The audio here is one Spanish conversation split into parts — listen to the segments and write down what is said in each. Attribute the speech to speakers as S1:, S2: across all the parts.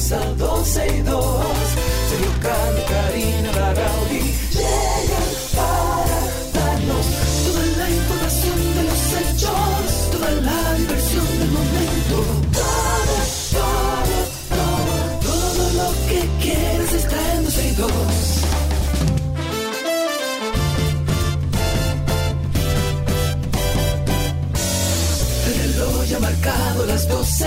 S1: comienza 12 y 2. Sergio Carlos, Karina, Larrauri llegan para darnos toda la información de los hechos, toda la diversión del momento. Todo, todo, todo, todo lo que quieres está en 12 y 2. El reloj ya ha marcado las 12,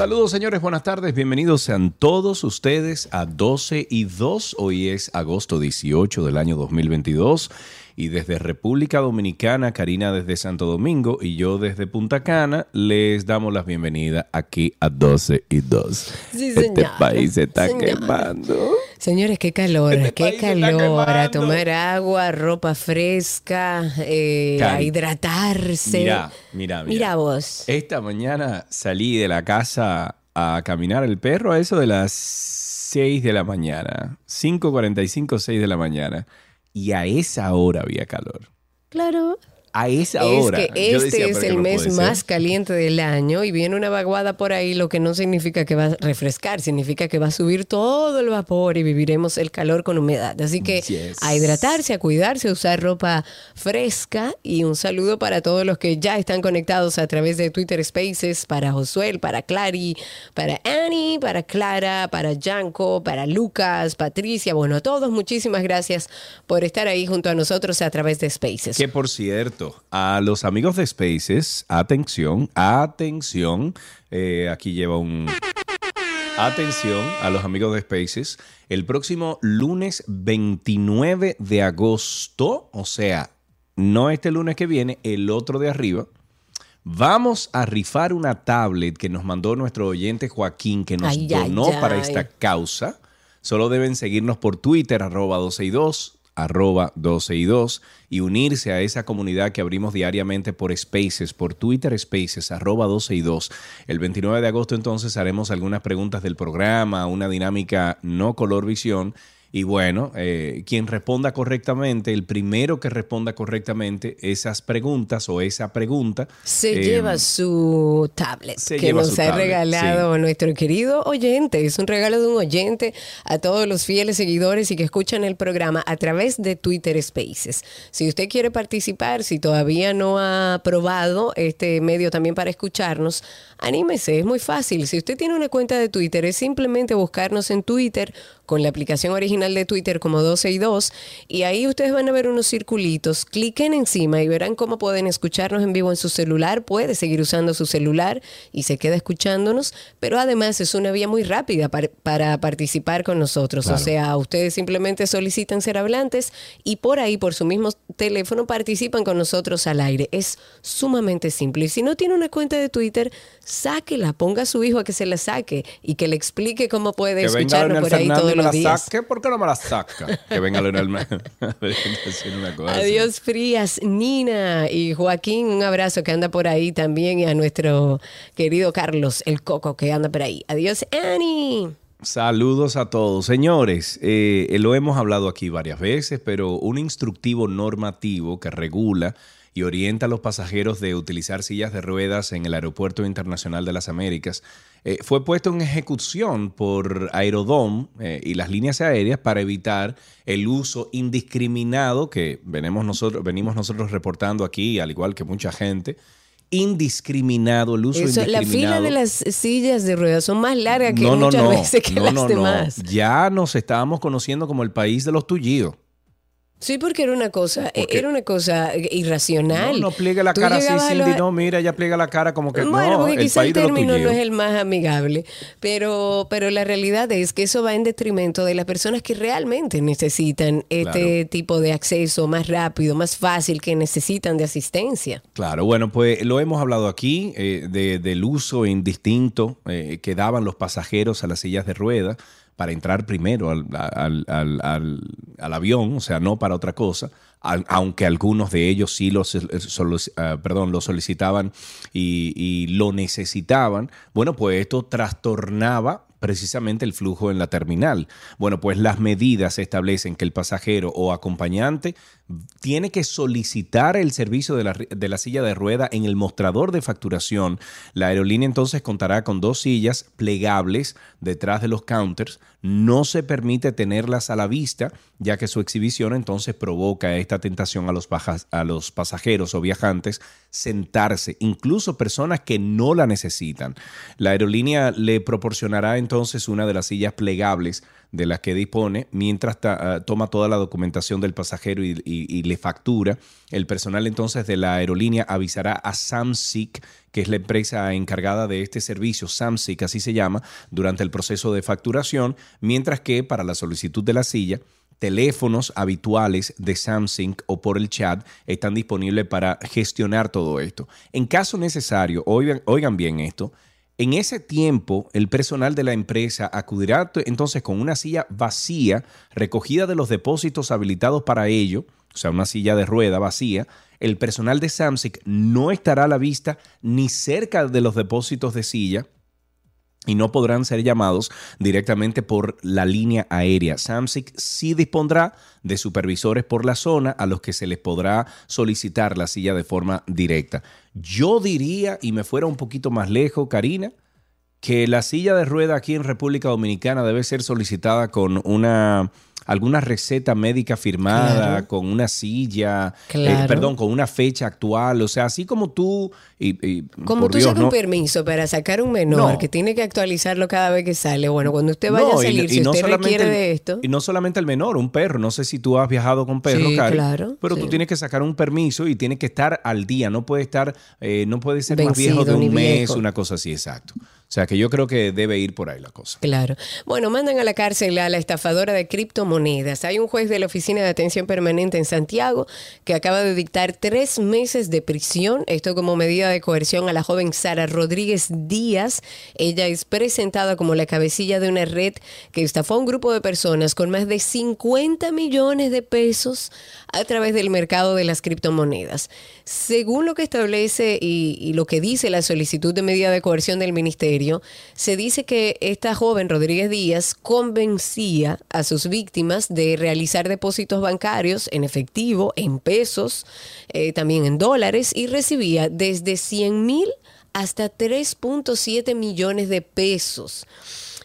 S2: Saludos señores, buenas tardes, bienvenidos sean todos ustedes a 12 y 2. Hoy es agosto 18 del año 2022 y desde República Dominicana, Karina desde Santo Domingo y yo desde Punta Cana, les damos la bienvenida aquí a 12 y 2.
S3: Sí,
S2: este país se está quemando.
S3: Señores, qué calor,
S2: Este
S3: qué calor. A tomar agua, ropa fresca, eh, a hidratarse.
S2: Mira, mira, mira.
S3: Mira vos.
S2: Esta mañana salí de la casa a caminar el perro a eso de las 6 de la mañana. 5.45, 6 de la mañana. Y a esa hora había calor.
S3: Claro.
S2: A esa
S3: Es
S2: hora.
S3: que
S2: Yo
S3: este
S2: decía,
S3: es
S2: "Pero que
S3: el
S2: no
S3: mes
S2: puede ser".
S3: más caliente del año y viene una vaguada por ahí, lo que no significa que va a refrescar, significa que va a subir todo el vapor y viviremos el calor con humedad. Así que
S2: Yes.
S3: a hidratarse, a cuidarse, a usar ropa fresca y un saludo para todos los que ya están conectados a través de Twitter Spaces, para Josuel, para Clary, para Annie, para Clara, para Yanko, para Lucas, Patricia, bueno, a todos muchísimas gracias por estar ahí junto a nosotros a través de Spaces.
S2: Que por cierto, a los amigos de Spaces, atención, atención. eh, aquí lleva un. Atención a los amigos de Spaces. El próximo lunes 29 de agosto, o sea, no este lunes que viene, el otro de arriba, vamos a rifar una tablet que nos mandó nuestro oyente Joaquín, que nos
S3: Ay, ay,
S2: donó para esta causa. Solo deben seguirnos por Twitter, arroba 12 y 2, arroba 12 y 2, y unirse a esa comunidad que abrimos diariamente por Spaces, por Twitter Spaces, arroba 12 y 2. El 29 de agosto entonces haremos algunas preguntas del programa, una dinámica no color visión. Y bueno, eh, quien responda correctamente, el primero que responda correctamente esas preguntas o esa pregunta.
S3: Se
S2: eh,
S3: lleva su tablet
S2: se
S3: que nos ha
S2: tablet,
S3: regalado nuestro querido oyente. Es un regalo de un oyente a todos los fieles seguidores y que escuchan el programa a través de Twitter Spaces. Si usted quiere participar, si todavía no ha probado este medio también para escucharnos, anímese, es muy fácil. Si usted tiene una cuenta de Twitter, es simplemente buscarnos en Twitter con la aplicación original de Twitter como 12 y 2 y ahí ustedes van a ver unos circulitos, cliquen encima y verán cómo pueden escucharnos en vivo en su celular, puede seguir usando su celular y se queda escuchándonos, pero además es una vía muy rápida para, para participar con nosotros, o sea, ustedes simplemente solicitan ser hablantes y por ahí, por su mismo teléfono, participan con nosotros al aire. Es sumamente simple. Y si no tiene una cuenta de Twitter, sáquela, ponga a su hijo a que se la saque y que le explique cómo puede
S2: Que
S3: escucharnos por ahí
S2: Fernández
S3: todos
S2: y me la
S3: días.
S2: saque. ¿Por qué no me la saca? Que venga Leonel decir una cosa así.
S3: Adiós Frías, Nina y Joaquín, un abrazo que anda por ahí también y a nuestro querido Carlos, el Coco que anda por ahí. Adiós Annie.
S2: Saludos a todos. Señores, eh, lo hemos hablado aquí varias veces, pero un instructivo normativo que regula y orienta a los pasajeros de utilizar sillas de ruedas en el Aeropuerto Internacional de las Américas eh, fue puesto en ejecución por Aerodom eh, y las líneas aéreas para evitar el uso indiscriminado que venimos nosotros, venimos nosotros reportando aquí, al igual que mucha gente, indiscriminado, el uso
S3: Eso, la fila de las sillas de ruedas son más largas que
S2: No, no,
S3: muchas
S2: no.
S3: veces que
S2: No,
S3: las
S2: no, no.
S3: demás.
S2: Ya nos estábamos conociendo como el país de los tullidos.
S3: Sí, porque era una cosa,
S2: Porque-
S3: era una cosa irracional.
S2: No, no pliegue la
S3: Tú
S2: cara así,
S3: los-
S2: Cindy. No, mira, ella pliega la cara como que
S3: Bueno,
S2: no,
S3: porque
S2: el
S3: quizá el
S2: país
S3: término no es el más amigable, pero, pero la realidad es que eso va en detrimento de las personas que realmente necesitan este
S2: Claro.
S3: tipo de acceso más rápido, más fácil, que necesitan de asistencia.
S2: Claro, bueno, pues lo hemos hablado aquí eh, de- del uso indistinto eh, que daban los pasajeros a las sillas de ruedas para entrar primero al, al- al- al- avión, o sea, no para otra cosa, aunque algunos de ellos sí lo, perdón, lo solicitaban y lo necesitaban. Bueno, pues esto trastornaba precisamente el flujo en la terminal. Bueno, pues las medidas establecen que el pasajero o acompañante tiene que solicitar el servicio de la, de la silla de rueda en el mostrador de facturación. La aerolínea entonces contará con dos sillas plegables detrás de los counters. No se permite tenerlas a la vista, ya que su exhibición entonces provoca esta tentación a los, bajas- a los pasajeros o viajantes sentarse, incluso personas que no la necesitan. La aerolínea le proporcionará entonces una de las sillas plegables de las que dispone mientras ah, toma toda la documentación del pasajero y le factura. El personal entonces de la aerolínea avisará a Samsic, que es la empresa encargada de este servicio, Samsic así se llama, durante el proceso de facturación, mientras que para la solicitud de la silla, teléfonos habituales de Samsung o por el chat están disponibles para gestionar todo esto. En caso necesario, oigan, oigan bien esto, en ese tiempo el personal de la empresa acudirá entonces con una silla vacía recogida de los depósitos habilitados para ello, o sea, una silla de rueda vacía. El personal de Samsung no estará a la vista ni cerca de los depósitos de silla y no podrán ser llamados directamente por la línea aérea. Samsic sí dispondrá de supervisores por la zona a los que se les podrá solicitar la silla de forma directa. Yo diría, y me fuera un poquito más lejos, Karina, que la silla de rueda aquí en República Dominicana debe ser solicitada con una alguna receta médica firmada,
S3: Claro.
S2: con una silla, eh, perdón, con una fecha actual, o sea, así como tú y, y,
S3: Como tú
S2: Dios,
S3: sacas
S2: ¿no?
S3: un permiso para sacar un menor
S2: No.
S3: que tiene que actualizarlo cada vez que sale. Bueno, cuando usted vaya
S2: No,
S3: a salir,
S2: y
S3: si usted requiere
S2: el-
S3: de esto,
S2: Y no solamente el menor, un perro. No sé si tú has viajado con perro,
S3: Sí, claro,
S2: pero tú
S3: sí.
S2: tienes que sacar un permiso y tiene que estar al día. No puede estar, eh, no puede ser más viejo de un mes,
S3: viejo.
S2: una cosa así, exacto. O sea que yo creo que debe ir por ahí la cosa.
S3: Claro. Bueno, mandan a la cárcel a la estafadora de criptomonedas. Hay un juez de la Oficina de Atención Permanente en Santiago que acaba de dictar tres meses de prisión, esto como medida de coerción a la joven Sara Rodríguez Díaz. Ella es presentada como la cabecilla de una red que estafó a un grupo de personas con más de 50 millones de pesos a través del mercado de las criptomonedas. Según lo que establece y, y lo que dice la solicitud de medida de coerción del ministerio, se dice que esta joven Rodríguez Díaz convencía a sus víctimas de realizar depósitos bancarios en efectivo, en pesos, eh, también en dólares y recibía desde 100 mil hasta 3.7 millones de pesos.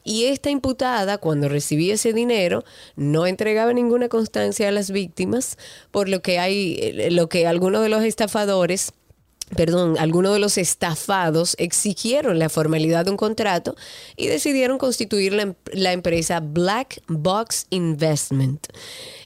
S3: Y esta imputada, cuando recibía ese dinero, no entregaba ninguna constancia a las víctimas, por lo que hay, eh, lo que algunos de los estafadores perdón, algunos de los estafados exigieron la formalidad de un contrato y decidieron constituir la, em- la empresa Black Box Investment.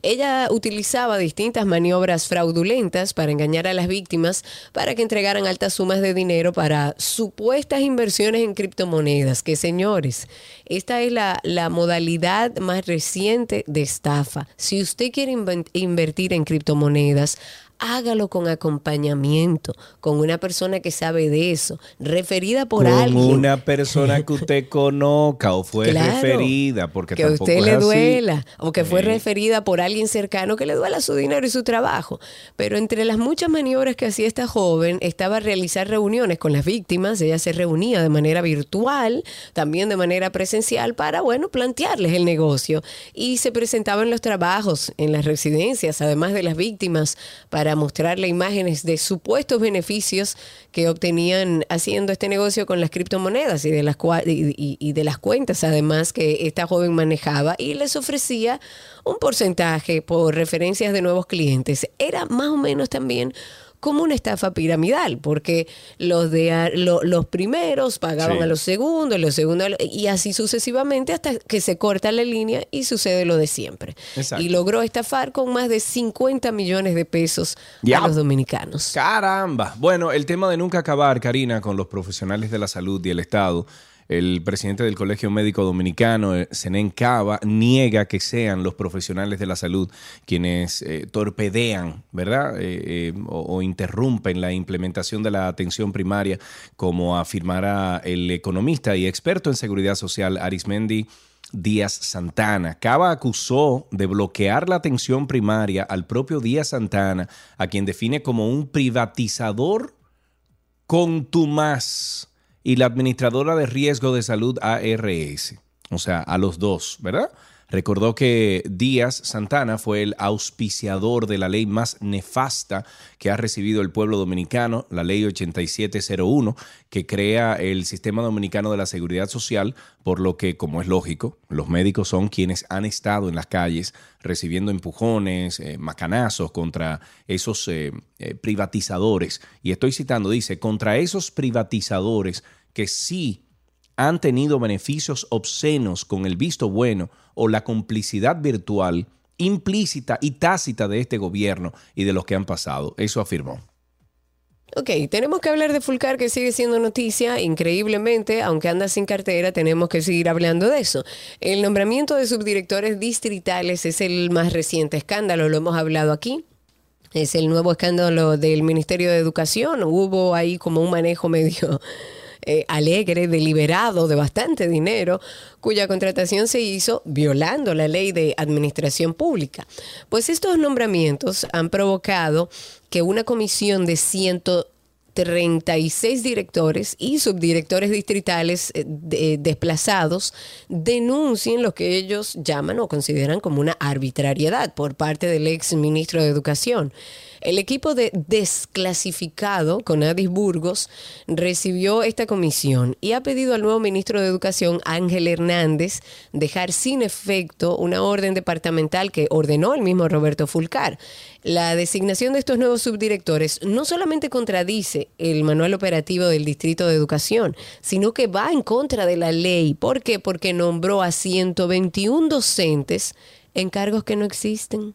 S3: Ella utilizaba distintas maniobras fraudulentas para engañar a las víctimas para que entregaran altas sumas de dinero para supuestas inversiones en criptomonedas. Que señores, esta es la, modalidad más reciente de estafa. Si usted quiere invertir en criptomonedas, hágalo con acompañamiento, con una persona que sabe de eso, referida por
S2: Con
S3: alguien.
S2: una persona que usted conozca o fue
S3: Claro,
S2: referida, porque
S3: que a usted le
S2: así.
S3: duela o que fue
S2: Sí.
S3: referida por alguien cercano que le duela su dinero y su trabajo. Pero entre las muchas maniobras que hacía esta joven estaba realizar reuniones con las víctimas. Ella se reunía de manera virtual, también de manera presencial para, bueno, plantearles el negocio. Y se presentaba en los trabajos, en las residencias, además de las víctimas, para mostrarle imágenes de supuestos beneficios que obtenían haciendo este negocio con las criptomonedas y de las, y de las cuentas, además, que esta joven manejaba y les ofrecía un porcentaje por referencias de nuevos clientes. Era más o menos también como una estafa piramidal, porque los de lo- los primeros pagaban
S2: Sí.
S3: a los segundos, los segundos a y así sucesivamente hasta que se corta la línea y sucede lo de siempre.
S2: Exacto.
S3: Y logró estafar con más de 50 millones de pesos
S2: Ya.
S3: a los dominicanos.
S2: Caramba. Bueno, el tema de nunca acabar, Karina, con los profesionales de la salud y el Estado. El presidente del Colegio Médico Dominicano, eh, Zenén Cava, niega que sean los profesionales de la salud quienes eh, torpedean, ¿verdad? Eh, eh, o, o interrumpen la implementación de la atención primaria, como afirmará el economista y experto en seguridad social Arismendi Díaz Santana. Cava acusó de bloquear la atención primaria al propio Díaz Santana, a quien define como un privatizador contumaz, y la administradora de riesgo de salud ARS. O sea, a los dos, ¿verdad? Recordó que Díaz Santana fue el auspiciador de la ley más nefasta que ha recibido el pueblo dominicano, la ley 8701, que crea el sistema dominicano de la seguridad social, por lo que, como es lógico, los médicos son quienes han estado en las calles recibiendo empujones, eh, macanazos contra esos eh, eh, privatizadores. Y estoy citando, dice, contra esos privatizadores que sí han tenido beneficios obscenos con el visto bueno o la complicidad virtual implícita y tácita de este gobierno y de los que han pasado. Eso afirmó.
S3: Ok, tenemos que hablar de Fulcar que sigue siendo noticia, increíblemente, aunque anda sin cartera, tenemos que seguir hablando de eso. El nombramiento de subdirectores distritales es el más reciente escándalo, lo hemos hablado aquí. Es el nuevo escándalo del Ministerio de Educación. Hubo ahí como un manejo medio eh, alegre, deliberado, de bastante dinero, cuya contratación se hizo violando la ley de administración pública. Pues estos nombramientos han provocado que una comisión de 136 directores y subdirectores distritales eh, desplazados denuncien lo que ellos llaman o consideran como una arbitrariedad por parte del ex ministro de Educación. El equipo de desclasificado con Adis Burgos recibió esta comisión y ha pedido al nuevo ministro de Educación, Ángel Hernández, dejar sin efecto una orden departamental que ordenó el mismo Roberto Fulcar. La designación de estos nuevos subdirectores no solamente contradice el manual operativo del Distrito de Educación, sino que va en contra de la ley. ¿Por qué? Porque nombró a 121 docentes en cargos que no existen.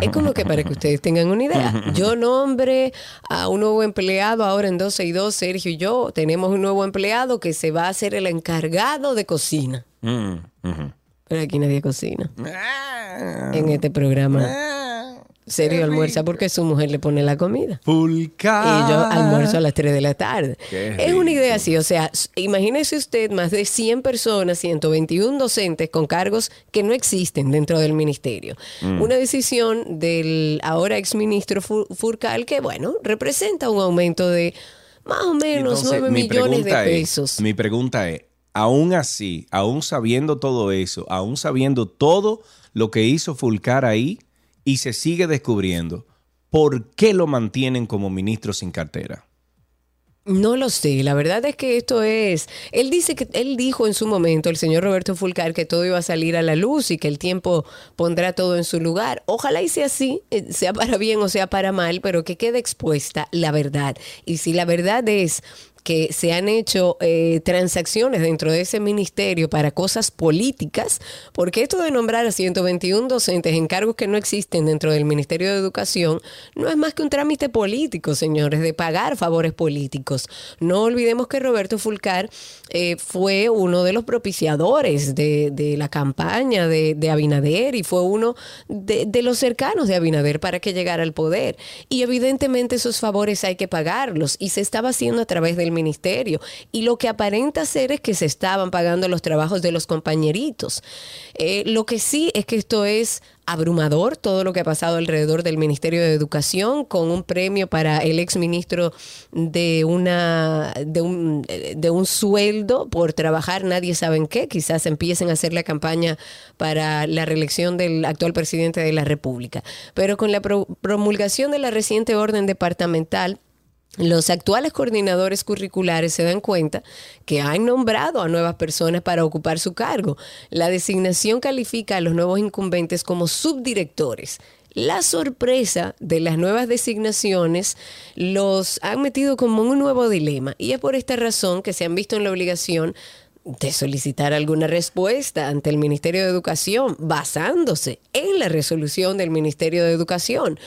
S3: Es como que para que ustedes tengan una idea. Yo nombre a un nuevo empleado ahora en 12 y 2, Sergio y yo tenemos un nuevo empleado que se va a ser el encargado de cocina. Mm, Pero aquí nadie cocina. Ah. en este programa. Ah. Serio almuerza porque su mujer le pone la comida.
S2: Fulcar.
S3: Y yo almuerzo a las 3 de la tarde. es una idea así, o sea, imagínese usted más de 100 personas, 121 docentes con cargos que no existen dentro del ministerio. Mm. Una decisión del ahora exministro Furcal que, bueno, representa un aumento de más o menos 9 millones de pesos.
S2: mi pregunta es, aún así, aún sabiendo todo eso, aún sabiendo todo lo que hizo Fulcar ahí, y se sigue descubriendo por qué lo mantienen como ministro sin cartera.
S3: No lo sé, la verdad es que esto es, él dice que él dijo en su momento, el señor Roberto Fulcar, que todo iba a salir a la luz y que el tiempo pondrá todo en su lugar. Ojalá y sea así, eh, sea para bien o sea para mal, pero que quede expuesta la verdad. Y si la verdad es que se han hecho eh, transacciones dentro de ese ministerio para cosas políticas, porque esto de nombrar a 121 docentes en cargos que no existen dentro del Ministerio de Educación no es más que un trámite político, señores, de pagar favores políticos. No olvidemos que Roberto Fulcar eh, fue uno de los propiciadores de, la campaña de, Abinader y fue uno de, de los cercanos de Abinader para que llegara al poder. Y evidentemente esos favores hay que pagarlos y se estaba haciendo a través del ministerio. Y lo que aparenta ser es que se estaban pagando los trabajos de los compañeritos. Eh, lo que sí es que esto es abrumador todo lo que ha pasado alrededor del Ministerio de Educación con un premio para el exministro de una de un, de un sueldo por trabajar nadie sabe en qué, quizás empiecen a hacer la campaña para la reelección del actual presidente de la República. Pero con la promulgación de la reciente orden departamental los actuales coordinadores curriculares se dan cuenta que han nombrado a nuevas personas para ocupar su cargo. La designación califica a los nuevos incumbentes como subdirectores. La sorpresa de las nuevas designaciones los han metido como un nuevo dilema y es por esta razón que se han visto en la obligación de solicitar alguna respuesta ante el Ministerio de Educación basándose en la resolución del Ministerio de Educación.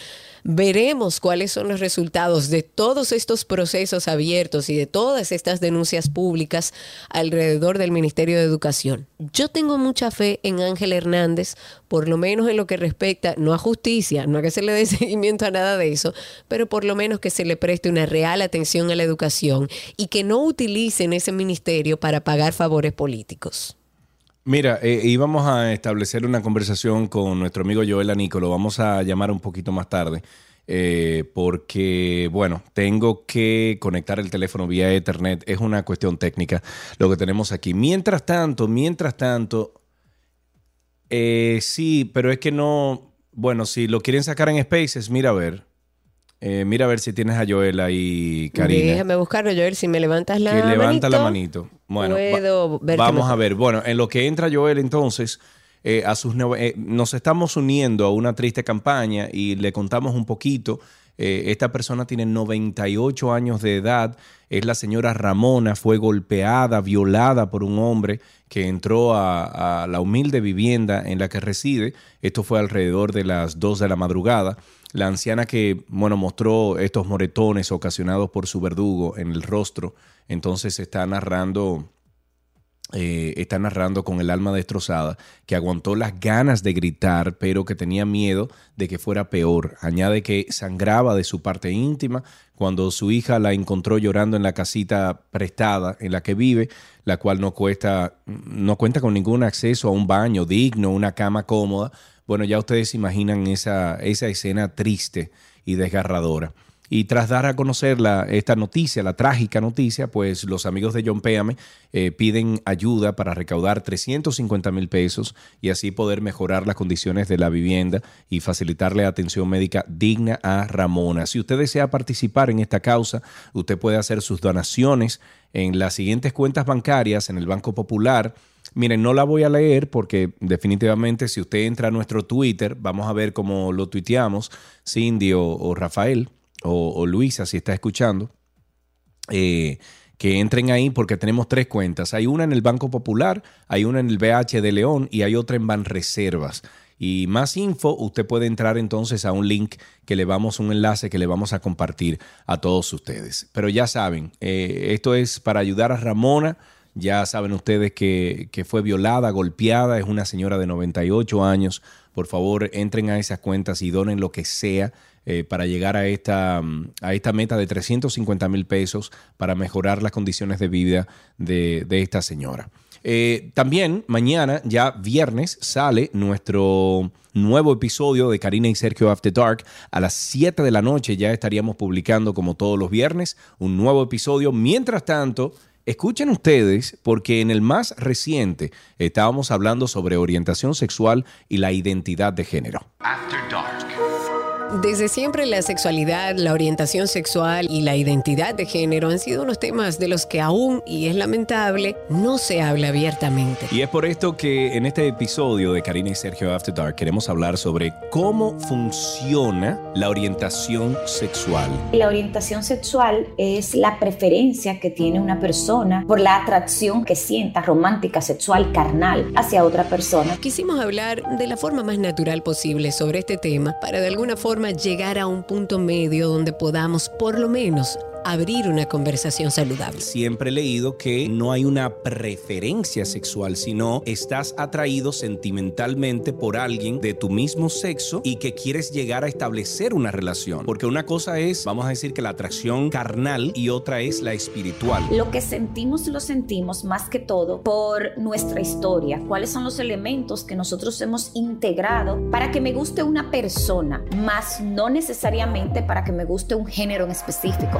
S3: Veremos cuáles son los resultados de todos estos procesos abiertos y de todas estas denuncias públicas alrededor del Ministerio de Educación. Yo tengo mucha fe en Ángel Hernández, por lo menos en lo que respecta, no a justicia, no a que se le dé seguimiento a nada de eso, pero por lo menos que se le preste una real atención a la educación y que no utilicen ese ministerio para pagar favores políticos.
S2: Mira, eh, íbamos a establecer una conversación con nuestro amigo Joel Anico, lo vamos a llamar un poquito más tarde, eh, porque, bueno, tengo que conectar el teléfono vía Ethernet, es una cuestión técnica lo que tenemos aquí. Mientras tanto, mientras tanto, eh, sí, pero es que no, bueno, si lo quieren sacar en Spaces, mira a ver. Eh, mira a ver si tienes a Joel ahí, Karina.
S3: Déjame buscarlo, Joel, si me levantas la
S2: que levanta la
S3: manito,
S2: manito. Bueno,
S3: puedo
S2: va- vamos
S3: mejor.
S2: a ver. Bueno, en lo que entra Joel entonces, eh, a sus eh, nos estamos uniendo a una triste campaña y le contamos un poquito. Eh, esta persona tiene 98 años de edad, es la señora Ramona, fue golpeada, violada por un hombre que entró a, a la humilde vivienda en la que reside. Esto fue alrededor de las 2 de la madrugada. La anciana que, bueno, mostró estos moretones ocasionados por su verdugo en el rostro, entonces está narrando eh, está narrando con el alma destrozada que aguantó las ganas de gritar, pero que tenía miedo de que fuera peor. Añade que sangraba de su parte íntima cuando su hija la encontró llorando en la casita prestada en la que vive, la cual no, cuesta, no cuenta con ningún acceso a un baño digno, una cama cómoda. Bueno, ya ustedes se imaginan esa, esa escena triste y desgarradora. Y tras dar a conocer la- esta noticia, la trágica noticia, pues los amigos de John Péame eh, piden ayuda para recaudar 350 mil pesos y así poder mejorar las condiciones de la vivienda y facilitarle atención médica digna a Ramona. Si usted desea participar en esta causa, usted puede hacer sus donaciones en las siguientes cuentas bancarias en el Banco Popular. Miren, no la voy a leer porque definitivamente si usted entra a nuestro Twitter, vamos a ver cómo lo tuiteamos, Cindy o, Rafael o, o Luisa, si está escuchando, eh, que entren ahí porque tenemos tres cuentas. Hay una en el Banco Popular, hay una en el BH de León y hay otra en Banreservas. Y más info, usted puede entrar entonces a un link que le vamos, un enlace que le vamos a compartir a todos ustedes. Pero ya saben, eh, esto es para ayudar a Ramona. Ya saben ustedes que, que fue violada, golpeada, es una señora de 98 años. Por favor, entren a esas cuentas y donen lo que sea eh, para llegar a esta, mm, a esta meta de 350 mil pesos para mejorar las condiciones de vida de, de esta señora. Eh, también mañana, ya viernes, sale nuestro nuevo episodio de Karina y Sergio After Dark. A las 7 de la noche ya estaríamos publicando, como todos los viernes, un nuevo episodio. Mientras tanto, escuchen ustedes, porque en el más reciente estábamos hablando sobre orientación sexual y la identidad de género.
S3: Desde siempre la sexualidad, la orientación sexual y la identidad de género han sido unos temas de los que aún, y es lamentable, no se habla abiertamente.
S2: Y es por esto que en este episodio de Karina y Sergio After Dark queremos hablar sobre cómo funciona la orientación sexual.
S4: La orientación sexual es la preferencia que tiene una persona por la atracción que sienta romántica, sexual, carnal hacia otra persona.
S3: Quisimos hablar de la forma más natural posible sobre este tema para de alguna forma llegar a un punto medio donde podamos por lo menos abrir una conversación saludable.
S2: Siempre he leído que no hay una preferencia sexual, sino estás atraído sentimentalmente por alguien de tu mismo sexo y que quieres llegar a establecer una relación. Porque una cosa es, vamos a decir que la atracción carnal y otra es la espiritual.
S4: Lo que sentimos lo sentimos más que todo por nuestra historia. ¿Cuáles son los elementos que nosotros hemos integrado para que me guste una persona, más no necesariamente para que me guste un género en específico?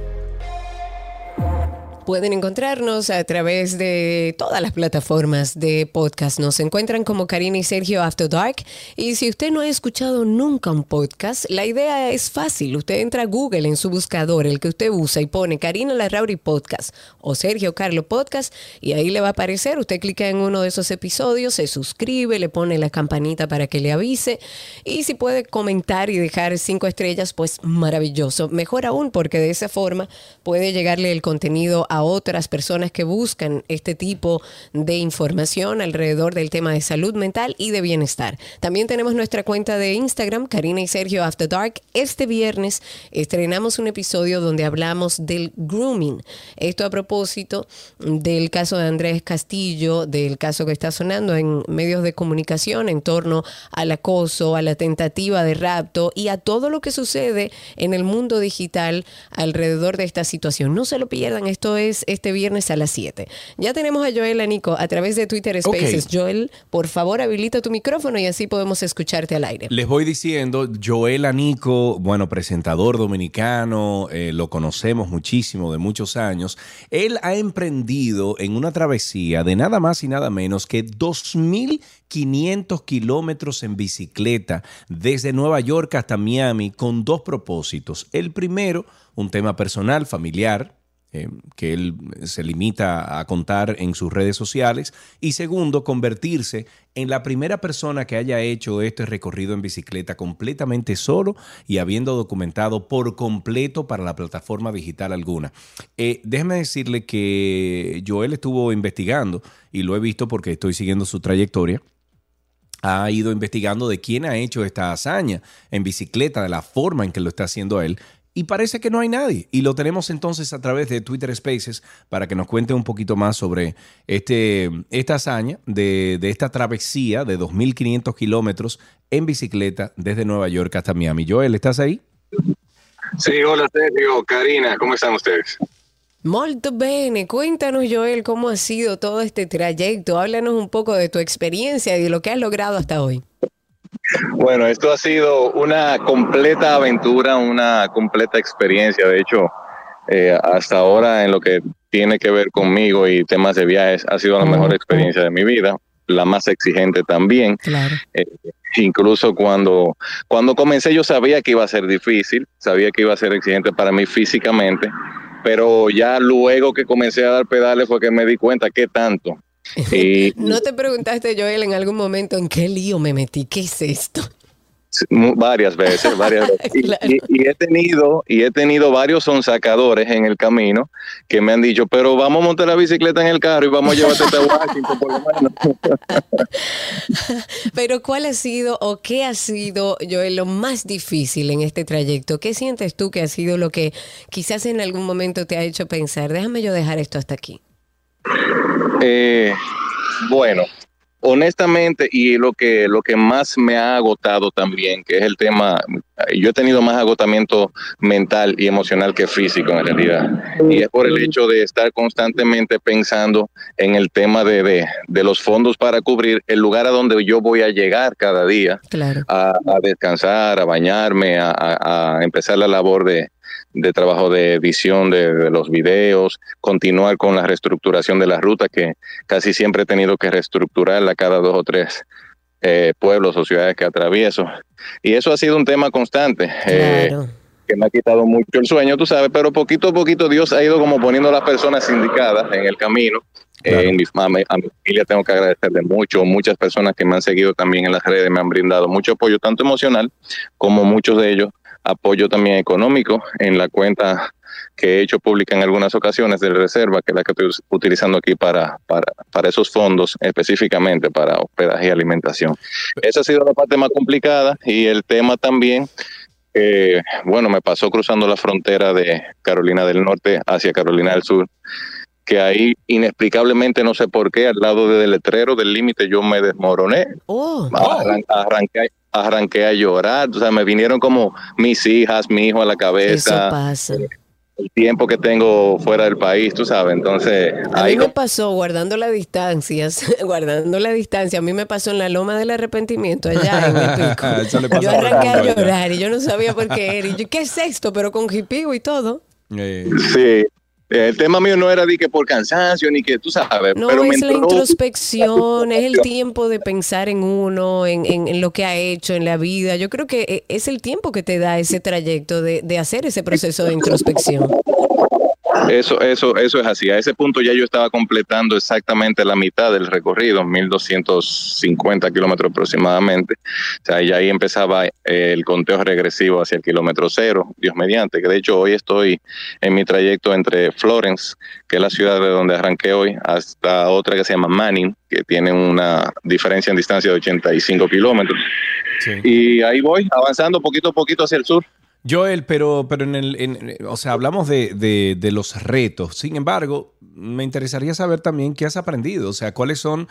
S3: Pueden encontrarnos a través de todas las plataformas de podcast. Nos encuentran como Karina y Sergio After Dark. Y si usted no ha escuchado nunca un podcast, la idea es fácil. Usted entra a Google en su buscador, el que usted usa, y pone Karina Larrauri Podcast o Sergio Carlo Podcast, y ahí le va a aparecer. Usted clica en uno de esos episodios, se suscribe, le pone la campanita para que le avise. Y si puede comentar y dejar cinco estrellas, pues maravilloso. Mejor aún, porque de esa forma puede llegarle el contenido a otras personas que buscan este tipo de información alrededor del tema de salud mental y de bienestar. También tenemos nuestra cuenta de Instagram, Karina y Sergio After Dark. Este viernes estrenamos un episodio donde hablamos del grooming. Esto a propósito del caso de Andrés Castillo, del caso que está sonando en medios de comunicación en torno al acoso, a la tentativa de rapto y a todo lo que sucede en el mundo digital alrededor de esta situación. No se lo pierdan, esto es este viernes a las 7. Ya tenemos a Joel Anico a través de Twitter Spaces. Joel, por favor, habilita tu micrófono y así podemos escucharte al aire.
S2: Les voy diciendo, Joel Anico, bueno, presentador dominicano, eh, lo conocemos muchísimo de muchos años. Él ha emprendido en una travesía de nada más y nada menos que 2.500 kilómetros en bicicleta desde Nueva York hasta Miami con dos propósitos. El primero, un tema personal, familiar, eh, que él se limita a contar en sus redes sociales. Y segundo, convertirse en la primera persona que haya hecho este recorrido en bicicleta completamente solo y habiendo documentado por completo para la plataforma digital alguna. Eh, déjeme decirle que Joel estuvo investigando y lo he visto porque estoy siguiendo su trayectoria ha ido investigando de quién ha hecho esta hazaña en bicicleta, de la forma en que lo está haciendo él, y parece que no hay nadie. Y lo tenemos entonces a través de Twitter Spaces para que nos cuente un poquito más sobre este, esta hazaña de, de esta travesía de 2.500 kilómetros en bicicleta desde Nueva York hasta Miami. Joel, ¿estás ahí?
S5: Sí, hola Sergio, Karina, ¿cómo están ustedes?
S3: Molto bene, cuéntanos Joel cómo ha sido todo este trayecto, háblanos un poco de tu experiencia y de lo que has logrado hasta hoy.
S5: Bueno, esto ha sido una completa aventura, una completa experiencia. De hecho, eh, hasta ahora en lo que tiene que ver conmigo y temas de viajes, ha sido la mejor experiencia de mi vida, la más exigente también.
S3: Claro.
S5: Eh, incluso cuando, cuando comencé yo sabía que iba a ser difícil, sabía que iba a ser exigente para mí físicamente, pero ya luego que comencé a dar pedales fue que me di cuenta qué tanto.
S3: ¿No te preguntaste, Joel, en algún momento en qué lío me metí? ¿Qué es esto?
S5: varias veces, varias veces. Y-
S3: Claro.
S5: y, y he tenido, y he tenido varios sonsacadores en el camino que me han dicho, pero vamos a montar la bicicleta en el carro y vamos a llevarte hasta Washington por lo menos.
S3: Pero ¿cuál ha sido o qué ha sido, Joel, lo más difícil en este trayecto? ¿Qué sientes tú que ha sido lo que quizás en algún momento te ha hecho pensar, déjame yo dejar esto hasta aquí?
S5: Eh, bueno, honestamente, y lo que, lo que más me ha agotado también, que es el tema, yo he tenido más agotamiento mental y emocional que físico en realidad, y es por el hecho de estar constantemente pensando en el tema de, de, de los fondos para cubrir el lugar a donde yo voy a llegar cada día
S3: Claro.
S5: a, a descansar, a bañarme, a, a- a empezar la labor de, de trabajo de edición de, de los videos, continuar con la reestructuración de la ruta que casi siempre he tenido que reestructurarla cada dos o tres eh, pueblos o ciudades que atravieso. Y eso ha sido un tema constante. eh,
S3: Claro.
S5: que me ha quitado mucho el sueño, tú sabes, pero poquito a poquito Dios ha ido como poniendo a las personas indicadas en el camino. Eh,
S2: Claro.
S5: mi, a, mi, a mi familia tengo que agradecerle mucho, muchas personas que me han seguido también en las redes me han brindado mucho apoyo, tanto emocional como muchos de ellos apoyo también económico en la cuenta que he hecho pública en algunas ocasiones de reserva, que es la que estoy utilizando aquí para, para, para esos fondos, específicamente para hospedaje y alimentación. Esa ha sido la parte más complicada y el tema también eh, bueno, me pasó cruzando la frontera de Carolina del Norte hacia Carolina del Sur, que ahí inexplicablemente, no sé por qué, al lado del letrero del límite yo me desmoroné,
S3: Oh,
S5: Arran- arranqué, arranqué a llorar, o sea, me vinieron como mis hijas, mi hijo a la
S3: eso
S5: cabeza,
S3: pasa.
S5: el tiempo que tengo fuera del país, tú sabes, entonces
S3: A
S5: ahí
S3: mí me pasó guardando la distancia, guardando la distancia, a mí me pasó en la loma del arrepentimiento allá en el pico.
S2: Eso
S3: Yo arranqué a llorar y yo no sabía por qué era. Y yo, ¿qué es esto? Pero con hipigo y todo.
S2: Eh,
S5: sí. El tema mío no era de que por cansancio ni que tú sabes,
S3: No,
S5: pero me
S3: es la introspección, es el tiempo de pensar en uno, en, en- en lo que ha hecho en la vida. Yo creo que eh, es el tiempo que te da ese trayecto de, de hacer ese proceso de introspección.
S5: Eso, eso, eso es así. A ese punto ya yo estaba completando exactamente la mitad del recorrido, 1250 kilómetros aproximadamente. O sea, ya ahí empezaba eh, el conteo regresivo hacia el kilómetro cero, Dios mediante. Que de hecho hoy estoy en mi trayecto entre Florence, que es la ciudad de donde arranqué hoy, hasta otra que se llama Manning, que tiene una diferencia en distancia de 85 kilómetros.
S2: Sí.
S5: Y ahí voy, avanzando poquito a poquito hacia el sur.
S2: Joel, pero, pero en el, o sea, hablamos de, de- los retos. Sin embargo, me interesaría saber también qué has aprendido. O sea, cuáles son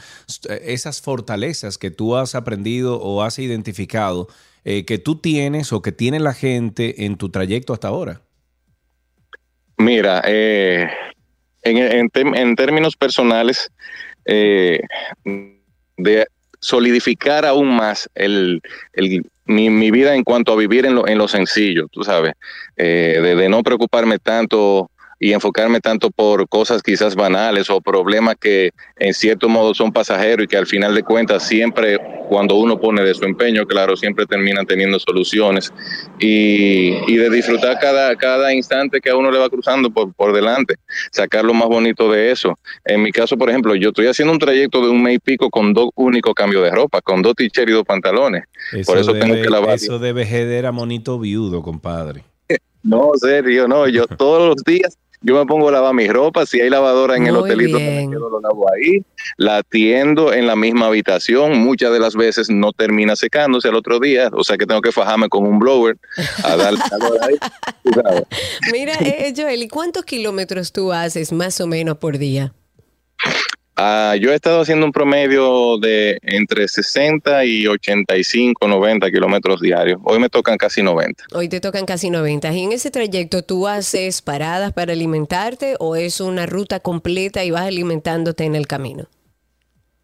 S2: eh, esas fortalezas que tú has aprendido o has identificado eh, que tú tienes o que tiene la gente en tu trayecto hasta ahora.
S5: Mira, eh, en, en términos personales, de solidificar aún más el, el- mi, mi vida en cuanto a vivir en lo, en lo sencillo, tú sabes, eh, de, de no preocuparme tanto y enfocarme tanto por cosas quizás banales o problemas que en cierto modo son pasajeros y que al final de cuentas siempre cuando uno pone de su empeño, claro, siempre terminan teniendo soluciones y, y de disfrutar cada, cada instante que a uno le va cruzando por, por delante, sacar lo más bonito de eso. En mi caso, por ejemplo, yo estoy haciendo un trayecto de un mes y pico con dos únicos cambios de ropa, con dos t-shirts y dos pantalones.
S2: Eso,
S5: Por eso tengo
S2: debe,
S5: que lavar.
S2: eso debe jeder a monito viudo, compadre.
S5: No, serio, no, yo todos los días yo me pongo a lavar mis ropas, si hay lavadora en el hotelito, me quedo, lo lavo ahí, la atiendo en la misma habitación, muchas de las veces no termina secándose al otro día, o sea que tengo que fajarme con un blower a darle calor ahí.
S3: Mira, eh, Joel, ¿y cuántos kilómetros tú haces más o menos por día?
S5: Ah, yo he estado haciendo un promedio de entre 60 y 85, 90 kilómetros diarios. Hoy me tocan casi 90.
S3: Hoy te tocan casi 90. ¿Y en ese trayecto tú haces paradas para alimentarte o es una ruta completa y vas alimentándote en el camino?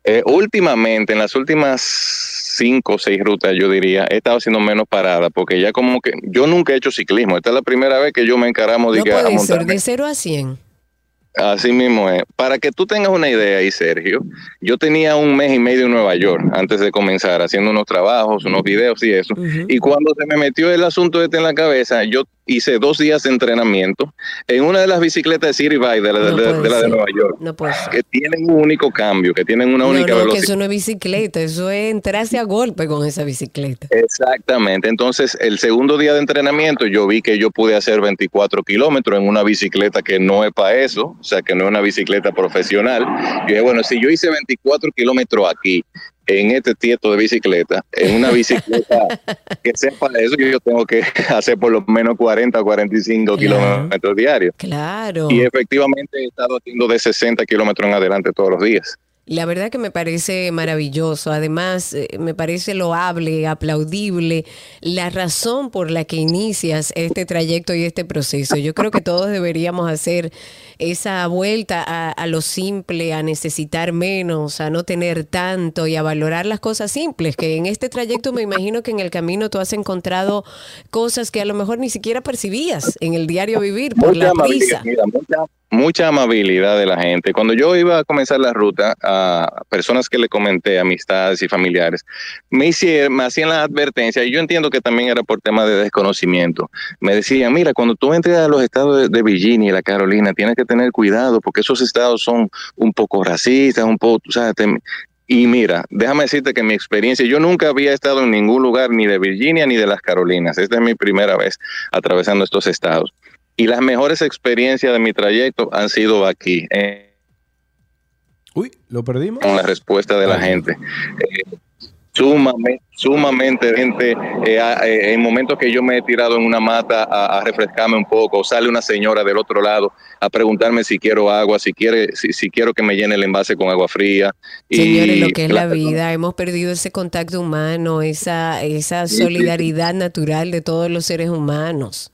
S5: Eh, últimamente, en las últimas cinco o seis rutas, yo diría, he estado haciendo menos paradas porque ya como que yo nunca he hecho ciclismo. Esta es la primera vez que yo me encaramo de
S3: No
S5: que a
S3: puede ser
S5: montarme.
S3: de 0 a 100.
S5: Así mismo es. Para que tú tengas una idea ahí, Sergio, yo tenía un mes y medio en Nueva York antes de comenzar haciendo unos trabajos, unos videos y eso. Y cuando se me metió el asunto este en la cabeza, yo hice dos días de entrenamiento en una de las bicicletas de City Bike de la de,
S3: No
S5: de-
S3: puede
S5: de la de
S3: ser.
S5: Nueva York,
S3: No
S5: que tienen un único cambio, que tienen una
S3: No,
S5: única
S3: no, que
S5: velocidad.
S3: eso no es bicicleta, eso es entrarse a golpe con esa bicicleta.
S5: Exactamente. Entonces, el segundo día de entrenamiento, yo vi que yo pude hacer 24 kilómetros en una bicicleta que no es para eso, o sea, que no es una bicicleta profesional. Yo dije, bueno, si yo hice 24 kilómetros aquí, en este tieto de bicicleta, en una bicicleta que sea para eso, yo tengo que hacer por lo menos 40 o 45
S3: Claro.
S5: kilómetros diarios.
S3: Claro.
S5: Y efectivamente he estado haciendo de 60 kilómetros en adelante todos los días.
S3: La verdad que me parece maravilloso. Además, eh, me parece loable, aplaudible la razón por la que inicias este trayecto y este proceso. Yo creo que todos deberíamos hacer esa vuelta a, a lo simple, a necesitar menos, a no tener tanto y a valorar las cosas simples. Que en este trayecto me imagino que en el camino tú has encontrado cosas que a lo mejor ni siquiera percibías en el diario vivir por la prisa.
S5: mira, mucha, mucha amabilidad de la gente. Cuando yo iba a comenzar la ruta, a personas que le comenté, amistades y familiares, me, hicieron, me hacían la advertencia, y yo entiendo que también era por tema de desconocimiento. Me decían, mira, cuando tú entres a los estados de, Virginia y la Carolina, tienes que tener cuidado porque esos estados son un poco racistas, un poco, sabes, te- y mira, déjame decirte que mi experiencia, yo nunca había estado en ningún lugar ni de Virginia ni de las Carolinas. Esta es mi primera vez atravesando estos estados. Y las mejores experiencias de mi trayecto han sido aquí, eh,
S2: Uy, ¿lo perdimos?
S5: con la respuesta de la gente. Eh, sumamente, sumamente gente, eh, eh, en momentos que yo me he tirado en una mata a, a refrescarme un poco, sale una señora del otro lado a preguntarme si quiero agua, si quiere, si, si quiero que me llene el envase con agua fría. Y
S3: Señores, lo que es la vida, hemos perdido ese contacto humano, esa, esa solidaridad natural de todos los seres humanos.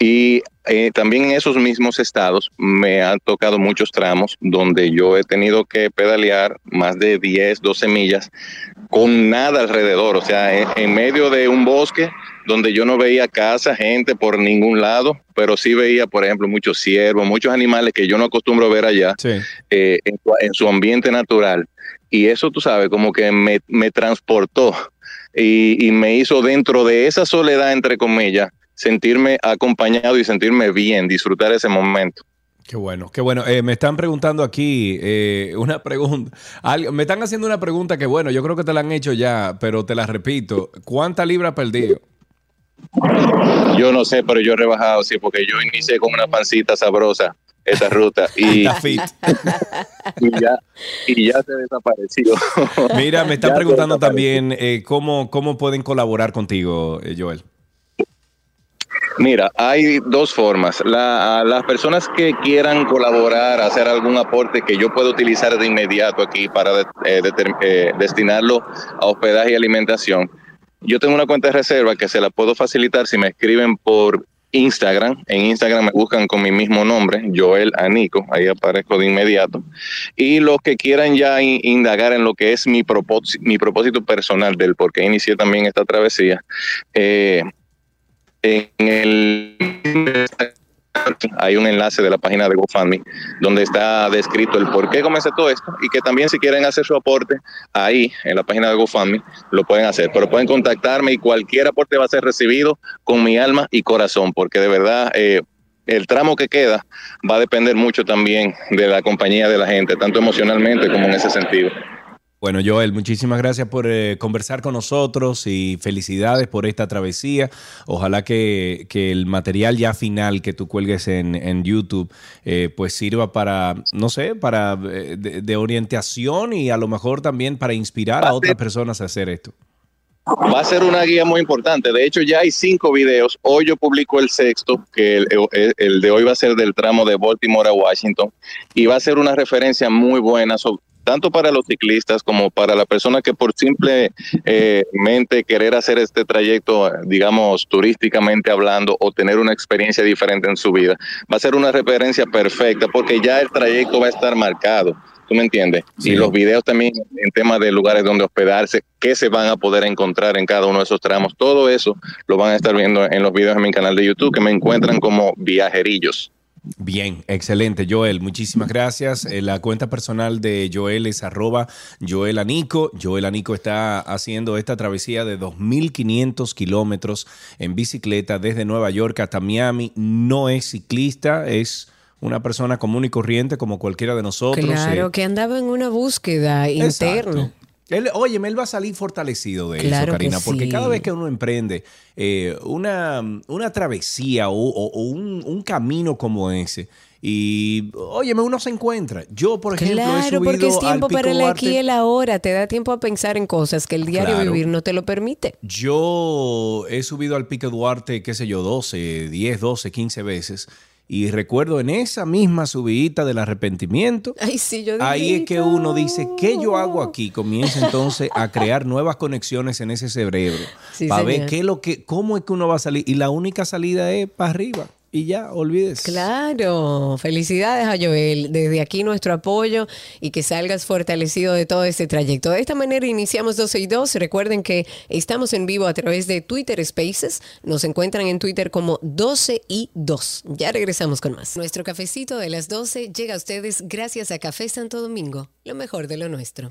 S5: Y eh, también en esos mismos estados me han tocado muchos tramos donde yo he tenido que pedalear más de 10, 12 millas con nada alrededor, o sea, en, en medio de un bosque donde yo no veía casa, gente por ningún lado, pero sí veía, por ejemplo, muchos ciervos, muchos animales que yo no acostumbro ver allá
S2: Sí.
S5: eh, en, su- en su ambiente natural. Y eso, tú sabes, como que me, me transportó y, y me hizo dentro de esa soledad, entre comillas, sentirme acompañado y sentirme bien, disfrutar ese momento.
S2: Qué bueno, qué bueno. Eh, me están preguntando aquí eh, una pregunta. Me están haciendo una pregunta que, bueno, yo creo que te la han hecho ya, pero te la repito. ¿Cuántas libras has perdido?
S5: Yo no sé, pero yo he rebajado, sí, porque yo inicié con una pancita sabrosa esta ruta y, y ya, y ya se desapareció.
S2: Mira, me están
S5: Ya
S2: preguntando también eh, cómo, cómo pueden colaborar contigo, Joel.
S5: Mira, hay dos formas. La- las personas que quieran colaborar, hacer algún aporte que yo pueda utilizar de inmediato aquí para eh, eh, destinarlo a hospedaje y alimentación. Yo tengo una cuenta de reserva que se la puedo facilitar si me escriben por Instagram. En Instagram me buscan con mi mismo nombre, Joel Anico, ahí aparezco de inmediato. Y los que quieran ya in- indagar en lo que es mi propósito, mi propósito personal del por qué inicié también esta travesía, eh, en el hay un enlace de la página de GoFundMe donde está descrito el por qué comencé todo esto y que también si quieren hacer su aporte ahí en la página de GoFundMe lo pueden hacer, pero pueden contactarme y cualquier aporte va a ser recibido con mi alma y corazón porque de verdad eh, el tramo que queda va a depender mucho también de la compañía de la gente, tanto emocionalmente como en ese sentido.
S2: Bueno, Joel, muchísimas gracias por eh, conversar con nosotros y felicidades por esta travesía. Ojalá que, que el material ya final que tú cuelgues en, en YouTube eh, pues sirva para, no sé, para eh, de, orientación y a lo mejor también para inspirar a otras personas a hacer esto.
S5: Va a ser una guía muy importante. De hecho, ya hay cinco videos. Hoy yo publico el sexto, que el, el- el de hoy va a ser del tramo de Baltimore a Washington. Y va a ser una referencia muy buena, so- tanto para los ciclistas como para la persona que por simplemente querer hacer este trayecto, eh, digamos, turísticamente hablando, o tener una experiencia diferente en su vida. Va a ser una referencia perfecta porque ya el trayecto va a estar marcado. ¿Tú me entiendes?
S2: Sí.
S5: Y los videos también en temas de lugares donde hospedarse, qué se van a poder encontrar en cada uno de esos tramos. Todo eso lo van a estar viendo en los videos en mi canal de YouTube que me encuentran como viajerillos.
S2: Bien, excelente, Joel. Muchísimas gracias. Eh, la cuenta personal de Joel es arroba Joel Anico. Joel Anico está haciendo esta travesía de 2.500 kilómetros en bicicleta desde Nueva York hasta Miami. No es ciclista, es una persona común y corriente como cualquiera de nosotros.
S3: Claro,
S2: Eh,
S3: que andaba en una búsqueda
S2: Exacto.
S3: interna.
S2: Él, oye, él va a salir fortalecido de
S3: Claro
S2: eso, Karina, porque
S3: sí.
S2: cada vez que uno emprende eh, una, una travesía o, o- o un, un camino como ese, y óyeme, uno se encuentra. Yo, por ejemplo, he
S3: Claro,
S2: subido
S3: porque es
S2: al
S3: tiempo
S2: Pico
S3: para el aquí y
S2: Duarte.
S3: el ahora. Te da tiempo a pensar en cosas que el diario
S2: Claro.
S3: vivir no te lo permite.
S2: Yo he subido al Pico Duarte, qué sé yo, 12, 10, 12, 15 veces. Y recuerdo en esa misma subidita del arrepentimiento,
S3: Ay, sí, yo
S2: Ahí es que uno dice, ¿qué yo hago
S3: aquí?
S2: Comienza entonces a crear nuevas conexiones en ese cerebro.
S3: Sí,
S2: para ver qué es lo que, cómo es que uno va a salir. Y la única salida es para arriba. Y ya, olvídese.
S3: Claro, felicidades a Joel. Desde aquí nuestro apoyo y que salgas fortalecido de todo este trayecto. De esta manera iniciamos 12 y 2. Recuerden que estamos en vivo a través de Twitter Spaces. Nos encuentran en Twitter como 12 y 2. Ya regresamos con más. Nuestro cafecito de las 12 llega a ustedes gracias a Café Santo Domingo, lo mejor de lo nuestro.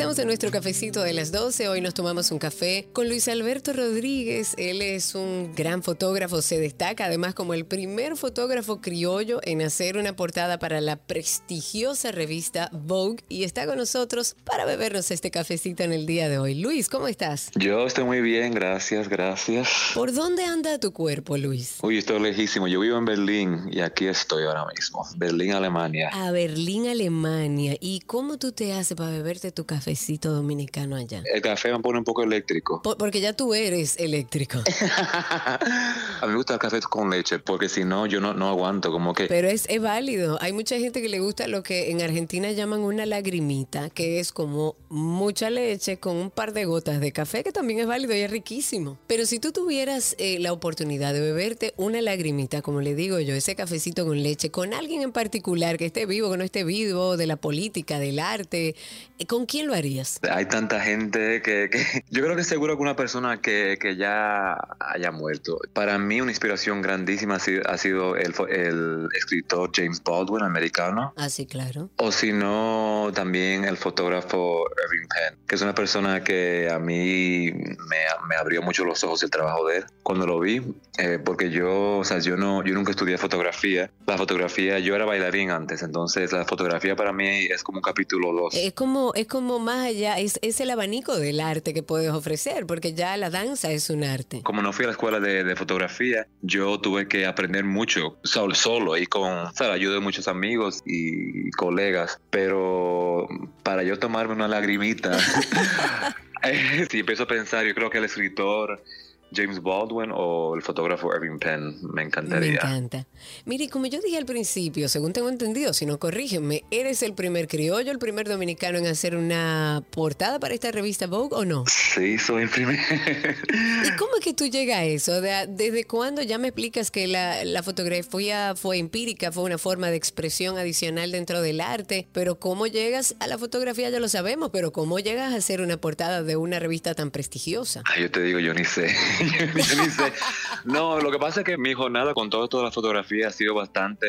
S3: Estamos en nuestro cafecito de las 12. Hoy nos tomamos un café con Luis Alberto Rodríguez. Él es un gran fotógrafo, se destaca además como el primer fotógrafo criollo en hacer una portada para la prestigiosa revista Vogue y está con nosotros para bebernos este cafecito en el día de hoy. Luis, ¿cómo estás?
S6: Yo estoy muy bien, gracias, gracias.
S3: ¿Por dónde anda tu cuerpo, Luis?
S6: Uy, estoy lejísimo. Yo vivo en Berlín y aquí estoy ahora mismo. Berlín, Alemania.
S3: A Berlín, Alemania. ¿Y cómo tú te haces para beberte tu cafecito dominicano allá?
S6: El café me pone un poco eléctrico.
S3: Por- porque ya tú eres eléctrico.
S6: A mí me gusta el café con leche porque si no, yo no, no aguanto. Como que
S3: Pero es, es válido. Hay mucha gente que le gusta lo que en Argentina llaman una lagrimita, que es como mucha leche con un par de gotas de café, que también es válido y es riquísimo. Pero si tú tuvieras eh, la oportunidad de beberte una lagrimita, como le digo yo, ese cafecito con leche, con alguien en particular que esté vivo, que no esté vivo, de la política, del arte, eh, ¿con quién quién lo harías?
S6: Hay tanta gente que, que- yo creo que seguro que una persona que, que ya haya muerto. Para mí una inspiración grandísima ha sido, ha sido el, el escritor James Baldwin, americano.
S3: Ah, sí, claro.
S6: O si no, también el fotógrafo Irving Penn, que es una persona que a mí me, me abrió mucho los ojos el trabajo de él cuando lo vi, eh, porque yo, o sea, yo no, yo nunca estudié fotografía. La fotografía, yo era bailarín antes, entonces la fotografía para mí es como un capítulo 2.
S3: Es como, es como más allá, es, es el abanico del arte que puedes ofrecer, porque ya la danza es un arte.
S6: Como no fui a la escuela de, fotografía, yo tuve que aprender mucho solo, y con la ayuda de muchos amigos y colegas. Pero para yo tomarme una lagrimita, eh, si empiezo a pensar, yo creo que el escritor James Baldwin o el fotógrafo Irving Penn me
S3: Me
S6: encantaría.
S3: encanta. Mire, como yo dije al principio, según tengo entendido, si no corrígeme, ¿eres el primer criollo, el primer dominicano en hacer una portada para esta revista Vogue o no?
S6: Sí, soy el primer.
S3: ¿Y cómo es que tú llegas a eso? De- ¿Desde cuándo ya me explicas que la, la fotografía fue empírica, fue una forma de expresión adicional dentro del arte? Pero ¿cómo llegas a la fotografía? Ya lo sabemos, pero ¿cómo llegas a hacer una portada de una revista tan prestigiosa?
S6: Ay, yo te digo, yo ni sé. No, lo que pasa es que mi jornada con todo esto de la fotografía ha sido bastante,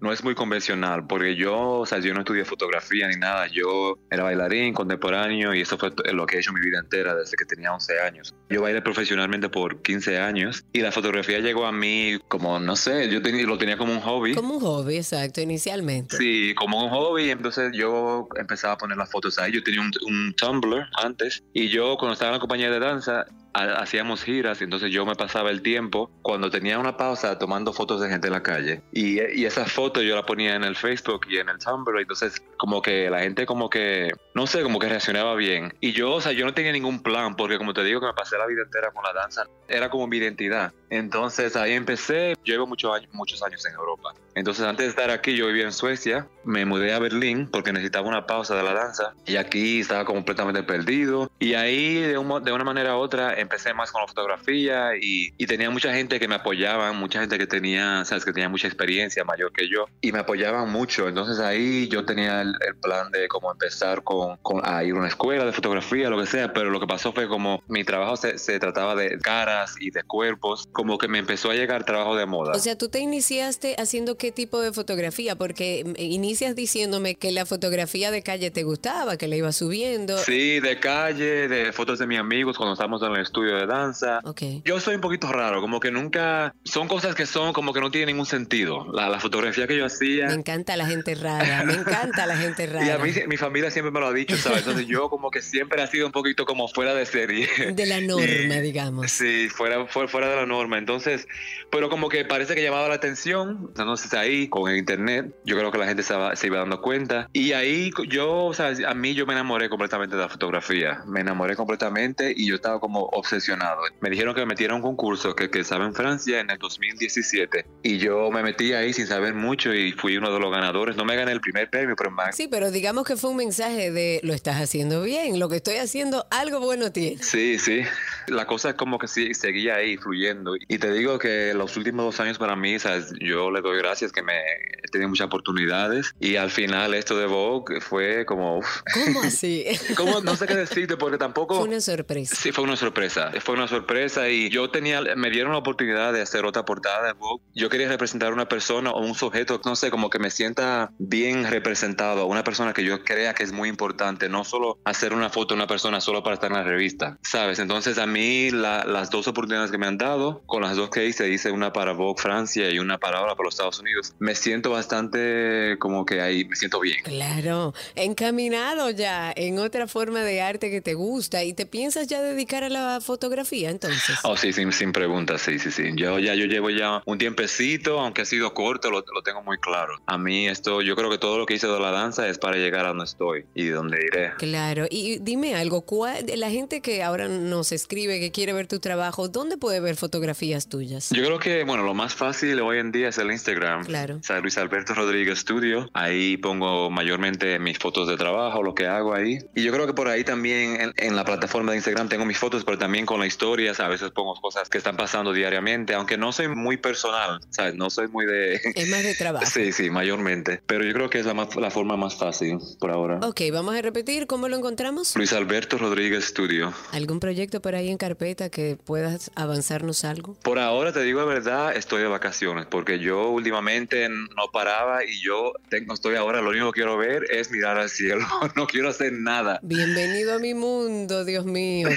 S6: no es muy convencional, porque yo, o sea, yo no estudié fotografía ni nada. Yo era bailarín contemporáneo y eso fue lo que he hecho mi vida entera desde que tenía 11 años. Yo bailé profesionalmente por 15 años y la fotografía llegó a mí como, no sé, yo lo tenía como un hobby.
S3: Como un hobby, exacto, inicialmente.
S6: Sí, como un hobby, entonces yo empezaba a poner las fotos ahí. Yo tenía un, un Tumblr antes y yo cuando estaba en la compañía de danza hacíamos giras entonces yo me pasaba el tiempo cuando tenía una pausa tomando fotos de gente en la calle y, y esas fotos yo las ponía en el Facebook y en el Tumblr entonces como que la gente como que no sé como que reaccionaba bien. Y yo o sea yo no tenía ningún plan porque como te digo que me pasé la vida entera con la danza era como mi identidad. Entonces ahí empecé. Yo llevo muchos años muchos años en Europa. Entonces antes de estar aquí yo vivía en Suecia. Me mudé a Berlín porque necesitaba una pausa de la danza. Y aquí estaba completamente perdido. Y ahí de, un de una manera u otra empecé más con la fotografía y, y tenía mucha gente que me apoyaba, mucha gente que tenía, sabes, que tenía mucha experiencia mayor que yo. Y me apoyaban mucho. Entonces ahí yo tenía el, el plan de cómo empezar con, con a ir a una escuela de fotografía, lo que sea, pero lo que pasó fue como mi trabajo se, se trataba de caras y de cuerpos, como que me empezó a llegar trabajo de moda.
S3: O sea, tú te iniciaste haciendo qué tipo de fotografía, porque inicias diciéndome que la fotografía de calle te gustaba, que la ibas subiendo.
S6: Sí, de calle, de fotos de mis amigos cuando estamos en el estudio de danza.
S3: Ok.
S6: Yo soy un poquito raro, como que nunca... Son cosas que son como que no tienen ningún sentido. La, la fotografía que yo hacía...
S3: Me encanta la gente rara, me encanta la gente rara.
S6: Y a mí, mi familia siempre me lo ha dicho, ¿sabes? Entonces yo como que siempre ha sido un poquito como fuera de serie.
S3: De la norma, digamos.
S6: Sí, fuera, fuera, fuera de la norma. Entonces, pero como que parece que llamaba la atención. Entonces ahí, con el internet, yo creo que la gente se, va- se iba dando cuenta. Y ahí yo, o sea, a mí yo me enamoré completamente de la fotografía. Me enamoré completamente y yo estaba como obsesionado. Me dijeron que me metiera a un concurso que, que estaba en Francia en el 2017. Y yo me metí ahí sin saber mucho y fui uno de los ganadores. No me gané el primer premio, pero me,
S3: Sí, pero digamos que fue un mensaje de lo estás haciendo bien, lo que estoy haciendo, algo bueno tiene.
S6: Sí, sí. La cosa es como que sí, seguía ahí fluyendo. Y te digo que los últimos dos años para mí, ¿sabes? yo le doy gracias que me he tenido muchas oportunidades. Y al final esto de Vogue fue como... uf,
S3: ¿Cómo así?
S6: ¿Cómo? No sé qué decirte porque tampoco...
S3: Fue una sorpresa.
S6: Sí, fue una sorpresa. Fue una sorpresa y yo tenía, me dieron la oportunidad de hacer otra portada de Vogue. Yo quería representar a una persona o un sujeto, no sé, como que me sienta bien representado, una persona que yo crea que es muy importante, no solo hacer una foto de una persona solo para estar en la revista, ¿sabes? Entonces a mí la- las dos oportunidades que me han dado, con las dos que hice, hice una para Vogue Francia y una para ahora para los Estados Unidos, me siento bastante como que ahí, me siento bien.
S3: Claro, encaminado ya en otra forma de arte que te gusta y te piensas ya dedicar a la fotografía entonces.
S6: Oh, sí, sin, sin preguntas, sí, sí, sí. Yo ya yo llevo ya un tiempecito, aunque ha sido corto, lo, lo tengo muy claro. A mí esto, yo creo que todo lo que hice de la danza es para llegar a donde estoy y donde iré.
S3: Claro, y dime algo, ¿cuál, de la gente que ahora nos escribe, que quiere ver tu trabajo, ¿dónde puede ver fotografías tuyas?
S6: Yo creo que, bueno, lo más fácil hoy en día es el Instagram.
S3: Claro.
S6: O sea, Luis Alberto Rodríguez Studio. Ahí pongo mayormente mis fotos de trabajo, lo que hago ahí. Y yo creo que por ahí también, en, en la plataforma de Instagram, tengo mis fotos, pero también con la historia, a veces pongo cosas que están pasando diariamente, aunque no soy muy personal, ¿sabes? No soy muy de...
S3: Es más de trabajo.
S6: Sí, sí, mayormente. Pero yo creo que es la, más- la forma más fácil por ahora.
S3: Ok, vamos a repetir cómo lo encontramos.
S6: Luis Alberto Rodríguez Studio.
S3: ¿Algún proyecto por ahí en carpeta que puedas avanzarnos algo?
S6: Por ahora, te digo la verdad, estoy de vacaciones, porque yo últimamente no paraba y yo tengo, estoy ahora, lo único que quiero ver es mirar al cielo, no quiero hacer nada.
S3: Bienvenido a mi mundo, Dios mío.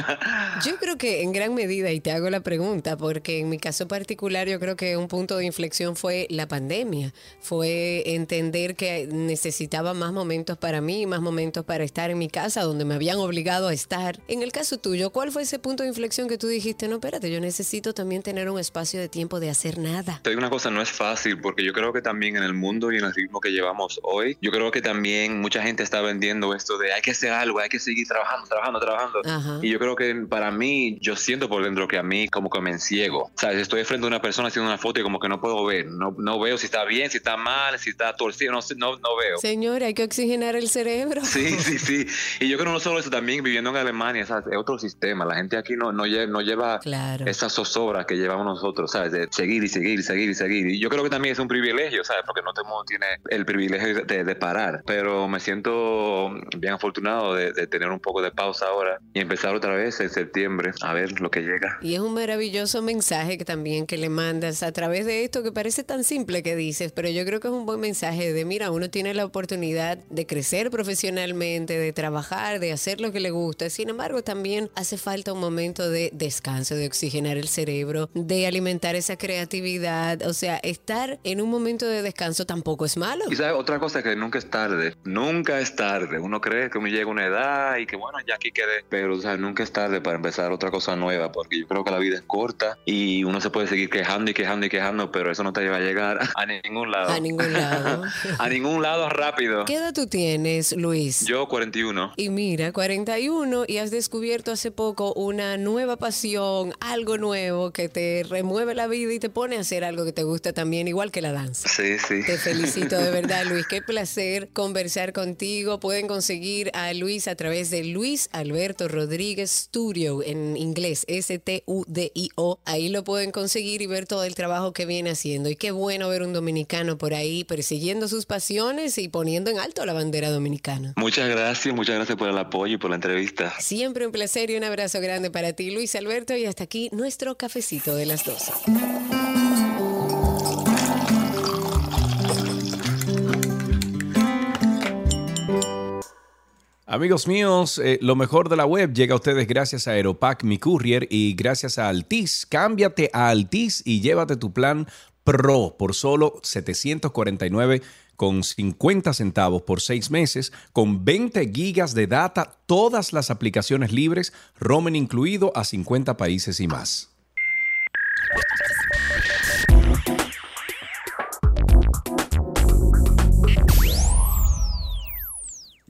S3: Yo creo que en gran medida, y te hago la pregunta, porque en mi caso particular yo creo que un punto de inflexión fue la pandemia, fue entender que necesitaba más momentos para mí, más momentos para estar en mi casa, donde me habían obligado a estar. En el caso tuyo, ¿cuál fue ese punto de inflexión que tú dijiste, no, espérate, yo necesito también tener un espacio de tiempo de hacer nada?
S6: Te digo una cosa, no es fácil, porque yo creo que también en el mundo y en el ritmo que llevamos hoy, yo creo que también mucha gente está vendiendo esto de hay que hacer algo, hay que seguir trabajando, trabajando, trabajando.
S3: Ajá.
S6: Y yo creo que para mí, yo siento por dentro que a mí como que me enciego. ¿Sabes? Estoy frente a una persona haciendo una foto y como que no puedo ver. No, no veo si está bien, si está mal, si está torcido, no, no, no veo.
S3: Señora, hay que oxigenar el cerebro.
S6: Sí, sí, sí. Y yo creo que no solo eso, también viviendo en Alemania, ¿sabes? es otro sistema. La gente aquí no, no, lle- no lleva
S3: Claro.
S6: esa zozobra que llevamos nosotros, ¿sabes? De seguir y seguir y seguir y seguir. Y yo creo que también es un privilegio, ¿sabes? Porque no todo el mundo tiene el privilegio de, de parar. Pero me siento bien afortunado de, de tener un poco de pausa ahora y empezar otra vez en septiembre a ver lo que llega.
S3: Y es un maravilloso mensaje que también que le mandas a través de esto que parece tan simple que dices, pero yo creo que es un buen mensaje de, mira, uno tiene la oportunidad de crecer profesionalmente, de trabajar, de hacer lo que le gusta. Sin embargo, también hace falta un momento de descanso, de oxigenar el cerebro, de alimentar esa creatividad. O sea, estar en un momento de descanso tampoco es malo.
S6: Y sabes, otra cosa que nunca es tarde, nunca es tarde. Uno cree que uno llega a una edad y que bueno, ya aquí quedé, pero o sea, nunca es tarde para empezar otra cosa nueva, porque yo creo que la vida es corta y uno se puede seguir quejando y quejando y quejando, pero eso no te lleva a llegar a ningún lado.
S3: A ningún lado.
S6: a ningún lado rápido.
S3: ¿Qué edad tú tienes, Luis?
S6: Yo 41.
S3: Y mira, 41 y has descubierto hace poco una nueva pasión, algo nuevo que te remueve la vida y te pone a hacer algo que te gusta también, igual que la danza.
S6: Sí, sí.
S3: Te felicito de verdad, Luis. Qué placer conversar contigo. Pueden conseguir a Luis a través de Luis Alberto Rodríguez Studio en inglés, S-T-U-D-I-O. Ahí lo pueden conseguir y ver todo el trabajo que viene haciendo. Y qué bueno ver un dominicano por ahí persiguiendo sus pasiones y poniendo en alto la bandera dominicana.
S6: Muchas gracias, muchas gracias por el apoyo y por la entrevista.
S3: Siempre un placer y un abrazo grande para ti, Luis Alberto. Y hasta aquí nuestro cafecito de las 12.
S2: Amigos míos, eh, lo mejor de la web llega a ustedes gracias a Aeropack Mi Courier y gracias a Altis. Cámbiate a Altis y llévate tu plan Pro por solo 749 con 50 centavos por seis meses, con 20 gigas de data, todas las aplicaciones libres, roaming incluido a 50 países y más.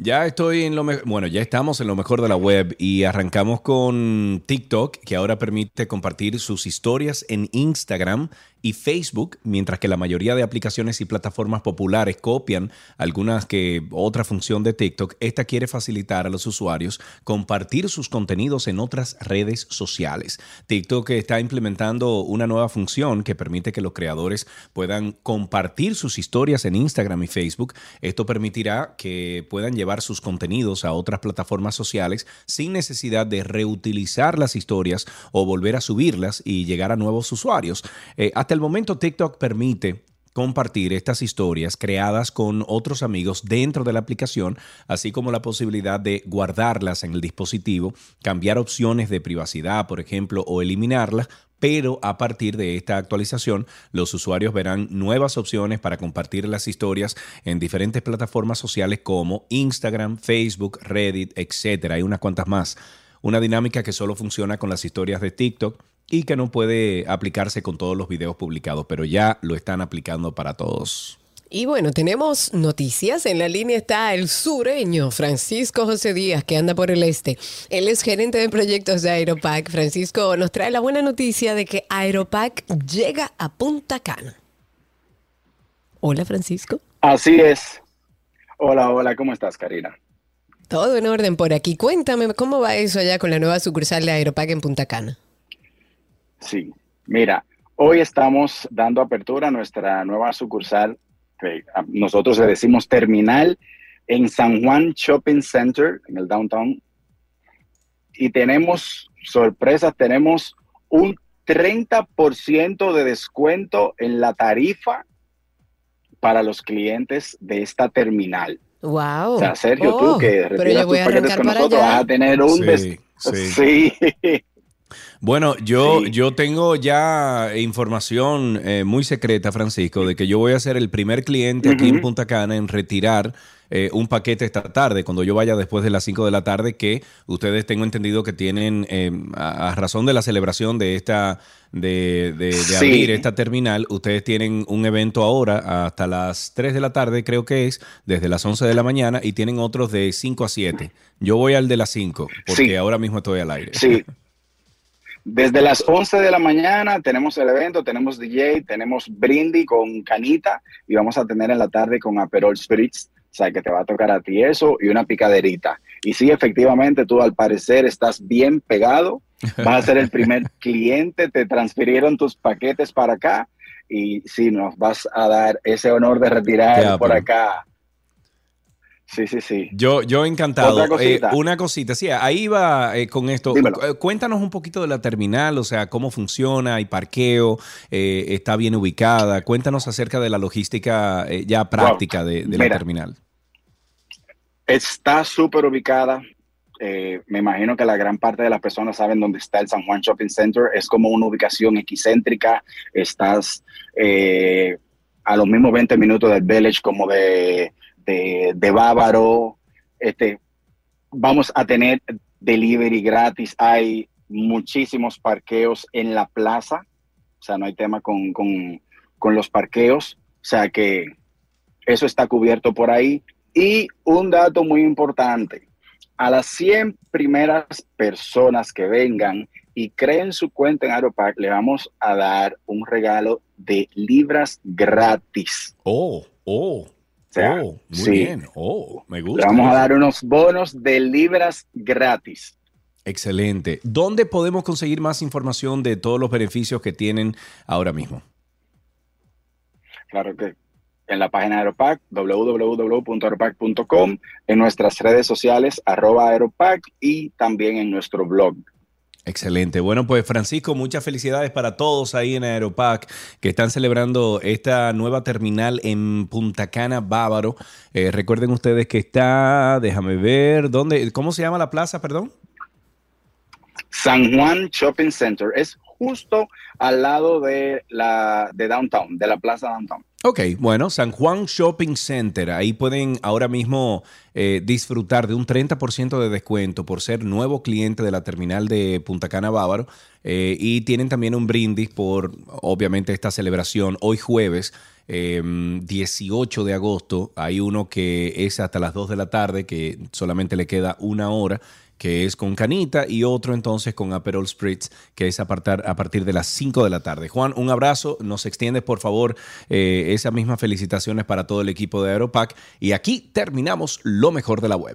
S2: Ya estoy en lo bueno, ya estamos en lo mejor de la web y arrancamos con TikTok, que ahora permite compartir sus historias en Instagram y Facebook, mientras que la mayoría de aplicaciones y plataformas populares copian algunas que otra función de TikTok, esta quiere facilitar a los usuarios compartir sus contenidos en otras redes sociales. TikTok está implementando una nueva función que permite que los creadores puedan compartir sus historias en Instagram y Facebook. Esto permitirá que puedan llevar sus contenidos a otras plataformas sociales sin necesidad de reutilizar las historias o volver a subirlas y llegar a nuevos usuarios. Eh, hasta el momento TikTok permite compartir estas historias creadas con otros amigos dentro de la aplicación, así como la posibilidad de guardarlas en el dispositivo, cambiar opciones de privacidad, por ejemplo, o eliminarlas, pero a partir de esta actualización los usuarios verán nuevas opciones para compartir las historias en diferentes plataformas sociales como Instagram, Facebook, Reddit, etc. Hay unas cuantas más. Una dinámica que solo funciona con las historias de TikTok y que no puede aplicarse con todos los videos publicados, pero ya lo están aplicando para todos.
S3: Y bueno, tenemos noticias. En la línea está el sureño Francisco José Díaz, que anda por el este. Él es gerente de proyectos de Aeropac. Francisco nos trae la buena noticia de que Aeropac llega a Punta Cana. Hola, Francisco.
S7: Así es. Hola, hola, ¿cómo estás, Karina?
S3: Todo en orden por aquí. Cuéntame, ¿cómo va eso allá con la nueva sucursal de Aeropac en Punta Cana?
S7: Sí, mira, hoy estamos dando apertura a nuestra nueva sucursal, que nosotros le decimos terminal, en San Juan Shopping Center, en el downtown. Y tenemos sorpresas, tenemos un 30% de descuento en la tarifa para los clientes de esta terminal.
S3: Wow.
S7: O sea, Sergio,
S3: Oh,
S7: tú que
S3: pero
S7: retiras tus paquetes con
S3: para
S7: nosotros,
S3: allá.
S7: vas a tener un
S2: Sí,
S7: des-
S2: sí.
S7: sí.
S2: Bueno, yo,
S7: Sí.
S2: yo tengo ya información eh, muy secreta, Francisco, de que yo voy a ser el primer cliente aquí en. Punta Cana en retirar eh, un paquete esta tarde, cuando yo vaya después de las 5 de la tarde, que ustedes tengo entendido que tienen, eh, a, a razón de la celebración de esta, de, de- de
S7: Sí.
S2: abrir esta terminal, ustedes tienen un evento ahora hasta las 3 de la tarde, creo que es, desde las 11 de la mañana, y tienen otros de 5 a 7. Yo voy al de las 5, porque
S7: Sí.
S2: ahora mismo estoy al aire.
S7: Sí. Desde las 11 de la mañana tenemos el evento, tenemos DJ, tenemos Brindy con Canita y vamos a tener en la tarde con Aperol Spirits, o sea que te va a tocar a ti eso y una picaderita. Y sí, efectivamente, tú al parecer estás bien pegado, vas a ser el primer cliente, te transfirieron tus paquetes para acá y sí, nos vas a dar ese honor de retirar por
S2: pero-
S7: acá. Sí, sí, sí.
S2: Yo, yo encantado.
S7: Otra cosita.
S2: Eh, una cosita, sí, ahí va eh, con esto.
S7: Dímelo.
S2: Cu- Cuéntanos un poquito de la terminal, o sea, cómo funciona, hay parqueo, eh, está bien ubicada. Cuéntanos acerca de la logística eh, ya práctica de, de la terminal.
S7: Está súper ubicada. Eh, me imagino que la gran parte de las personas saben dónde está el San Juan Shopping Center. Es como una ubicación excéntrica. Estás eh, a los mismos 20 minutos del Village como de, de, de Bávaro. Este, vamos a tener delivery gratis. Hay muchísimos parqueos en la plaza. O sea, no hay tema con, con, con los parqueos. O sea que eso está cubierto por ahí. Y un dato muy importante, a las 100 primeras personas que vengan y creen su cuenta en Aeropack, le vamos a dar un regalo de libras gratis.
S2: Oh, oh,
S7: sea,
S2: oh, muy
S7: sí.
S2: bien. Oh, me gusta.
S7: Le vamos a dar unos bonos de libras gratis.
S2: Excelente. ¿Dónde podemos conseguir más información de todos los beneficios que tienen ahora mismo?
S7: Claro que en la página de Aeropack, www.aeropack.com, en nuestras redes sociales, arroba Aeropack y también en nuestro blog.
S2: Excelente. Bueno, pues Francisco, muchas felicidades para todos ahí en Aeropac que están celebrando esta nueva terminal en Punta Cana, Bávaro. Eh, recuerden ustedes que está, déjame ver, ¿dónde? ¿Cómo se llama la plaza, perdón?
S7: San Juan Shopping Center es justo al lado de la de downtown, de la plaza downtown.
S2: Ok, bueno, San Juan Shopping Center. Ahí pueden ahora mismo eh, disfrutar de un 30% de descuento por ser nuevo cliente de la terminal de Punta Cana Bávaro. Eh, y tienen también un brindis por, obviamente, esta celebración hoy jueves. eh, 18 de agosto hay uno que es hasta las 2 de la tarde, que solamente le queda una hora, que es con Canita, y otro entonces con Aperol Spritz, que es a, a partir de las 5 de la tarde. Juan, un abrazo, nos extiendes por favor eh, esas mismas felicitaciones para todo el equipo de Aeropack, y aquí terminamos lo mejor de la web.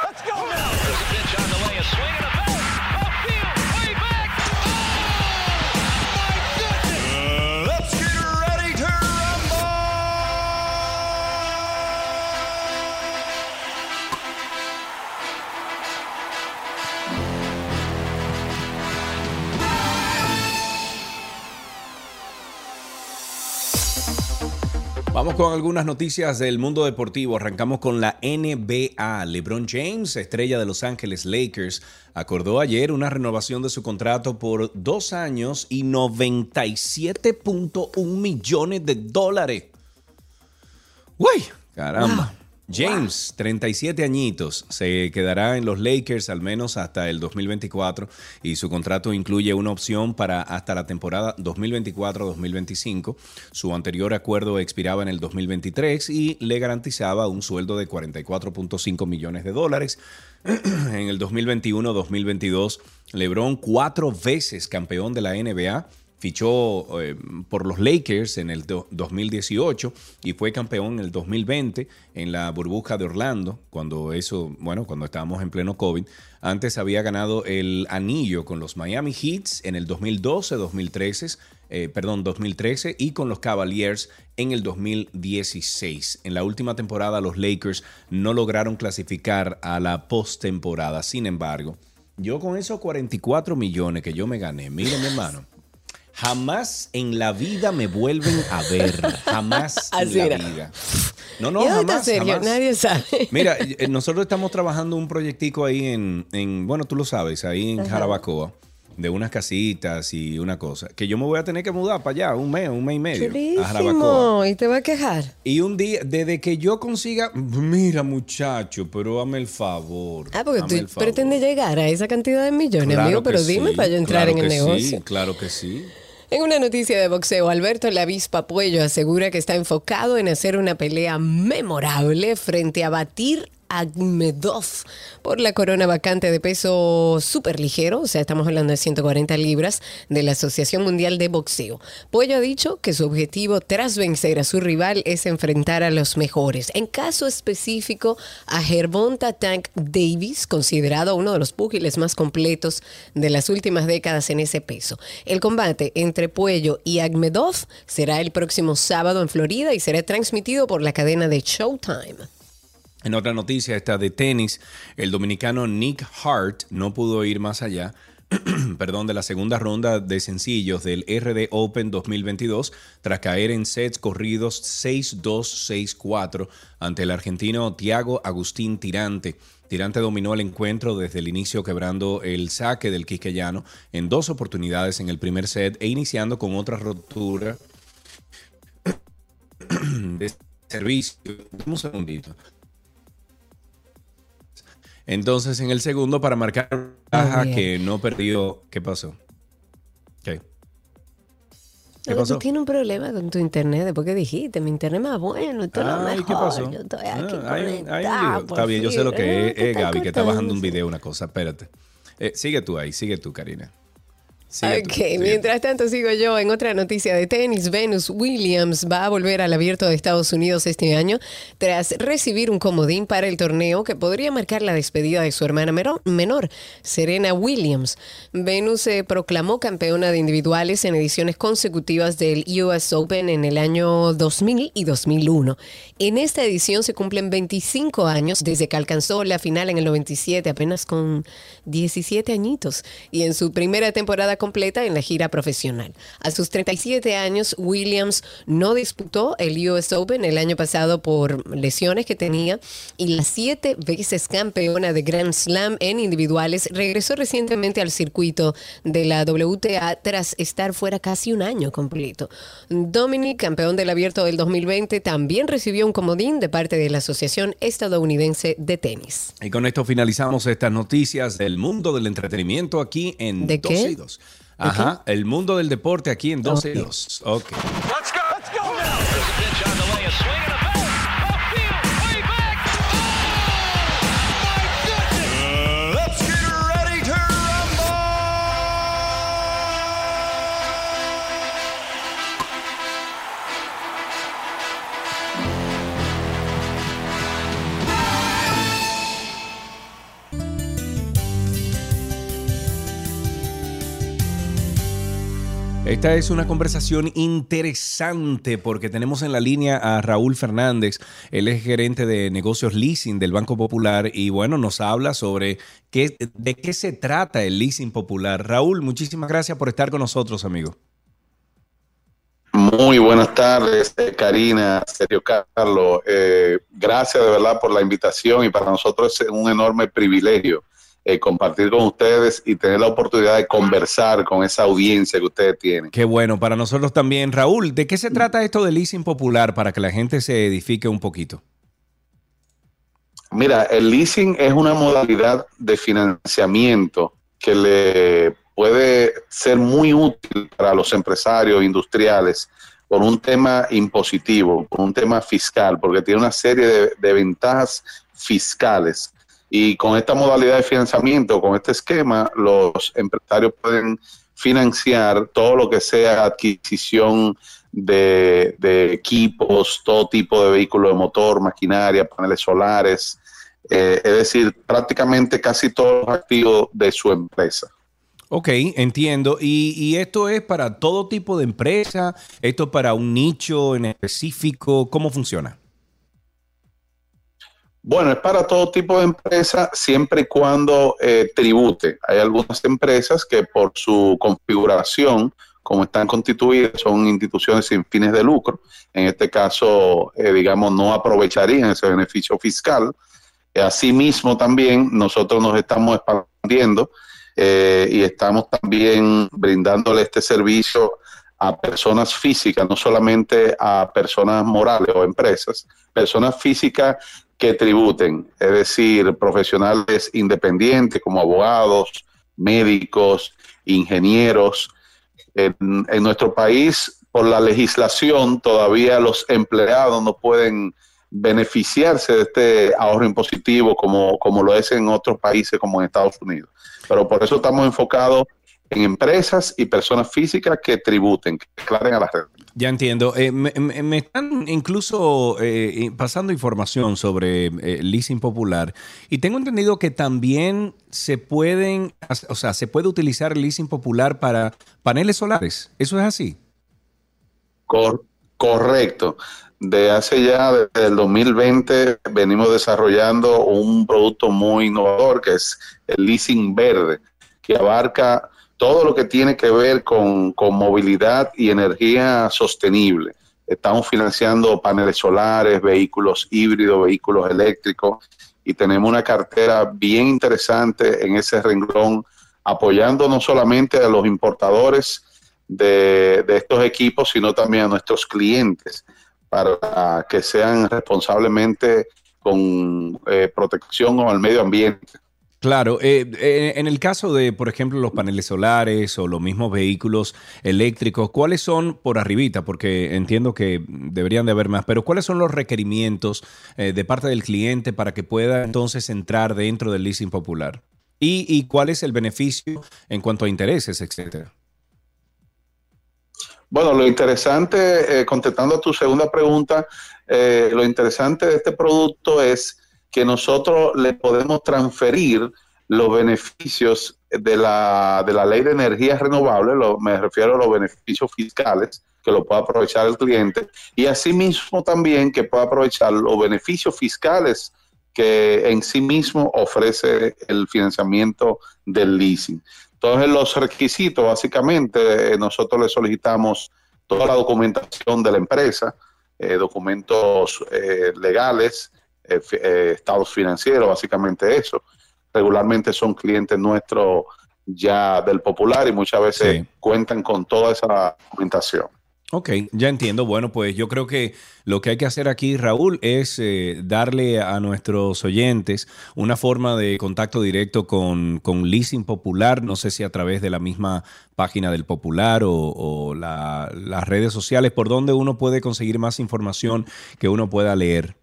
S2: Vamos con algunas noticias del mundo deportivo. Arrancamos con la NBA. LeBron James, estrella de Los Ángeles Lakers, acordó ayer una renovación de su contrato por dos años y 97.1 millones de dólares. ¡Uy! Caramba. James, 37 añitos, se quedará en los Lakers al menos hasta el 2024 y su contrato incluye una opción para hasta la temporada 2024-2025. Su anterior acuerdo expiraba en el 2023 y le garantizaba un sueldo de 44.5 millones de dólares. en el 2021-2022, LeBron cuatro veces campeón de la NBA fichó eh, por los Lakers en el 2018 y fue campeón en el 2020 en la burbuja de Orlando, cuando eso, bueno, cuando estábamos en pleno COVID. Antes había ganado el anillo con los Miami Heats en el 2012, 2013, eh, perdón, 2013 y con los Cavaliers en el 2016. En la última temporada los Lakers no lograron clasificar a la postemporada. Sin embargo, yo con esos 44 millones que yo me gané, mire mi hermano, Jamás en la vida me vuelven a ver. Jamás en la vida. No, no, jamás,
S3: serio?
S2: jamás.
S3: Nadie sabe.
S2: Mira, eh, nosotros estamos trabajando un proyectico ahí en, en bueno, tú lo sabes, ahí en Jarabacoa, de unas casitas y una cosa, que yo me voy a tener que mudar para allá, un mes, un mes y medio, a Jarabacoa.
S3: Chulísimo. ¿Y te va a quejar?
S2: Y un día, desde que yo consiga, mira muchacho, pero hazme el favor.
S3: Ah, porque tú pretendes llegar a esa cantidad de millones,
S2: Claro
S3: amigo, pero dime para yo entrar
S2: claro
S3: en el negocio.
S2: Sí, claro que sí.
S3: En una noticia de boxeo, Alberto La Avispa Puello asegura que está enfocado en hacer una pelea memorable frente a Batir Agmedov por la corona vacante de peso súper ligero, o sea, estamos hablando de 140 libras, de la Asociación Mundial de Boxeo. Puello ha dicho que su objetivo tras vencer a su rival es enfrentar a los mejores. En caso específico, a Gervonta Tank Davis, considerado uno de los púgiles más completos de las últimas décadas en ese peso. El combate entre Puello y Agmedov será el próximo sábado en Florida y será transmitido por la cadena de Showtime.
S2: En otra noticia, esta de tenis, el dominicano Nick Hart no pudo ir más allá. perdón, de la segunda ronda de sencillos del RD Open 2022 tras caer en sets corridos 6-2, 6-4 ante el argentino Tiago Agustín Tirante. Tirante dominó el encuentro desde el inicio quebrando el saque del quisqueyano en dos oportunidades en el primer set e iniciando con otra rotura de servicio. Un segundito. Entonces, en el segundo, para marcar baja
S3: bien.
S2: que no perdió. ¿Qué pasó? ¿Qué? ¿Qué pasó?
S3: Tú tienes un problema con tu internet, después que dijiste, mi internet más bueno, esto es lo mejor.
S2: ¿qué pasó?
S3: Yo estoy
S2: Ah,
S3: aquí
S2: hay, hay
S3: por
S2: Está bien, yo sé lo que es, eh, Gaby, que está bajando un
S3: cortando.
S2: video, una cosa. Espérate. Eh, sigue tú ahí, sigue tú, Karina. Sigue
S3: Ok,
S2: tú.
S3: mientras tanto sigo yo en otra noticia de tenis. Venus Williams va a volver al abierto de Estados Unidos este año tras recibir un comodín para el torneo que podría marcar la despedida de su hermana menor, Serena Williams. Venus se proclamó campeona de individuales en ediciones consecutivas del US Open en el año 2000 y 2001. En esta edición se cumplen 25 años desde que alcanzó la final en el 97, apenas con 17 añitos, y en su primera temporada completa en la gira profesional. A sus 37 años, Williams no disputó el US Open el año pasado por lesiones que tenía y la siete veces campeona de Grand Slam en individuales regresó recientemente al circuito de la WTA tras estar fuera casi un año completo. Dominic, campeón del abierto del 2020, también recibió un comodín de parte de la Asociación Estadounidense de Tenis.
S2: Y con esto finalizamos estas noticias del mundo del entretenimiento aquí en
S3: ¿De
S2: 12
S3: qué?
S2: y 2. Ajá, el mundo del deporte aquí en 12 y
S3: Ok.
S2: 2. Ok.
S8: Let's go.
S2: Esta es una conversación interesante porque tenemos en la línea a Raúl Fernández. Él es gerente de negocios leasing del Banco Popular y bueno, nos habla sobre qué, de qué se trata el leasing popular. Raúl, muchísimas gracias por estar con nosotros, amigo.
S9: Muy buenas tardes, eh, Karina, Sergio Carlos. Eh, gracias de verdad por la invitación y para nosotros es un enorme privilegio eh, compartir con ustedes y tener la oportunidad de conversar con esa audiencia que ustedes tienen.
S2: Qué bueno, para nosotros también. Raúl, ¿de qué se trata esto del leasing popular para que la gente se edifique un poquito?
S9: Mira, el leasing es una modalidad de financiamiento que le puede ser muy útil para los empresarios industriales por un tema impositivo, por un tema fiscal, porque tiene una serie de, de ventajas fiscales. Y con esta modalidad de financiamiento, con este esquema, los empresarios pueden financiar todo lo que sea adquisición de, equipos, todo tipo de vehículos de motor, maquinaria, paneles solares, eh, es decir, prácticamente casi todos los activos de su empresa.
S2: Ok, entiendo. Y, y esto es para todo tipo de empresa, esto es para un nicho en específico, ¿cómo funciona?
S9: Bueno, es para todo tipo de empresa siempre y cuando eh, tribute. Hay algunas empresas que por su configuración, como están constituidas, son instituciones sin fines de lucro. En este caso, eh, digamos, no aprovecharían ese beneficio fiscal. Asimismo, también nosotros nos estamos expandiendo eh, y estamos también brindándole este servicio a personas físicas, no solamente a personas morales o empresas, personas físicas que tributen, es decir, profesionales independientes como abogados, médicos, ingenieros. En, en nuestro país, por la legislación, todavía los empleados no pueden beneficiarse de este ahorro impositivo como, como lo es en otros países como en Estados Unidos. Pero por eso estamos enfocados en empresas y personas físicas que tributen, que declaren a la red.
S2: Ya entiendo. Eh, me, están incluso eh, pasando información sobre eh, leasing popular y tengo entendido que también se pueden, o sea, se puede utilizar el leasing popular para paneles solares. ¿Eso es así?
S9: Cor- correcto. De hace ya, desde el 2020, venimos desarrollando un producto muy innovador que es el leasing verde, que abarca todo lo que tiene que ver con, con movilidad y energía sostenible. Estamos financiando paneles solares, vehículos híbridos, vehículos eléctricos y tenemos una cartera bien interesante en ese renglón, apoyando no solamente a los importadores de, de estos equipos, sino también a nuestros clientes para que sean responsablemente con eh, protección al medio ambiente.
S2: Claro, eh, eh, en el caso de, por ejemplo, los paneles solares o los mismos vehículos eléctricos, ¿cuáles son por arribita? Porque entiendo que deberían de haber más, pero ¿cuáles son los requerimientos eh, de parte del cliente para que pueda entonces entrar dentro del leasing popular? ¿Y, y cuál es el beneficio en cuanto a intereses, etcétera?
S9: Bueno, lo interesante, contestando a tu segunda pregunta, lo interesante de este producto es que nosotros le podemos transferir los beneficios de la, de la ley de energías renovables, lo- me refiero a los beneficios fiscales, que lo pueda aprovechar el cliente, y asimismo también que pueda aprovechar los beneficios fiscales que en sí mismo ofrece el financiamiento del leasing. Entonces, los requisitos, básicamente, eh, nosotros le solicitamos toda la documentación de la empresa, eh, documentos eh, legales, eh, eh, estados financieros, básicamente eso. Regularmente son clientes nuestros ya del popular y muchas veces
S2: Sí.
S9: cuentan con toda esa documentación.
S2: Ok, ya entiendo. Bueno, pues yo creo que lo que hay que hacer aquí, Raúl, es eh, darle a nuestros oyentes una forma de contacto directo con, con Leasing Popular. No sé si a través de la misma página del Popular o, o la- las redes sociales, por donde uno puede conseguir más información que uno pueda leer.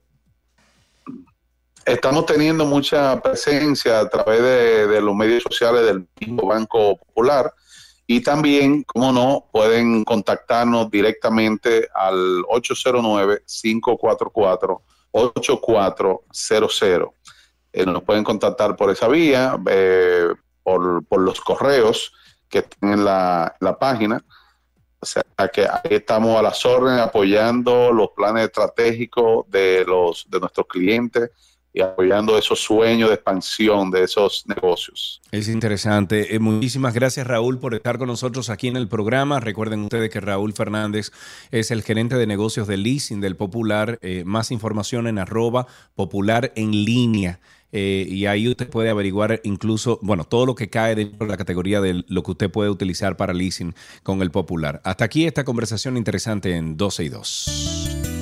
S9: Estamos teniendo mucha presencia a través de, los medios sociales del mismo Banco Popular y también, como no, pueden contactarnos directamente al 809-544-8400. Eh, nos pueden contactar por esa vía, eh, por, por los correos que están en la, la página. O sea que ahí estamos a las órdenes apoyando los planes estratégicos de los de nuestros clientes y apoyando esos sueños de expansión de esos negocios.
S2: Es interesante. Eh, muchísimas gracias, Raúl, por estar con nosotros aquí en el programa. Recuerden ustedes que Raúl Fernández es el gerente de negocios de leasing del Popular. Eh, más información en arroba popular en línea. Eh, y ahí usted puede averiguar incluso, bueno, todo lo que cae dentro de la categoría de lo que usted puede utilizar para leasing con el Popular. Hasta aquí esta conversación interesante en 12 y 2.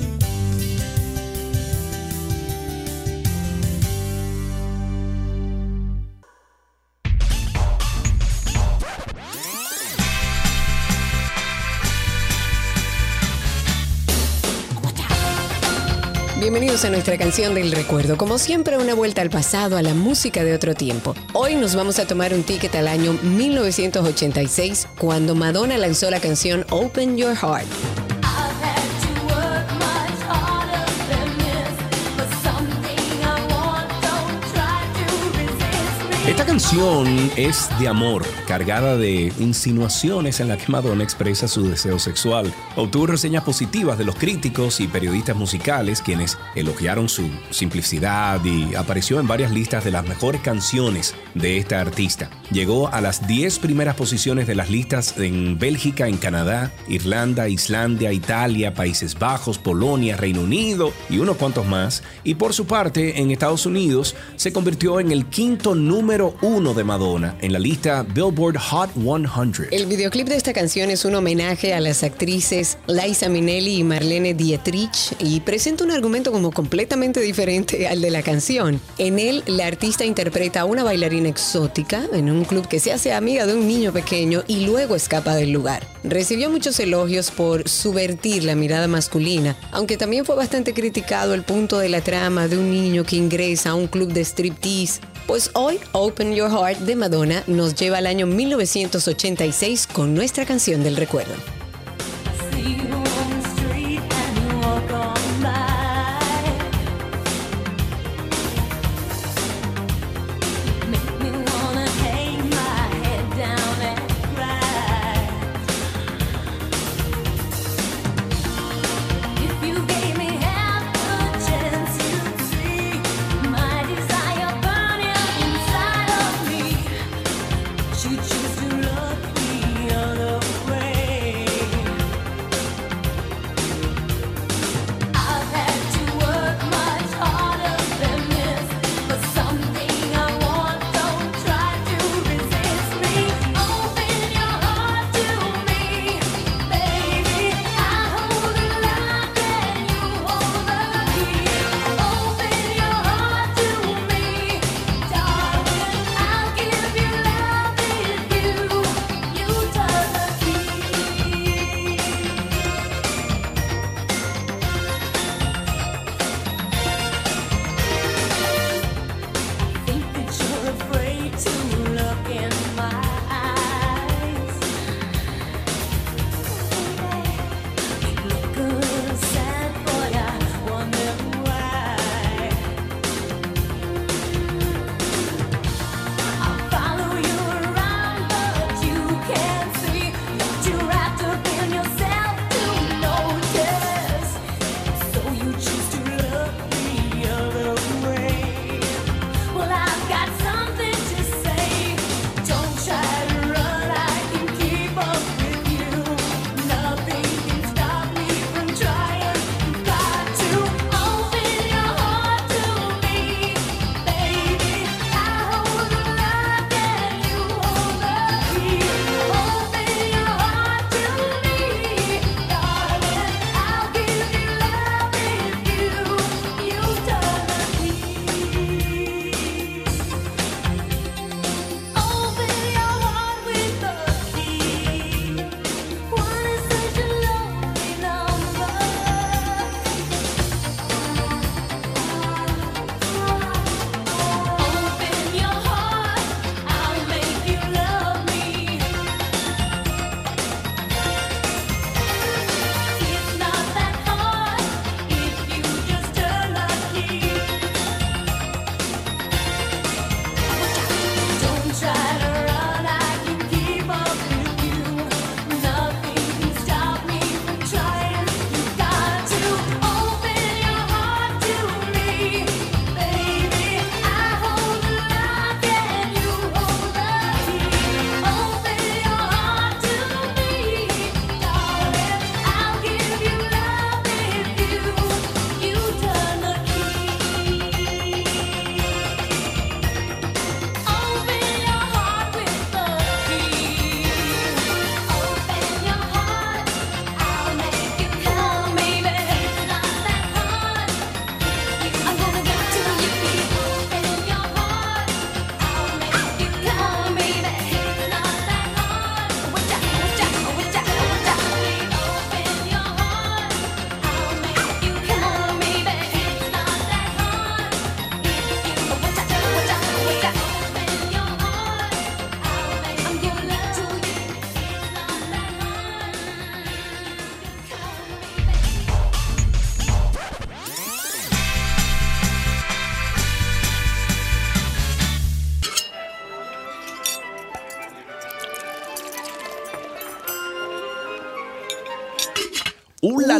S3: Bienvenidos a nuestra canción del recuerdo. Como siempre, una vuelta al pasado, a la música de otro tiempo. Hoy nos vamos a tomar un ticket al año 1986, cuando Madonna lanzó la canción Open Your Heart.
S2: Canción es de amor, cargada de insinuaciones en la que Madonna expresa su deseo sexual. Obtuvo reseñas positivas de los críticos y periodistas musicales, quienes elogiaron su simplicidad y apareció en varias listas de las mejores canciones de esta artista. Llegó a las 10 primeras posiciones de las listas en Bélgica, en Canadá, Irlanda, Islandia, Italia, Países Bajos, Polonia, Reino Unido y unos cuantos más. Y por su parte, en Estados Unidos se convirtió en el quinto número uno de Madonna en la lista Billboard Hot 100.
S3: El videoclip de esta canción es un homenaje a las actrices Liza Minnelli y Marlene Dietrich y presenta un argumento como completamente diferente al de la canción. En él, la artista interpreta a una bailarina exótica en un club que se hace amiga de un niño pequeño y luego escapa del lugar. Recibió muchos elogios por subvertir la mirada masculina, aunque también fue bastante criticado el punto de la trama de un niño que ingresa a un club de striptease. Pues hoy, Open Your Heart de Madonna nos lleva al año 1986 con nuestra canción del recuerdo.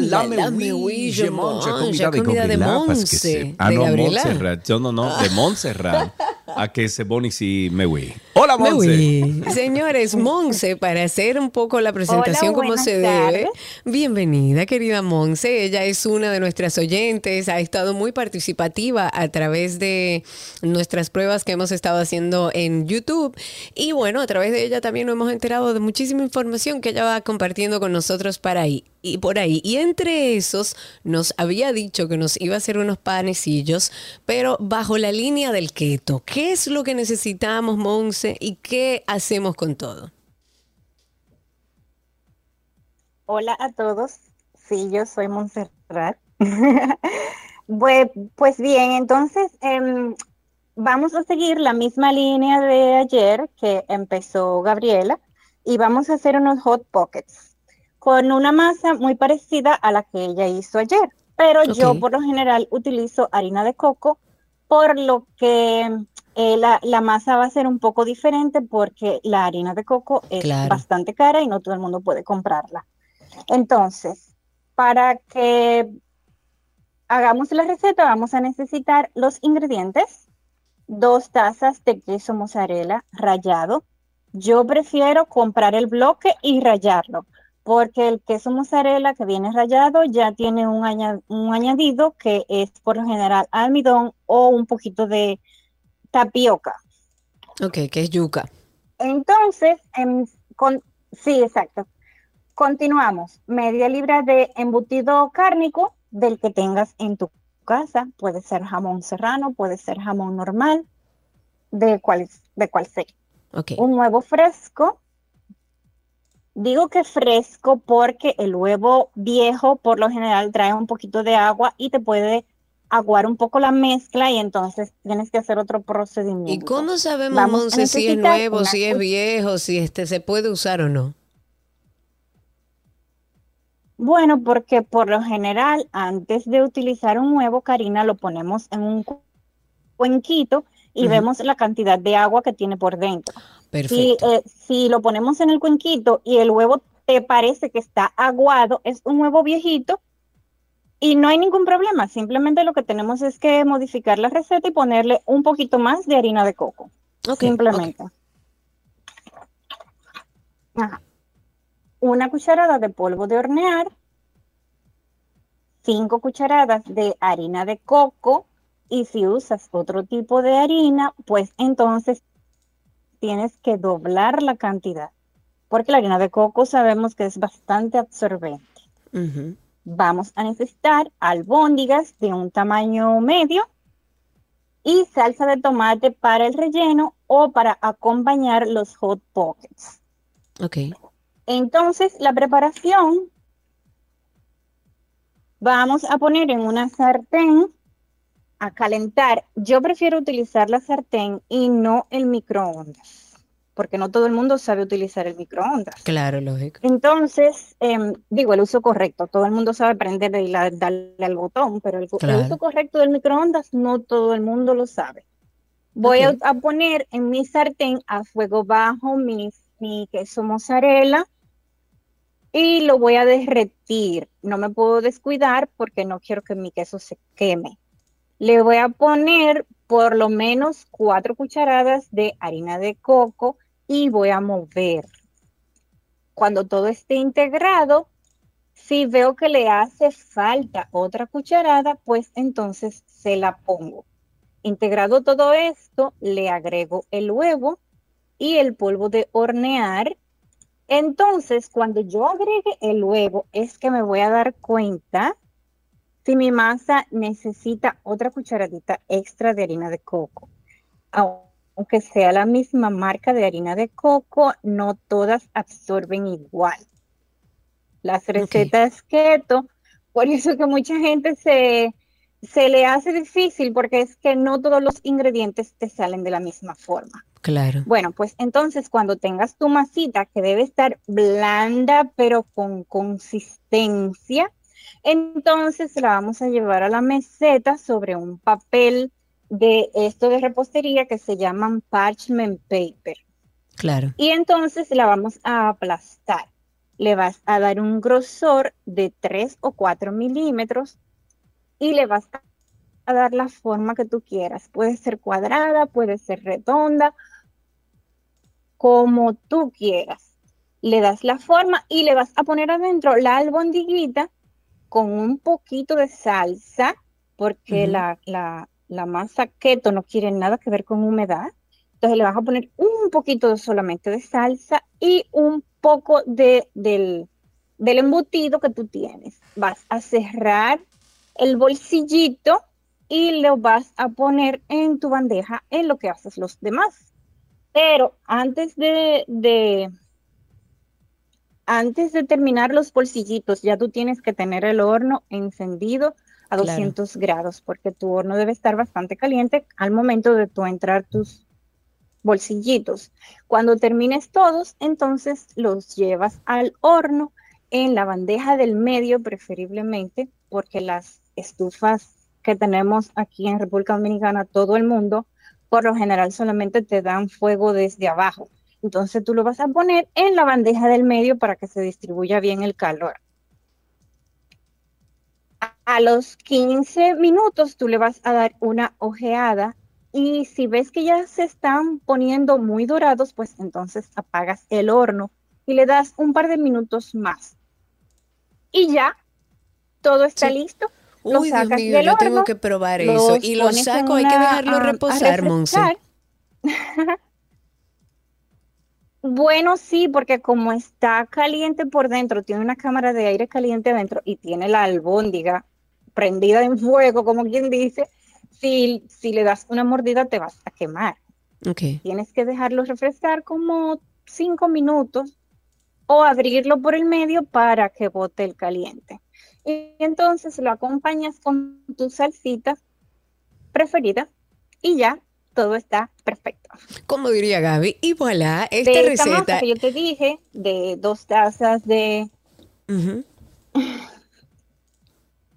S2: Uh, la, la,
S3: Uh, la, la,
S2: me
S3: me
S2: oui, je mange, comida de
S3: comida de
S2: c'est- Ah,
S3: de
S2: no. Montserrat. Yo no, no, de Montserrat. A que se boni si me oui. Hola,
S3: oui. Señores, Monse, para hacer un poco la presentación
S10: Hola,
S3: como se
S10: tardes.
S3: debe. Bienvenida, querida Monse. Ella es una de nuestras oyentes, ha estado muy participativa a través de nuestras pruebas que hemos estado haciendo en YouTube. Y bueno, a través de ella también nos hemos enterado de muchísima información que ella va compartiendo con nosotros para ahí y por ahí. Y entre esos nos había dicho que nos iba a hacer unos panecillos, pero bajo la línea del keto. ¿Qué es lo que necesitamos, Monse, y qué hacemos con todo?
S10: Hola a todos. Sí, yo soy Montserrat. Pues, pues bien, entonces em, vamos a seguir la misma línea de ayer que empezó Gabriela y vamos a hacer unos hot pockets con una masa muy parecida a la que ella hizo ayer, pero yo por lo general utilizo harina de coco, por lo que eh, la, la masa va a ser un poco diferente porque la harina de coco es
S3: Claro.
S10: bastante cara y no todo el mundo puede comprarla. Entonces, para que hagamos la receta, vamos a necesitar los ingredientes. Dos tazas de queso mozzarella rallado. Yo prefiero comprar el bloque y rallarlo, porque el queso mozzarella que viene rallado ya tiene un, aña- un añadido que es por lo general almidón o un poquito de tapioca.
S3: Ok, que es yuca.
S10: Entonces, em, con, sí, exacto. Continuamos. Media libra de embutido cárnico del que tengas en tu casa. Puede ser jamón serrano, puede ser jamón normal, de cual, de cual sea. Un huevo fresco. Digo que fresco porque el huevo viejo por lo general trae un poquito de agua y te puede aguar un poco la mezcla y entonces tienes que hacer otro procedimiento.
S3: ¿Y cómo sabemos, Monse, si es nuevo,
S10: una
S3: si es viejo, si este se puede usar o no?
S10: Bueno, porque por lo general, antes de utilizar un huevo, Karina, lo ponemos en un cu- cuenquito y vemos la cantidad de agua que tiene por dentro. Si,
S3: Perfecto.
S10: eh, si lo ponemos en el cuenquito y el huevo te parece que está aguado, es un huevo viejito y no hay ningún problema. Simplemente lo que tenemos es que modificar la receta y ponerle un poquito más de harina de coco. Simplemente. Ajá. Una cucharada de polvo de hornear, cinco cucharadas de harina de coco y si usas otro tipo de harina, pues entonces tienes que doblar la cantidad, porque la harina de coco sabemos que es bastante absorbente. Vamos a necesitar albóndigas de un tamaño medio y salsa de tomate para el relleno o para acompañar los hot pockets.
S3: Ok.
S10: Entonces, la preparación, vamos a poner en una sartén a calentar. Yo prefiero utilizar la sartén y no el microondas, porque no todo el mundo sabe utilizar el microondas.
S3: Claro, lógico.
S10: Entonces, em, digo, el uso correcto. Todo el mundo sabe prender y la- darle al botón, pero el, uso correcto del microondas no todo el mundo lo sabe. Voy a, poner en mi sartén a fuego bajo mi, mi queso mozzarella y lo voy a derretir. No me puedo descuidar porque no quiero que mi queso se queme. Le voy a poner por lo menos cuatro cucharadas de harina de coco y voy a mover. Cuando todo esté integrado, si veo que le hace falta otra cucharada, pues entonces se la pongo. Integrado todo esto, le agrego el huevo y el polvo de hornear. Entonces, cuando yo agregue el huevo, es que me voy a dar cuenta si mi masa necesita otra cucharadita extra de harina de coco. Aunque sea la misma marca de harina de coco, no todas absorben igual. Las recetas keto, por eso que mucha gente se, se le hace difícil porque es que no todos los ingredientes te salen de la misma forma.
S3: Claro.
S10: Bueno, pues entonces cuando tengas tu masita que debe estar blanda pero con consistencia, entonces la vamos a llevar a la meseta sobre un papel de esto de repostería que se llaman parchment paper.
S3: Claro.
S10: Y entonces la vamos a aplastar. le vas a dar un grosor de 3 o 4 milímetros y le vas a dar la forma que tú quieras. Puede ser cuadrada, puede ser redonda, como tú quieras. Le das la forma y le vas a poner adentro la albondiguita con un poquito de salsa, porque la, la- la masa keto no quiere nada que ver con humedad. Entonces le vas a poner un poquito solamente de salsa y un poco de, del, del embutido que tú tienes. Vas a cerrar el bolsillito y lo vas a poner en tu bandeja en lo que haces los demás. Pero antes de, de- antes de terminar los bolsillitos, ya tú tienes que tener el horno encendido a
S3: Claro.
S10: 200 grados, porque tu horno debe estar bastante caliente al momento de tú entrar tus bolsillitos. Cuando termines todos, entonces los llevas al horno en la bandeja del medio, preferiblemente, porque las estufas que tenemos aquí en República Dominicana, todo el mundo, por lo general solamente te dan fuego desde abajo. Entonces tú lo vas a poner en la bandeja del medio para que se distribuya bien el calor. A- los 15 minutos tú le vas a dar una ojeada y si ves que ya se están poniendo muy dorados, pues entonces apagas el horno y le das un par de minutos más. Y ya, todo está
S3: Sí.
S10: listo. Lo
S3: Uy, Dios
S10: sacas
S3: mío,
S10: del
S3: yo tengo que probar eso. Y lo saco, hay que dejarlo
S10: a
S3: reposar, Monse.
S10: Bueno, sí, porque como está caliente por dentro, tiene una cámara de aire caliente adentro y tiene la albóndiga prendida en fuego, como quien dice, si, si le das una mordida te vas a quemar.
S3: Ok.
S10: Tienes que dejarlo refrescar como cinco minutos o abrirlo por el medio para que bote el caliente. Y entonces lo acompañas con tu salsita preferida y ya todo está perfecto.
S3: Como diría Gaby, y voilà, esta
S10: de esta masa que yo te dije, de dos tazas de...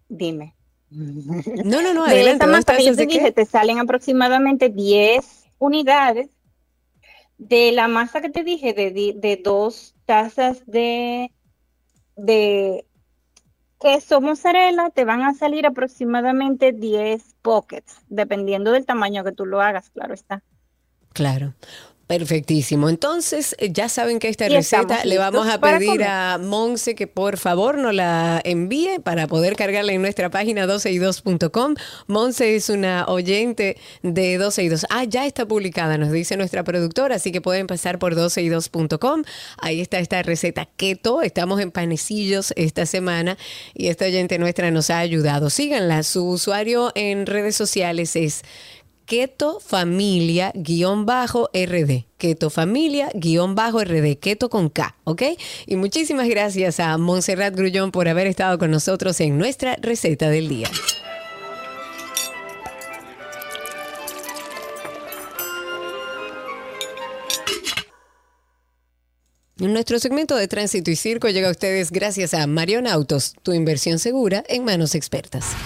S10: Dime.
S3: No, no, no,
S10: de
S3: adelante.
S10: esta
S3: ¿Dos
S10: masa que yo te dije,
S3: qué?
S10: te salen aproximadamente 10 unidades. De la masa que te dije, de, de dos tazas de, de queso mozzarella, te van a salir aproximadamente 10 pockets, dependiendo del tamaño que tú lo hagas, claro está.
S3: Claro. Perfectísimo. Entonces, eh, ya saben que esta
S10: Y
S3: receta le vamos a pedir a Monse que por favor nos la envíe para poder cargarla en nuestra página 12y2.com. Monse es una oyente de 12 y 2. Ah, ya está publicada, nos dice nuestra productora, así que pueden pasar por 12y2.com. Ahí está esta receta keto. Estamos en panecillos esta semana y esta oyente nuestra nos ha ayudado. Síganla. Su usuario en redes sociales es Keto Familia guion bajo RD. Keto Familia guion bajo RD. Keto con K, ¿ok? Y muchísimas gracias a Montserrat Grullón por haber estado con nosotros en nuestra receta del día. Nuestro segmento de tránsito y circo llega a ustedes gracias a Marion Autos, tu inversión segura en manos expertas.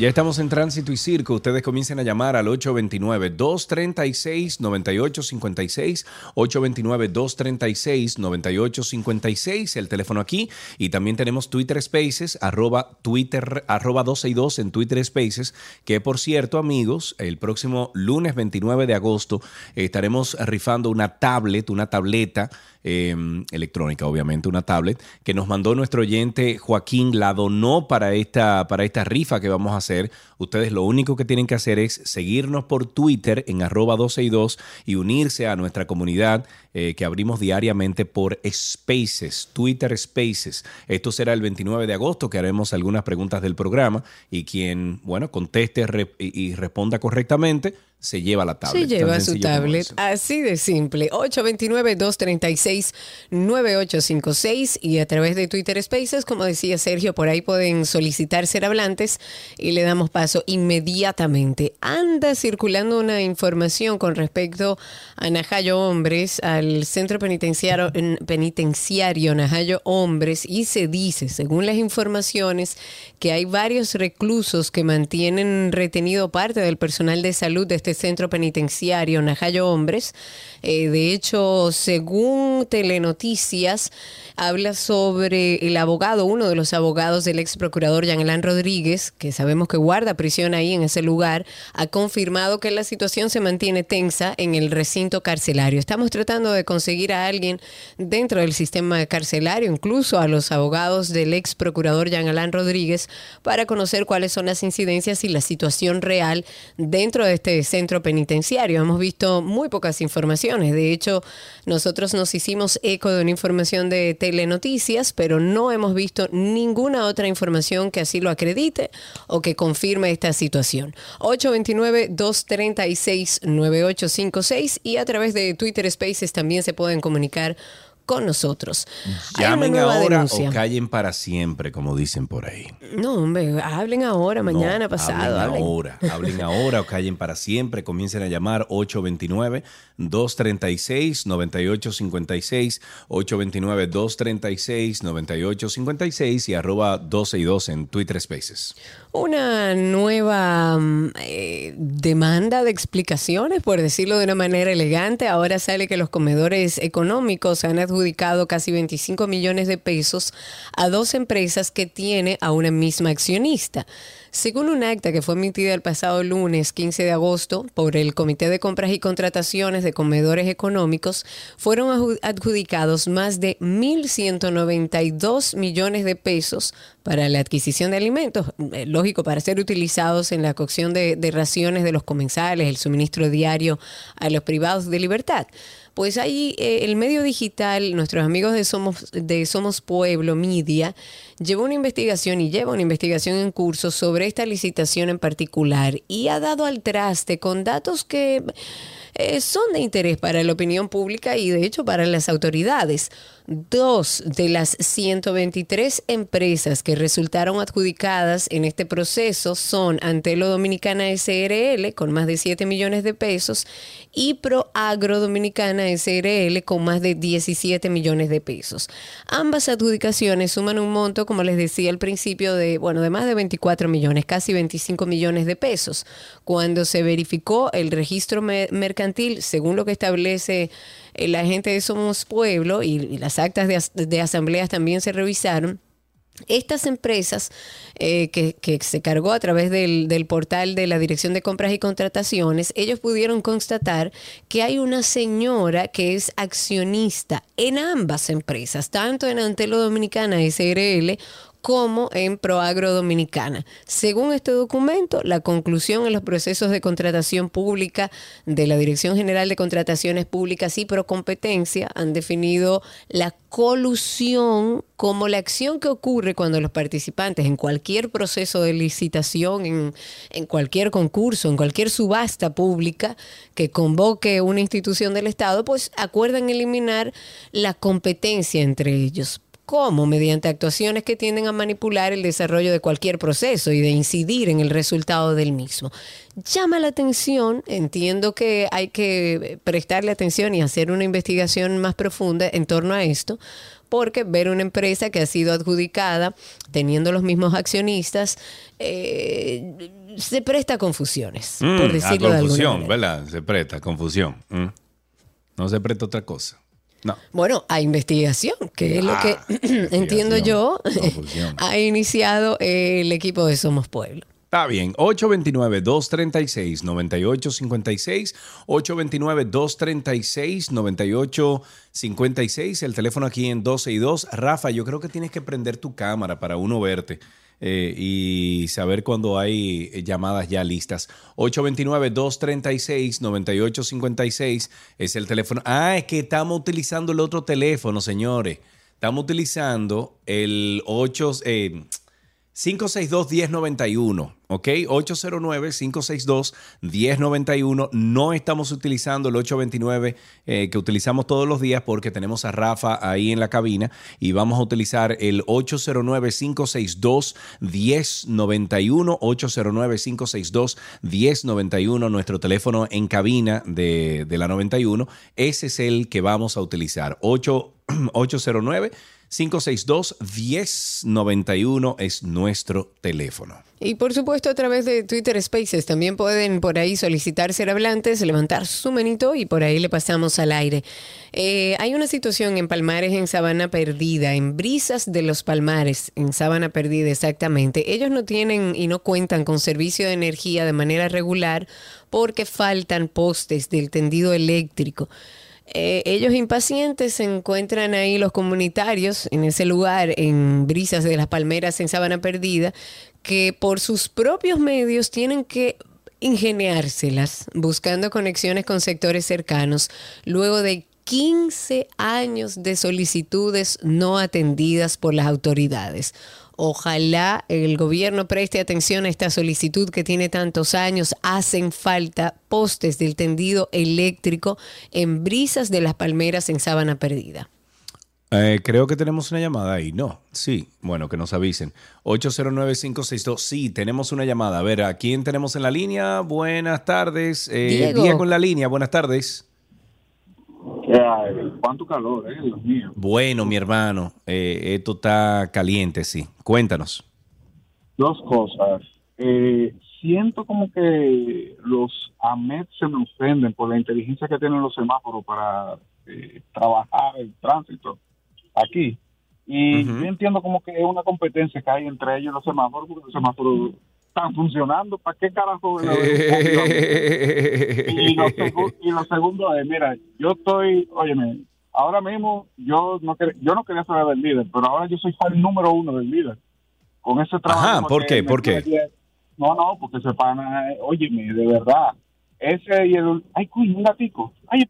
S2: Ya estamos en tránsito y circo. Ustedes comiencen a llamar al 829-236-9856, 829-236-9856, el teléfono aquí. Y también tenemos Twitter Spaces, arroba Twitter, arroba 12 y 2 en Twitter Spaces, que por cierto, amigos, el próximo lunes 29 de agosto estaremos rifando una tablet, una tableta eh, electrónica, obviamente, una tablet, que nos mandó nuestro oyente Joaquín, la donó para esta, para esta rifa que vamos a hacer. Ustedes lo único que tienen que hacer es seguirnos por Twitter en arroba 12 y 2 y unirse a nuestra comunidad eh, que abrimos diariamente por Spaces, Twitter Spaces. Esto será el 29 de agosto que haremos algunas preguntas del programa y quien, bueno, conteste y responda correctamente se lleva la tablet.
S3: Se lleva su tablet. Así de simple. 829-236-9856 y a través de Twitter Spaces, como decía Sergio, por ahí pueden solicitar ser hablantes y le damos paso inmediatamente. Anda circulando una información con respecto a Najayo Hombres, al centro penitenciario, penitenciario Najayo Hombres y se dice, según las informaciones, que hay varios reclusos que mantienen retenido parte del personal de salud de este centro penitenciario Najayo Hombres. Eh, de hecho, según Telenoticias, habla sobre el abogado, uno de los abogados del ex procurador Alain Rodríguez, que sabemos que guarda prisión ahí en ese lugar, ha confirmado que la situación se mantiene tensa en el recinto carcelario. Estamos tratando de conseguir a alguien dentro del sistema carcelario, incluso a los abogados del ex procurador Alain Rodríguez, para conocer cuáles son las incidencias y la situación real dentro de este centro penitenciario. Hemos visto muy pocas informaciones. De hecho, nosotros nos hicimos eco de una información de Telenoticias, pero no hemos visto ninguna otra información que así lo acredite o que confirme esta situación. 829-236-9856 y a través de Twitter Spaces también se pueden comunicar con nosotros.
S2: Llamen ahora
S3: denuncia.
S2: o callen para siempre, como dicen por ahí.
S3: No, hombre, hablen ahora, mañana,
S2: No,
S3: pasado.
S2: Hablen
S3: hablen.
S2: ahora, hablen ahora o callen para siempre. Comiencen a llamar 829-236-9856, 829-236-9856 y arroba 12 y 2 en Twitter Spaces.
S3: Una nueva mm, eh, demanda de explicaciones, por decirlo de una manera elegante. Ahora sale que los comedores económicos han adjudicado casi 25 millones de pesos a dos empresas que tiene a una misma accionista. Según un acta que fue emitida el pasado lunes 15 de agosto por el Comité de Compras y Contrataciones de Comedores Económicos, fueron adjudicados más de 1.192 millones de pesos para la adquisición de alimentos, eh, lógico, para ser utilizados en la cocción de, de raciones de los comensales, el suministro diario a los privados de libertad. Pues ahí eh, el medio digital, nuestros amigos de Somos, de Somos Pueblo Media, llevó una investigación y lleva una investigación en curso sobre esta licitación en particular y ha dado al traste con datos que eh, son de interés para la opinión pública y de hecho para las autoridades. Dos de las 123 empresas que resultaron adjudicadas en este proceso son Antelo Dominicana SRL con más de 7 millones de pesos y Proagro Dominicana SRL con más de 17 millones de pesos. Ambas adjudicaciones suman un monto, como les decía al principio, de, bueno, de más de 24 millones, casi 25 millones de pesos. Cuando se verificó el registro me- mercantil, según lo que establece eh, la gente de Somos Pueblo y, las actas de, de asambleas también se revisaron, estas empresas eh, que, se cargó a través del, del portal de la Dirección de Compras y Contrataciones, ellos pudieron constatar que hay una señora que es accionista en ambas empresas, tanto en Antelo Dominicana SRL como en Proagro Dominicana. Según este documento, la conclusión en los procesos de contratación pública de la Dirección General de Contrataciones Públicas y Procompetencia han definido la colusión como la acción que ocurre cuando los participantes en cualquier proceso de licitación, en, en cualquier concurso, en cualquier subasta pública que convoque una institución del Estado, pues acuerdan eliminar la competencia entre ellos. ¿Cómo? Mediante actuaciones que tienden a manipular el desarrollo de cualquier proceso y de incidir en el resultado del mismo. Llama la atención, entiendo que hay que prestarle atención y hacer una investigación más profunda en torno a esto, porque ver una empresa que ha sido adjudicada teniendo los mismos accionistas eh, se presta a confusiones, por
S2: Mm, a
S3: decirlo de alguna
S2: confusión,
S3: manera.
S2: ¿verdad? Se presta, confusión. Mm. No se presta otra cosa. No.
S3: Bueno, a investigación, que es lo que
S2: Ah,
S3: entiendo yo, ha iniciado el equipo de Somos Pueblo.
S2: Está bien, 829-236-9856, 829-236-9856, el teléfono aquí en 12 y 2. Rafa, yo creo que tienes que prender tu cámara para uno verte eh, y saber cuando hay eh, llamadas ya listas. 829-236-9856 es el teléfono. Ah, es que estamos utilizando el otro teléfono, señores. Estamos utilizando el 8... Eh, 562-1091. ¿ok? 809-562-1091. No estamos utilizando el 829 eh, que utilizamos todos los días porque tenemos a Rafa ahí en la cabina y vamos a utilizar el 809-562-1091. 809-562-1091, nuestro teléfono en cabina de, de la 91. Ese es el que vamos a utilizar. 8, 809 562-1091 es nuestro teléfono.
S3: Y por supuesto a través de Twitter Spaces también pueden por ahí solicitar ser hablantes, levantar su manito y por ahí le pasamos al aire. Eh, hay una situación en Palmares, en Sabana Perdida, en Brisas de los Palmares, en Sabana Perdida exactamente. Ellos no tienen y no cuentan con servicio de energía de manera regular porque faltan postes del tendido eléctrico. Eh, ellos impacientes se encuentran ahí los comunitarios en ese lugar, en Brisas de las Palmeras, en Sabana Perdida, que por sus propios medios tienen que ingeniárselas buscando conexiones con sectores cercanos luego de 15 años de solicitudes no atendidas por las autoridades. Ojalá el gobierno preste atención a esta solicitud que tiene tantos años. Hacen falta postes del tendido eléctrico en brisas de las palmeras en Sábana Perdida.
S2: Eh, creo que tenemos una llamada ahí. No, sí. Bueno, que nos avisen. 809-562. Sí, tenemos una llamada. A ver, ¿a quién tenemos en la línea? Buenas tardes. Eh,
S3: Diego.
S2: Diego en la línea. Buenas tardes.
S11: ¿Qué hay? ¿Cuánto calor, eh? Dios mío.
S2: Bueno, mi hermano, eh, esto está caliente, sí. Cuéntanos.
S11: Dos cosas. Eh, siento como que los AMET se me ofenden por la inteligencia que tienen los semáforos para eh, trabajar el tránsito aquí. Y yo entiendo como que es una competencia que hay entre ellos y los semáforos, porque los semáforos están funcionando. ¿Para qué carajo? y, lo, segu- y lo segundo es, mira, yo estoy, óyeme, ahora mismo yo no, yo no quería ser del líder, pero ahora yo soy fan número uno del líder. Con ese trabajo.
S2: Ajá, ¿por qué? ¿Por qué?
S11: No, no, porque se pana, óyeme, de verdad. Ese y el... Ay, cuy, un gatico. Ay,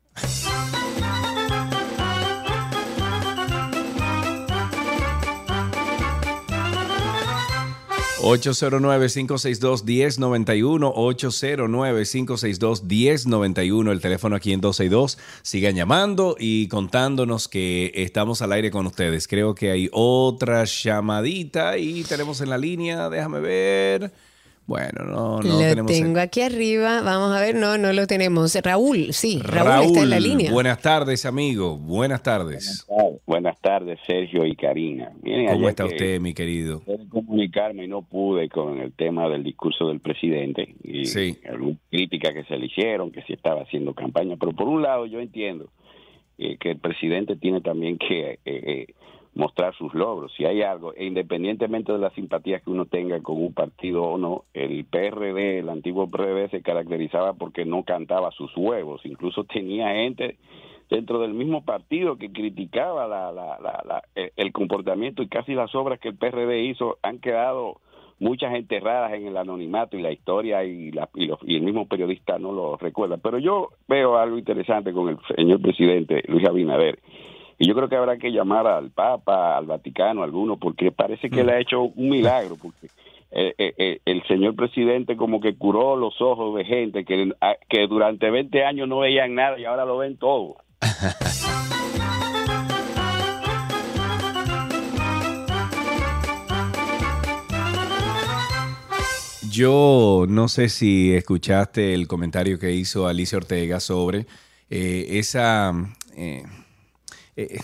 S2: 809-562-1091, 809-562-1091, el teléfono aquí en 262. Sigan llamando y contándonos que estamos al aire con ustedes. Creo que hay otra llamadita y tenemos en la línea, déjame ver. Bueno, no, no
S3: lo
S2: tenemos.
S3: tengo aquí arriba. Vamos a ver, no, no lo tenemos. Raúl, sí, Raúl, está en la línea.
S2: buenas tardes, amigo. Buenas tardes.
S12: Buenas tardes, Sergio y Karina. Miren,
S2: ¿Cómo está
S12: que
S2: usted, mi querido?
S12: Pude comunicarme y no pude con el tema del discurso del presidente y
S2: Sí.
S12: alguna crítica que se le hicieron, que si estaba haciendo campaña. Pero por un lado yo entiendo eh, que el presidente tiene también que eh, eh, mostrar sus logros. Si hay algo, e independientemente de las simpatías que uno tenga con un partido o no, el PRD, el antiguo PRD, se caracterizaba porque no cantaba sus huevos. Incluso tenía gente dentro del mismo partido que criticaba la, la, la, el- el comportamiento y casi las obras que el PRD hizo han quedado muchas enterradas en el anonimato y la historia y, la, y, los- y el mismo periodista no lo recuerda. Pero yo veo algo interesante con el señor presidente Luis Abinader. Y yo creo que habrá que llamar al Papa, al Vaticano, a alguno, porque parece que le ha hecho un milagro, porque eh, eh, eh, el señor presidente como que curó los ojos de gente que, a- que durante 20 años no veían nada y ahora lo ven todo.
S2: Yo no sé si escuchaste el comentario que hizo Alicia Ortega sobre eh, esa, eh, eh,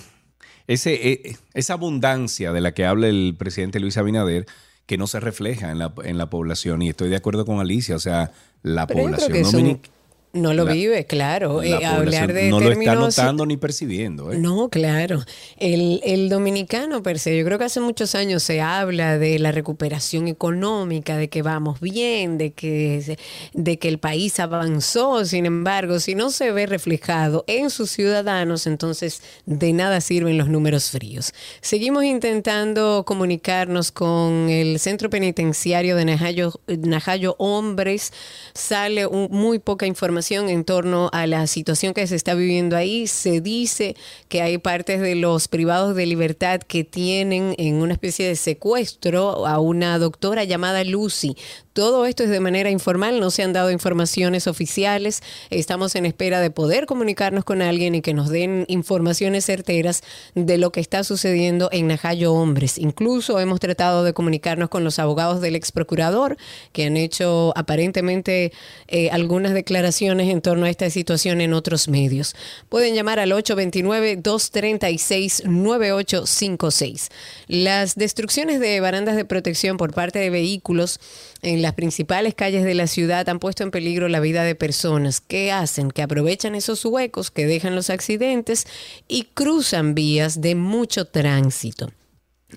S2: ese, eh, esa abundancia de la que habla el presidente Luis Abinader que no se refleja en la, en la población. Y estoy de acuerdo con Alicia, o sea, la
S3: Pero
S2: población dominicana
S3: no lo
S2: la-
S3: vive, claro.
S2: la
S3: Eh, hablar de
S2: no lo está notando ni percibiendo. ¿eh?
S3: No, claro. El, el dominicano per se, yo creo que hace muchos años se habla de la recuperación económica, de que vamos bien, de que, de que el país avanzó. Sin embargo, si no se ve reflejado en sus ciudadanos, entonces de nada sirven los números fríos. Seguimos intentando comunicarnos con el centro penitenciario de Najayo, Najayo Hombres. Sale un- muy poca información en torno a la situación que se está viviendo ahí. Se dice que hay partes de los privados de libertad que tienen en una especie de secuestro a una doctora llamada Lucy. Todo esto es de manera informal, no se han dado informaciones oficiales. Estamos en espera de poder comunicarnos con alguien y que nos den informaciones certeras de lo que está sucediendo en Najayo Hombres. Incluso hemos tratado de comunicarnos con los abogados del ex procurador que han hecho aparentemente eh, algunas declaraciones en torno a esta situación en otros medios. Pueden llamar al 829-236-9856. Las destrucciones de barandas de protección por parte de vehículos en las principales calles de la ciudad han puesto en peligro la vida de personas. ¿Qué hacen? Que aprovechan esos huecos que dejan los accidentes y cruzan vías de mucho tránsito.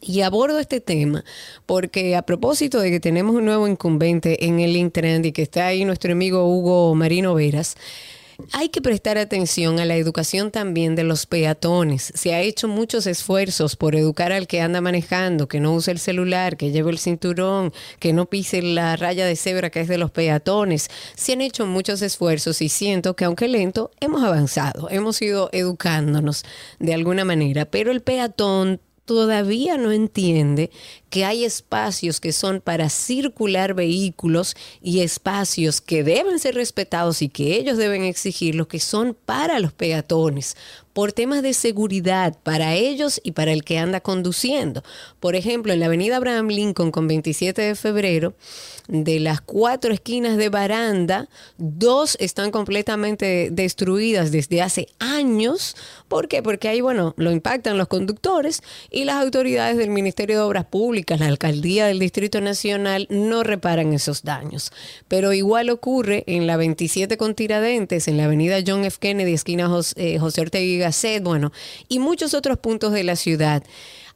S3: Y abordo este tema porque a propósito de que tenemos un nuevo incumbente en el Intrend y que está ahí nuestro amigo Hugo Marino Veras, hay que prestar atención a la educación también de los peatones. Se ha hecho muchos esfuerzos por educar al que anda manejando, que no use el celular, que lleve el cinturón, que no pise la raya de cebra que es de los peatones. Se han hecho muchos esfuerzos y siento que aunque lento, hemos avanzado, hemos ido educándonos de alguna manera, pero el peatón todavía no entiende que hay espacios que son para circular vehículos y espacios que deben ser respetados y que ellos deben exigir, los que son para los peatones, por temas de seguridad para ellos y para el que anda conduciendo. Por ejemplo, en la avenida Abraham Lincoln con 27 de febrero, de las cuatro esquinas de baranda, dos están completamente destruidas desde hace años. ¿Por qué? Porque ahí, bueno, lo impactan los conductores y las autoridades del Ministerio de Obras Públicas, la Alcaldía del Distrito Nacional, no reparan esos daños. Pero igual ocurre en la 27 con Tiradentes, en la avenida John F. Kennedy, esquina José, eh, José Ortega y Gasset, bueno, y muchos otros puntos de la ciudad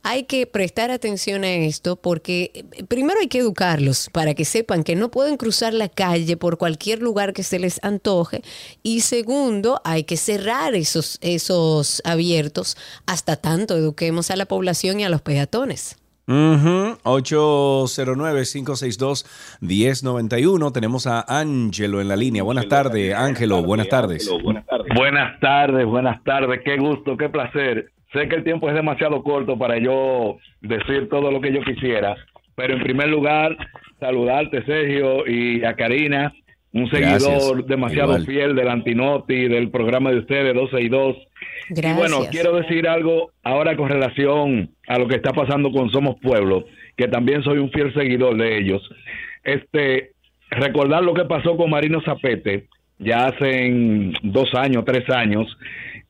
S3: hay que prestar atención a esto porque eh, primero hay que educarlos para que sepan que no pueden cruzar la calle por cualquier lugar que se les antoje y segundo hay que cerrar esos, esos abiertos hasta tanto eduquemos a la población y a los peatones.
S2: Ujú, 809-562-1091. Tenemos a Ángelo en la línea. Buenas tardes, Ángelo. Buenas tardes.
S13: Buenas tardes, buenas tardes. Qué gusto, qué placer. Sé que el tiempo es demasiado corto para yo decir todo lo que yo quisiera, pero en primer lugar, saludarte, Sergio, y a Karina, un
S2: Gracias.
S13: seguidor demasiado
S2: Igual.
S13: fiel del Antinoti, del programa de ustedes, 12 y 2. Y bueno, quiero decir algo ahora con relación a lo que está pasando con Somos Pueblo, que también soy un fiel seguidor de ellos. Este, recordar lo que pasó con Marino Zapete, ya hace dos años, tres años,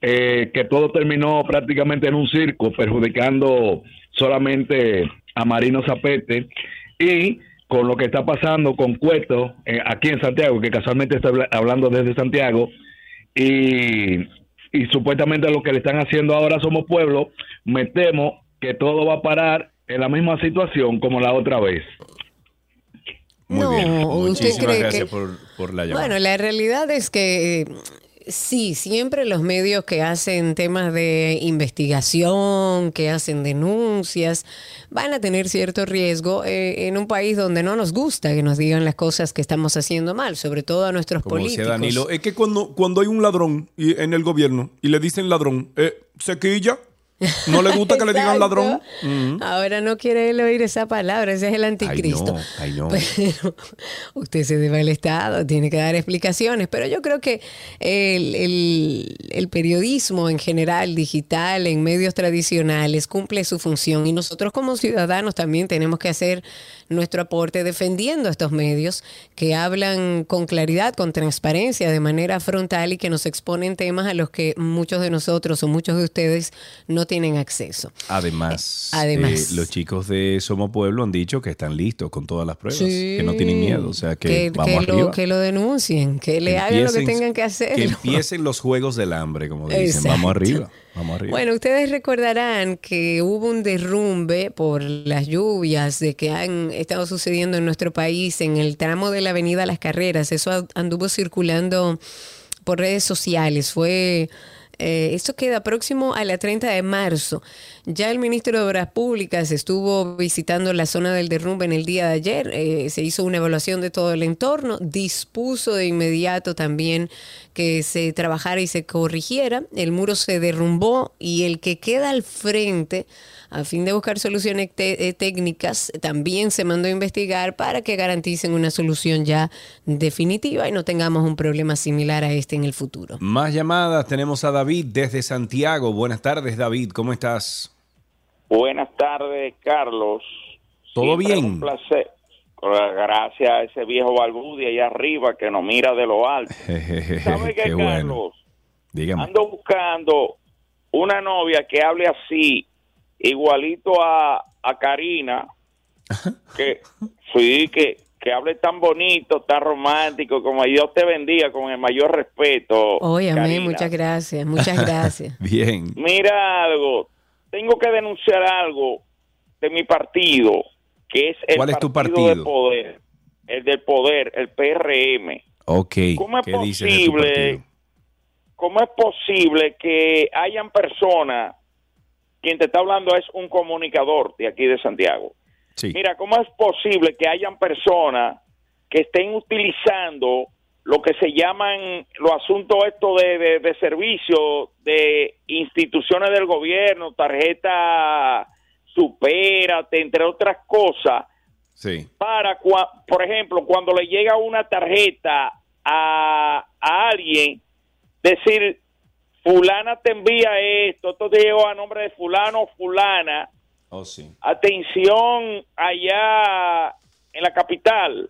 S13: eh, que todo terminó prácticamente en un circo, perjudicando solamente a Marino Zapete y con lo que está pasando con Cueto eh, aquí en Santiago, que casualmente está habla- hablando desde Santiago, y, y supuestamente lo que le están haciendo ahora Somos Pueblo, me temo que todo va a parar en la misma situación como la otra vez.
S2: Muy
S3: No,
S2: bien.
S3: ¿usted
S2: Muchísimas
S3: cree
S2: gracias
S3: que-
S2: por, por la llamada.
S3: Bueno, la realidad es que eh, sí, siempre los medios que hacen temas de investigación, que hacen denuncias, van a tener cierto riesgo eh, en un país donde no nos gusta que nos digan las cosas que estamos haciendo mal, sobre todo a nuestros
S2: Como decía
S3: políticos.
S2: Danilo, es que cuando, cuando hay un ladrón y- en el gobierno y le dicen ladrón, eh, se quilla. No le gusta que le digan ladrón.
S3: Ahora no quiere él oír esa palabra, ese es el anticristo.
S2: Ay, no,
S3: Pero usted se debe al Estado, tiene que dar explicaciones. Pero yo creo que el, el- el periodismo en general, digital, en medios tradicionales, cumple su función. Y nosotros como ciudadanos también tenemos que hacer nuestro aporte defendiendo estos medios que hablan con claridad, con transparencia, de manera frontal y que nos exponen temas a los que muchos de nosotros o muchos de ustedes no tienen acceso.
S2: Además,
S3: Además.
S2: eh, los chicos de Somos Pueblo han dicho que están listos con todas las pruebas,
S3: Sí.
S2: que no tienen miedo, o sea que,
S3: que,
S2: vamos
S3: que
S2: arriba.
S3: lo, que lo denuncien, que le hagan lo que tengan que hacer.
S2: Que empiecen los juegos del hambre, como dicen.
S3: Exacto.
S2: Vamos arriba, vamos arriba.
S3: Bueno, ustedes recordarán que hubo un derrumbe por las lluvias de que han estado sucediendo en nuestro país en el tramo de la Avenida Las Carreras. Eso anduvo circulando por redes sociales. Fue Eh, esto queda próximo a la 30 de marzo. Ya el ministro de Obras Públicas estuvo visitando la zona del derrumbe en el día de ayer. Eh, se hizo una evaluación de todo el entorno. Dispuso de inmediato también que se trabajara y se corrigiera. El muro se derrumbó y el que queda al frente a fin de buscar soluciones eh, técnicas, también se mandó a investigar para que garanticen una solución ya definitiva y no tengamos un problema similar a este en el futuro.
S2: Más llamadas. Tenemos a David desde Santiago. Buenas tardes, David. ¿Cómo estás?
S14: Buenas tardes, Carlos.
S2: ¿Todo
S14: Siempre
S2: bien?
S14: Un placer. Gracias a ese viejo Balbudi allá arriba que nos mira de lo alto. ¿Sabe qué,
S2: Qué bueno.
S14: Carlos?
S2: Dígame.
S14: Ando buscando una novia que hable así, igualito a, a Karina, que sí, que, que hable tan bonito, tan romántico, como Dios te bendiga, con el mayor respeto.
S3: Oye, amén,
S14: Karina.
S3: muchas gracias, muchas gracias.
S2: Bien.
S14: Mira algo, tengo que denunciar algo de mi partido, que es el
S2: ¿Cuál es tu
S14: del
S2: partido?
S14: poder, el del poder, el PRM.
S2: Ok.
S14: ¿Cómo es
S2: ¿Qué dices de tu
S14: posible?
S2: partido?
S14: ¿Cómo es posible que hayan personas, quien te está hablando es un comunicador de aquí de Santiago?
S2: Sí.
S14: Mira, ¿cómo es posible que hayan personas que estén utilizando lo que se llaman los asuntos estos de, de, de servicio de instituciones del gobierno, tarjeta supérate, entre otras cosas,
S2: Sí.
S14: para, cua- por ejemplo, cuando le llega una tarjeta a, a alguien, decir, fulana te envía esto, esto te llegó a nombre de fulano o fulana,
S2: Oh, sí.
S14: atención allá en la capital,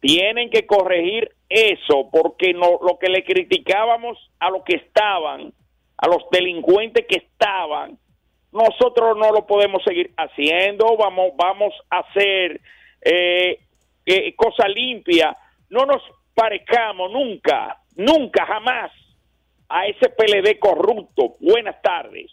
S14: tienen que corregir eso porque no lo que le criticábamos a los que estaban, a los delincuentes que estaban, nosotros no lo podemos seguir haciendo, vamos vamos a hacer eh, eh, cosa limpia, no nos parezcamos nunca, nunca jamás a ese PLD corrupto. Buenas tardes.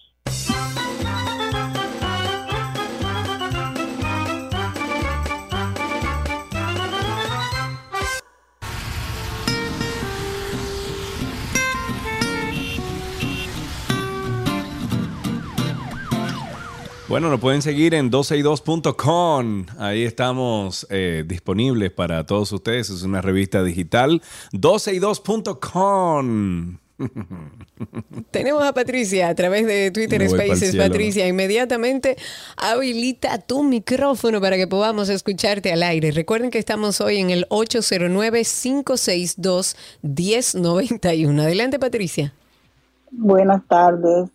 S2: Bueno, nos pueden seguir en 12y2.com. Ahí estamos eh, disponibles para todos ustedes. Es una revista digital. 12y2.com.
S3: Tenemos a Patricia a través de Twitter Spaces.
S2: cielo,
S3: Patricia, inmediatamente habilita tu micrófono para que podamos escucharte al aire. Recuerden que estamos hoy en el 809-562-1091. Adelante, Patricia.
S15: Buenas tardes.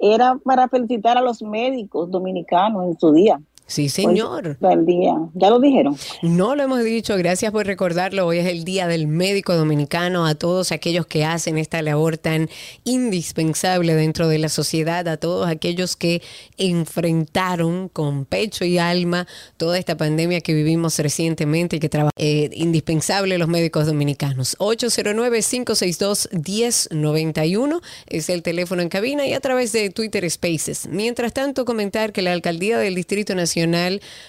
S15: Era para felicitar a los médicos dominicanos en su día.
S3: Sí, señor.
S15: Hoy es el día. ¿Ya lo dijeron?
S3: No lo hemos dicho, gracias por recordarlo. Hoy es el Día del Médico Dominicano, a todos aquellos que hacen esta labor tan indispensable dentro de la sociedad, a todos aquellos que enfrentaron con pecho y alma toda esta pandemia que vivimos recientemente y que trabajan. Eh, indispensable los médicos dominicanos. 809-562-1091 es el teléfono en cabina y a través de Twitter Spaces. Mientras tanto, comentar que la Alcaldía del Distrito Nacional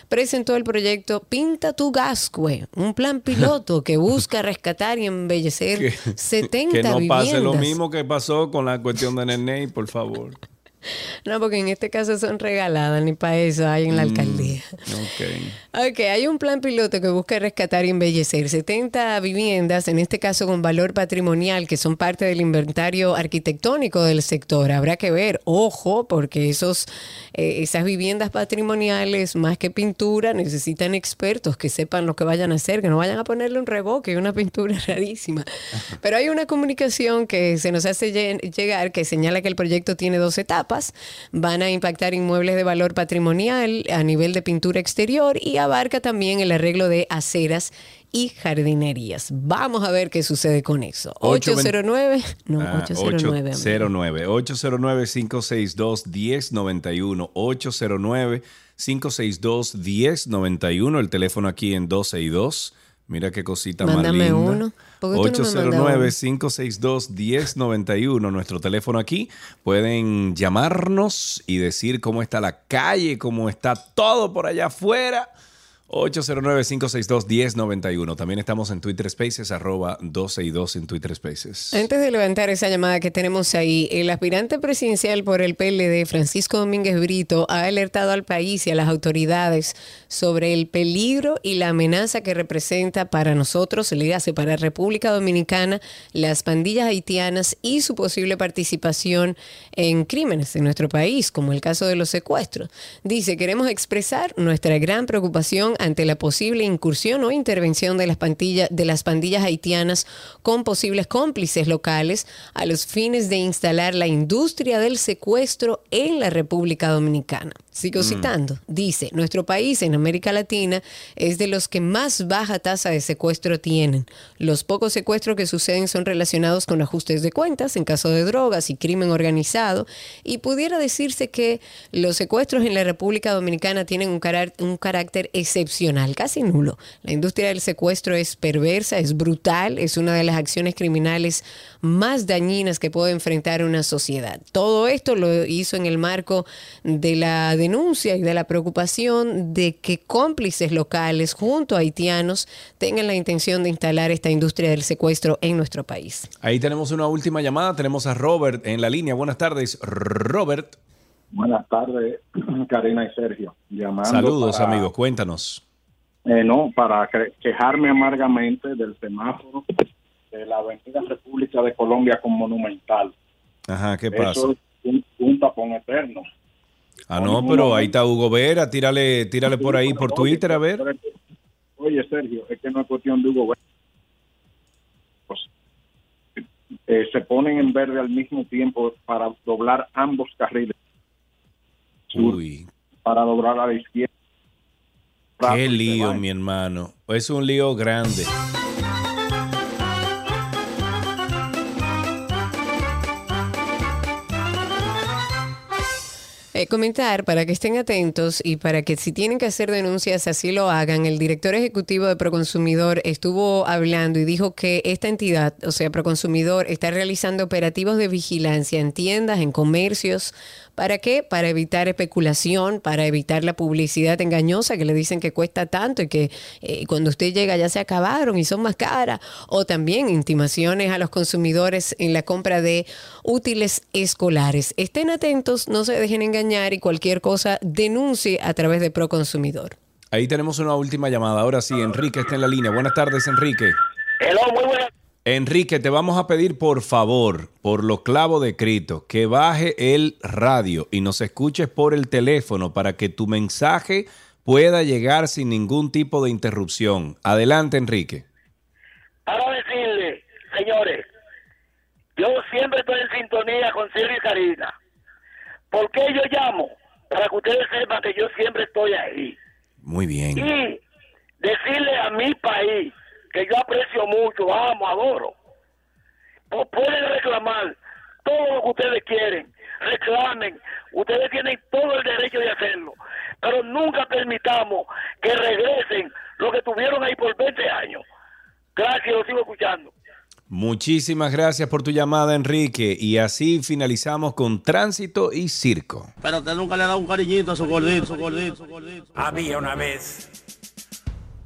S3: presentó el proyecto Pinta tu Gascue, un plan piloto que busca rescatar y embellecer
S2: Que-
S3: 70
S2: Que no pase lo
S3: viviendas.
S2: mismo que pasó con la cuestión de Nene, por favor.
S3: No, porque en este caso son regaladas, ni para eso hay en la
S2: Mm.
S3: alcaldía.
S2: Ok.
S3: Ok, hay un plan piloto que busca rescatar y embellecer 70 viviendas, en este caso con valor patrimonial, que son parte del inventario arquitectónico del sector. Habrá que ver, ojo, porque esos, eh, esas viviendas patrimoniales, más que pintura, necesitan expertos que sepan lo que vayan a hacer, que no vayan a ponerle un reboque, una pintura rarísima. Pero hay una comunicación que se nos hace lle- llegar que señala que el proyecto tiene dos etapas. Van a impactar inmuebles de valor patrimonial a nivel de pintura exterior y abarca también el arreglo de aceras y jardinerías. Vamos a ver qué sucede con eso. 809, no,
S2: Ah,
S3: 809. amigo.
S2: 809 809-562-1091. 809-562-1091. El teléfono aquí en 12 y 2. Mira qué cosita
S3: Mándame
S2: más linda.
S3: uno. ¿Por qué tú no me mandas uno?
S2: 809-562-1091. Nuestro teléfono aquí. Pueden llamarnos y decir cómo está la calle, cómo está todo por allá afuera. 809-562-1091. También estamos en Twitter Spaces, arroba 12 y 2 en Twitter Spaces.
S3: Antes de levantar esa llamada que tenemos ahí, el aspirante presidencial por el PLD, Francisco Domínguez Brito, ha alertado al país y a las autoridades sobre el peligro y la amenaza que representa para nosotros, le hace para República Dominicana, las pandillas haitianas y su posible participación en crímenes en nuestro país, como el caso de los secuestros. Dice, queremos expresar nuestra gran preocupación ante la posible incursión o intervención de las, pandillas, de las pandillas haitianas con posibles cómplices locales a los fines de instalar la industria del secuestro en la República Dominicana. Sigo citando. Dice, nuestro país en América Latina es de los que más baja tasa de secuestro tienen. Los pocos secuestros que suceden son relacionados con ajustes de cuentas en caso de drogas y crimen organizado y pudiera decirse que los secuestros en la República Dominicana tienen un carácter excepcional, casi nulo. La industria del secuestro es perversa, es brutal, es una de las acciones criminales más dañinas que puede enfrentar una sociedad. Todo esto lo hizo en el marco de la denuncia y de la preocupación de que cómplices locales junto a haitianos tengan la intención de instalar esta industria del secuestro en nuestro país.
S2: Ahí tenemos una última llamada. Tenemos a Robert en la línea. Buenas tardes, Robert.
S11: Buenas tardes, Karina y Sergio. Llamando
S2: Saludos,
S11: para-
S2: amigos. Cuéntanos.
S11: Eh, no, para que- quejarme amargamente del semáforo de la Avenida República de Colombia con Monumental.
S2: Ajá, ¿qué pasa?
S11: Eso es un, un tapón eterno.
S2: Ah, no, pero ahí está Hugo Vera. Tírale, tírale por ahí, por Twitter, a ver.
S11: Oye, Sergio, es que no es cuestión de Hugo Vera. Pues, eh, se ponen en verde al mismo tiempo para doblar ambos carriles. Sur,
S2: Uy,
S11: Para doblar a la izquierda.
S2: qué lío, mi hermano. Es un lío grande.
S3: Eh, comentar para que estén atentos y para que si tienen que hacer denuncias así lo hagan. El director ejecutivo de Proconsumidor estuvo hablando y dijo que esta entidad, o sea, Proconsumidor, está realizando operativos de vigilancia en tiendas, en comercios. ¿Para qué? Para evitar especulación, para evitar la publicidad engañosa que le dicen que cuesta tanto y que eh, cuando usted llega ya se acabaron y son más caras. O también intimaciones a los consumidores en la compra de útiles escolares. Estén atentos, no se dejen engañar y cualquier cosa denuncie a través de Proconsumidor.
S2: Ahí tenemos una última llamada. Ahora sí, Enrique está en la línea. Buenas tardes, Enrique.
S14: Hello, muy buenas.
S2: Enrique, te vamos a pedir por favor, por los clavos de Cristo, que baje el radio y nos escuches por el teléfono para que tu mensaje pueda llegar sin ningún tipo de interrupción. Adelante, Enrique.
S14: Para decirle, señores, yo siempre estoy en sintonía con Silvia y Karina. ¿Por qué yo llamo? Para que ustedes sepan que yo siempre estoy ahí.
S2: Muy bien.
S14: Y decirle a mi país, que yo aprecio mucho, amo, adoro, pues pueden reclamar todo lo que ustedes quieren, reclamen, ustedes tienen todo el derecho de hacerlo, pero nunca permitamos que regresen lo que tuvieron ahí por 20 años. Gracias, lo sigo escuchando.
S2: Muchísimas gracias por tu llamada, Enrique. Y así finalizamos con tránsito y circo.
S16: Pero usted nunca le ha dado un cariñito a su gordito, su gordito, su gordito.
S17: Había una vez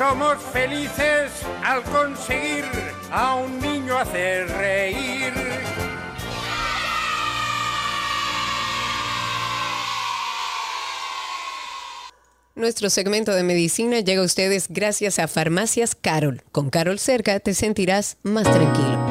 S17: Somos felices al conseguir a un niño hacer reír.
S3: Nuestro segmento de medicina llega a ustedes gracias a Farmacias Carol. Con Carol cerca te sentirás más tranquilo.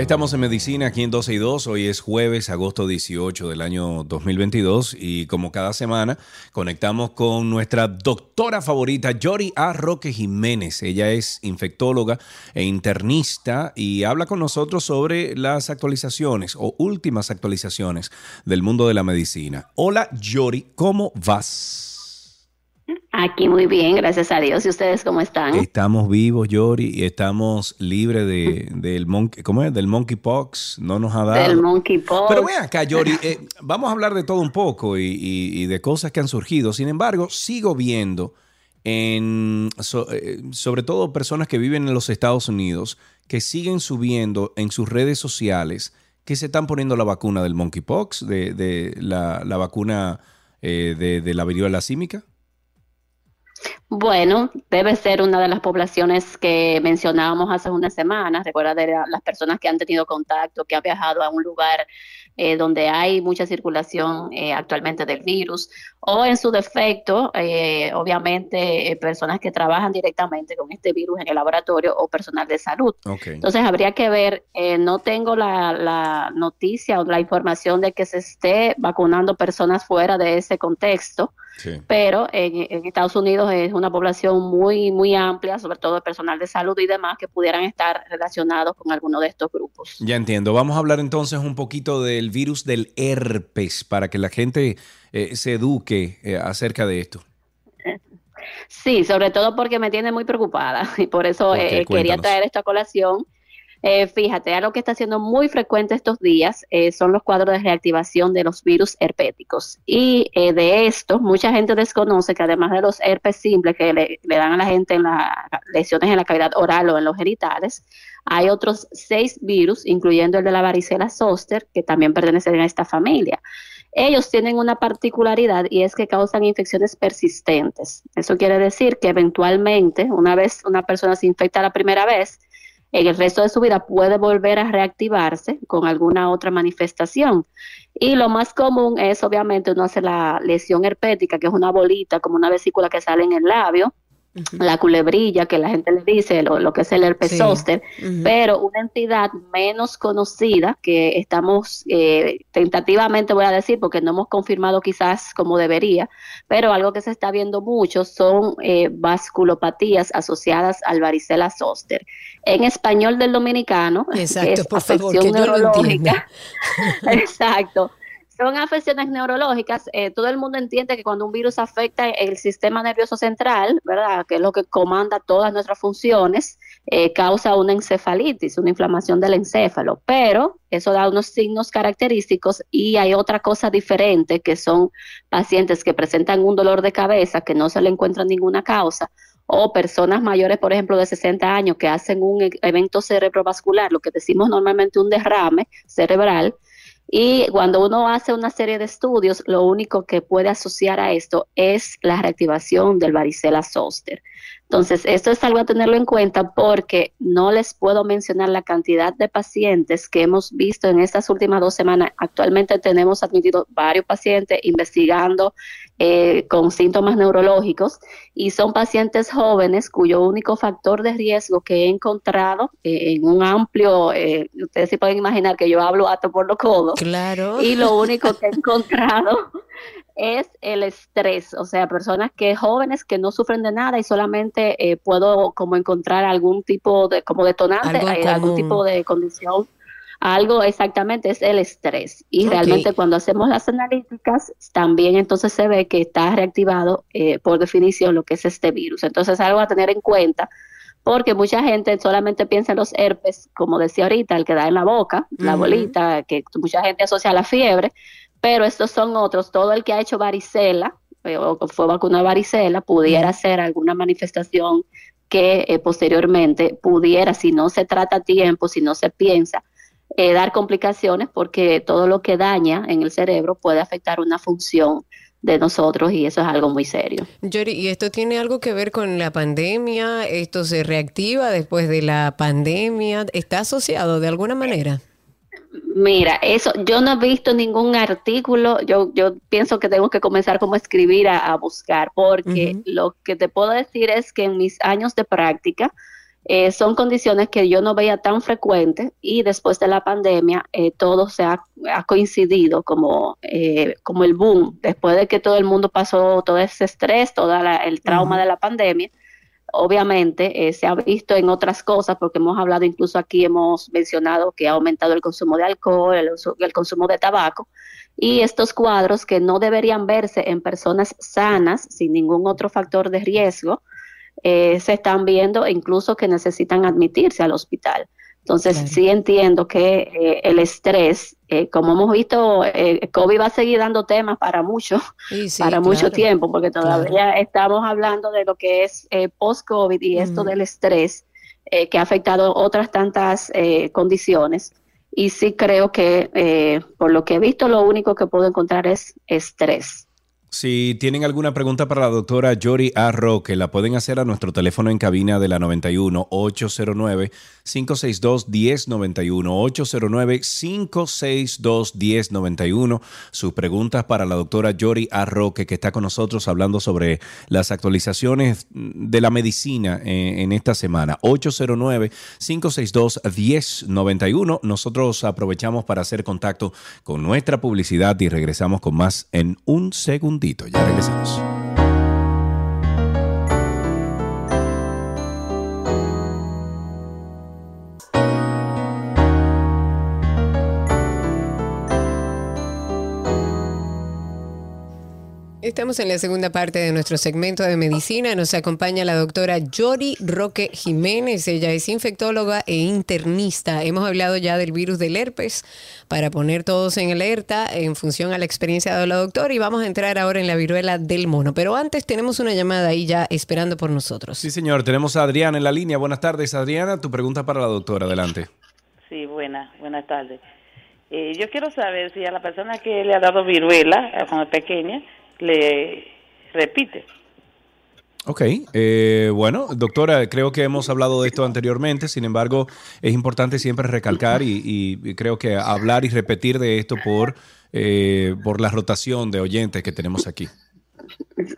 S2: Estamos en medicina aquí en 12 y 2. Hoy es jueves, agosto 18 del año 2022 y como cada semana conectamos con nuestra doctora favorita, Yori A. Roque Jiménez. Ella es infectóloga e internista y habla con nosotros sobre las actualizaciones o últimas actualizaciones del mundo de la medicina. Hola Yori, ¿cómo vas?
S18: Aquí muy bien, gracias a Dios. ¿Y ustedes cómo están?
S2: Estamos vivos, Yori, y estamos libres de, del monkey, ¿cómo es? Del monkeypox. No nos ha dado.
S18: Del monkeypox.
S2: Pero ven acá, Yori, eh, vamos a hablar de todo un poco y, y- y de cosas que han surgido. Sin embargo, sigo viendo en so- eh, sobre todo personas que viven en los Estados Unidos que siguen subiendo en sus redes sociales que se están poniendo la vacuna del monkeypox, de, de la, la vacuna eh, de, de la viruela símica.
S18: Bueno, debe ser una de las poblaciones que mencionábamos hace unas semanas. Recuerda de la- las personas que han tenido contacto, que han viajado a un lugar eh, donde hay mucha circulación eh, actualmente del virus, o en su defecto, eh, obviamente, eh, personas que trabajan directamente con este virus en el laboratorio o personal de salud. Entonces habría que ver, eh, no tengo la, la noticia o la información de que se esté vacunando personas fuera de ese contexto, pero en, en Estados Unidos es una población muy, muy amplia, sobre todo de personal de salud y demás, que pudieran estar relacionados con alguno de estos grupos.
S2: Ya entiendo. Vamos a hablar entonces un poquito del virus del herpes para que la gente eh, se eduque eh, acerca de esto.
S18: Sí, sobre todo porque me tiene muy preocupada y por eso eh, quería traer esta colación. Eh, fíjate, algo que está siendo muy frecuente estos días eh, son los cuadros de reactivación de los virus herpéticos. Y eh, de esto, mucha gente desconoce que además de los herpes simples que le, dan a la gente en las lesiones en la cavidad oral o en los genitales, hay otros seis virus, incluyendo el de la varicela zoster, que también pertenecen a esta familia. Ellos tienen una particularidad y es que causan infecciones persistentes. Eso quiere decir que eventualmente, una vez una persona se infecta la primera vez, en el resto de su vida puede volver a reactivarse con alguna otra manifestación. Y lo más común es, obviamente, uno hace la lesión herpética, que es una bolita, como una vesícula que sale en el labio, la culebrilla, que la gente le dice, lo, lo que es el herpes
S3: Sí.
S18: zóster, pero una entidad menos conocida que estamos eh, tentativamente, voy a decir, porque no hemos confirmado quizás como debería, pero algo que se está viendo mucho son eh, vasculopatías asociadas al varicela zóster. En español del dominicano,
S3: Exacto,
S18: es
S3: por favor, que yo lo
S18: neurológica. Exacto. Son afecciones neurológicas. eh, todo el mundo entiende que cuando un virus afecta el sistema nervioso central, ¿verdad? Que es lo que comanda todas nuestras funciones, eh, causa una encefalitis, una inflamación del encéfalo. Pero eso da unos signos característicos y hay otra cosa diferente que son pacientes que presentan un dolor de cabeza que no se le encuentra ninguna causa o personas mayores, por ejemplo, de 60 años que hacen un e- evento cerebrovascular, lo que decimos normalmente un derrame cerebral, y cuando uno hace una serie de estudios, lo único que puede asociar a esto es la reactivación del varicela zoster. Entonces, esto es algo a tenerlo en cuenta porque no les puedo mencionar la cantidad de pacientes que hemos visto en estas últimas dos semanas. Actualmente tenemos admitido varios pacientes investigando eh, con síntomas neurológicos y son pacientes jóvenes cuyo único factor de riesgo que he encontrado eh, en un amplio, eh, ustedes se pueden imaginar que yo hablo hasta por los codos.
S3: Claro.
S18: Y lo único que he encontrado es el estrés, o sea, personas que jóvenes que no sufren de nada y solamente eh, puedo como encontrar algún tipo de como detonante, algún tipo de condición. Algo exactamente es el estrés. Y realmente cuando hacemos las analíticas, también entonces se ve que está reactivado eh, por definición lo que es este virus. Entonces algo a tener en cuenta porque mucha gente solamente piensa en los herpes, como decía ahorita, el que da en la boca, la bolita, que mucha gente asocia a la fiebre, pero estos son otros. Todo el que ha hecho varicela eh, o fue vacunado varicela pudiera hacer alguna manifestación que eh, posteriormente pudiera, si no se trata a tiempo, si no se piensa, eh, dar complicaciones porque todo lo que daña en el cerebro puede afectar una función de nosotros y eso es algo muy serio.
S3: Yori, ¿y esto tiene algo que ver con la pandemia? ¿Esto se reactiva después de la pandemia? ¿Está asociado de alguna manera?
S18: Mira, eso, yo no he visto ningún artículo, yo, yo pienso que tengo que comenzar como a escribir, a, a buscar, porque lo que te puedo decir es que en mis años de práctica, eh, son condiciones que yo no veía tan frecuentes y después de la pandemia eh, todo se ha, ha coincidido como, eh, como el boom, después de que todo el mundo pasó todo ese estrés, todo el trauma de la pandemia. Obviamente eh, se ha visto en otras cosas, porque hemos hablado, incluso aquí hemos mencionado que ha aumentado el consumo de alcohol, el, el consumo de tabaco, y estos cuadros que no deberían verse en personas sanas, sin ningún otro factor de riesgo, eh, se están viendo e incluso que necesitan admitirse al hospital. Entonces, sí entiendo que eh, el estrés, eh, como hemos visto, eh, COVID va a seguir dando temas para mucho,
S3: Sí, sí,
S18: para mucho tiempo, porque todavía estamos hablando de lo que es post-COVID y esto del estrés que ha afectado otras tantas condiciones. Y sí creo que, eh, por lo que he visto, lo único que puedo encontrar es estrés.
S2: Si tienen alguna pregunta para la doctora Yori A. Roque, la pueden hacer a nuestro teléfono en cabina de la 91 809 562 1091 809 562 1091. Sus preguntas para la doctora Yori A. Roque, que está con nosotros hablando sobre las actualizaciones de la medicina en, en esta semana. 809 562 1091. Nosotros aprovechamos para hacer contacto con nuestra publicidad y regresamos con más en un Ya regresamos.
S3: Estamos en la segunda parte de nuestro segmento de medicina. Nos acompaña la doctora Yori Roque Jiménez. Ella es infectóloga e internista. Hemos hablado ya del virus del herpes para poner todos en alerta en función a la experiencia de la doctora y vamos a entrar ahora en la viruela del mono. Pero antes tenemos una llamada ahí ya esperando por nosotros.
S2: Sí, señor. Tenemos a Adriana en la línea. Buenas tardes, Adriana. Tu pregunta para la doctora. Adelante.
S19: Sí, buenas, buenas tardes. Eh, yo quiero saber si a la persona que le ha dado viruela eh, cuando es pequeña le repite.
S2: Ok, eh, bueno, doctora, creo que hemos hablado de esto anteriormente, sin embargo, es importante siempre recalcar y, y creo que hablar y repetir de esto por, eh, por la rotación de oyentes que tenemos aquí.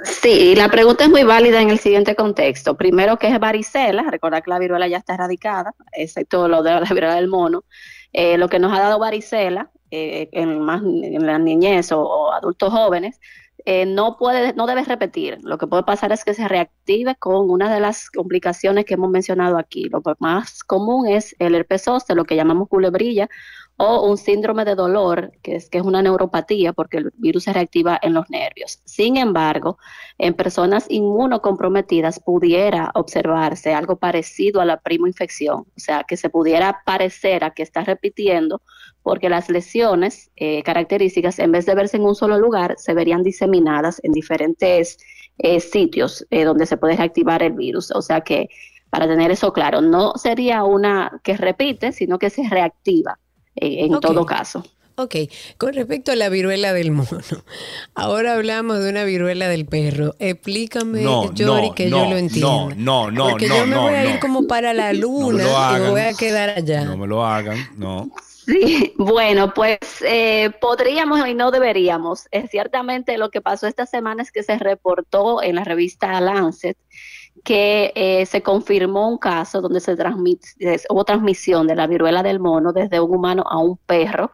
S18: Sí, la pregunta es muy válida en el siguiente contexto. Primero, que es varicela? Recordar que la viruela ya está erradicada, excepto lo de la viruela del mono. Eh, lo que nos ha dado varicela eh, en, más, en la niñez o, o adultos jóvenes, eh, no puede, no debes repetir. Lo que puede pasar es que se reactive con una de las complicaciones que hemos mencionado aquí. Lo más común es el herpes zóster, lo que llamamos culebrilla, o un síndrome de dolor, que es, que es una neuropatía porque el virus se reactiva en los nervios. Sin embargo, en personas inmunocomprometidas pudiera observarse algo parecido a la primoinfección, o sea, que se pudiera parecer a que está repitiendo porque las lesiones eh, características, en vez de verse en un solo lugar, se verían diseminadas en diferentes eh, sitios eh, donde se puede reactivar el virus. O sea que, para tener eso claro, no sería una que repite, sino que se reactiva en
S3: Ok.
S18: todo caso.
S3: Ok, con respecto a la viruela del mono, ahora hablamos de una viruela del perro. Explícame,
S2: No,
S3: Yori,
S2: no,
S3: que
S2: no,
S3: yo lo entienda.
S2: no, no, no,
S3: Porque
S2: no,
S3: yo me
S2: no,
S3: voy a ir
S2: no.
S3: como para la luna
S2: lo
S3: y voy a quedar allá.
S2: No me lo hagan, no.
S18: Sí, bueno, pues eh, podríamos y no deberíamos. Eh, ciertamente lo que pasó esta semana es que se reportó en la revista Lancet que eh, se confirmó un caso donde se hubo transmisión de la viruela del mono desde un humano a un perro,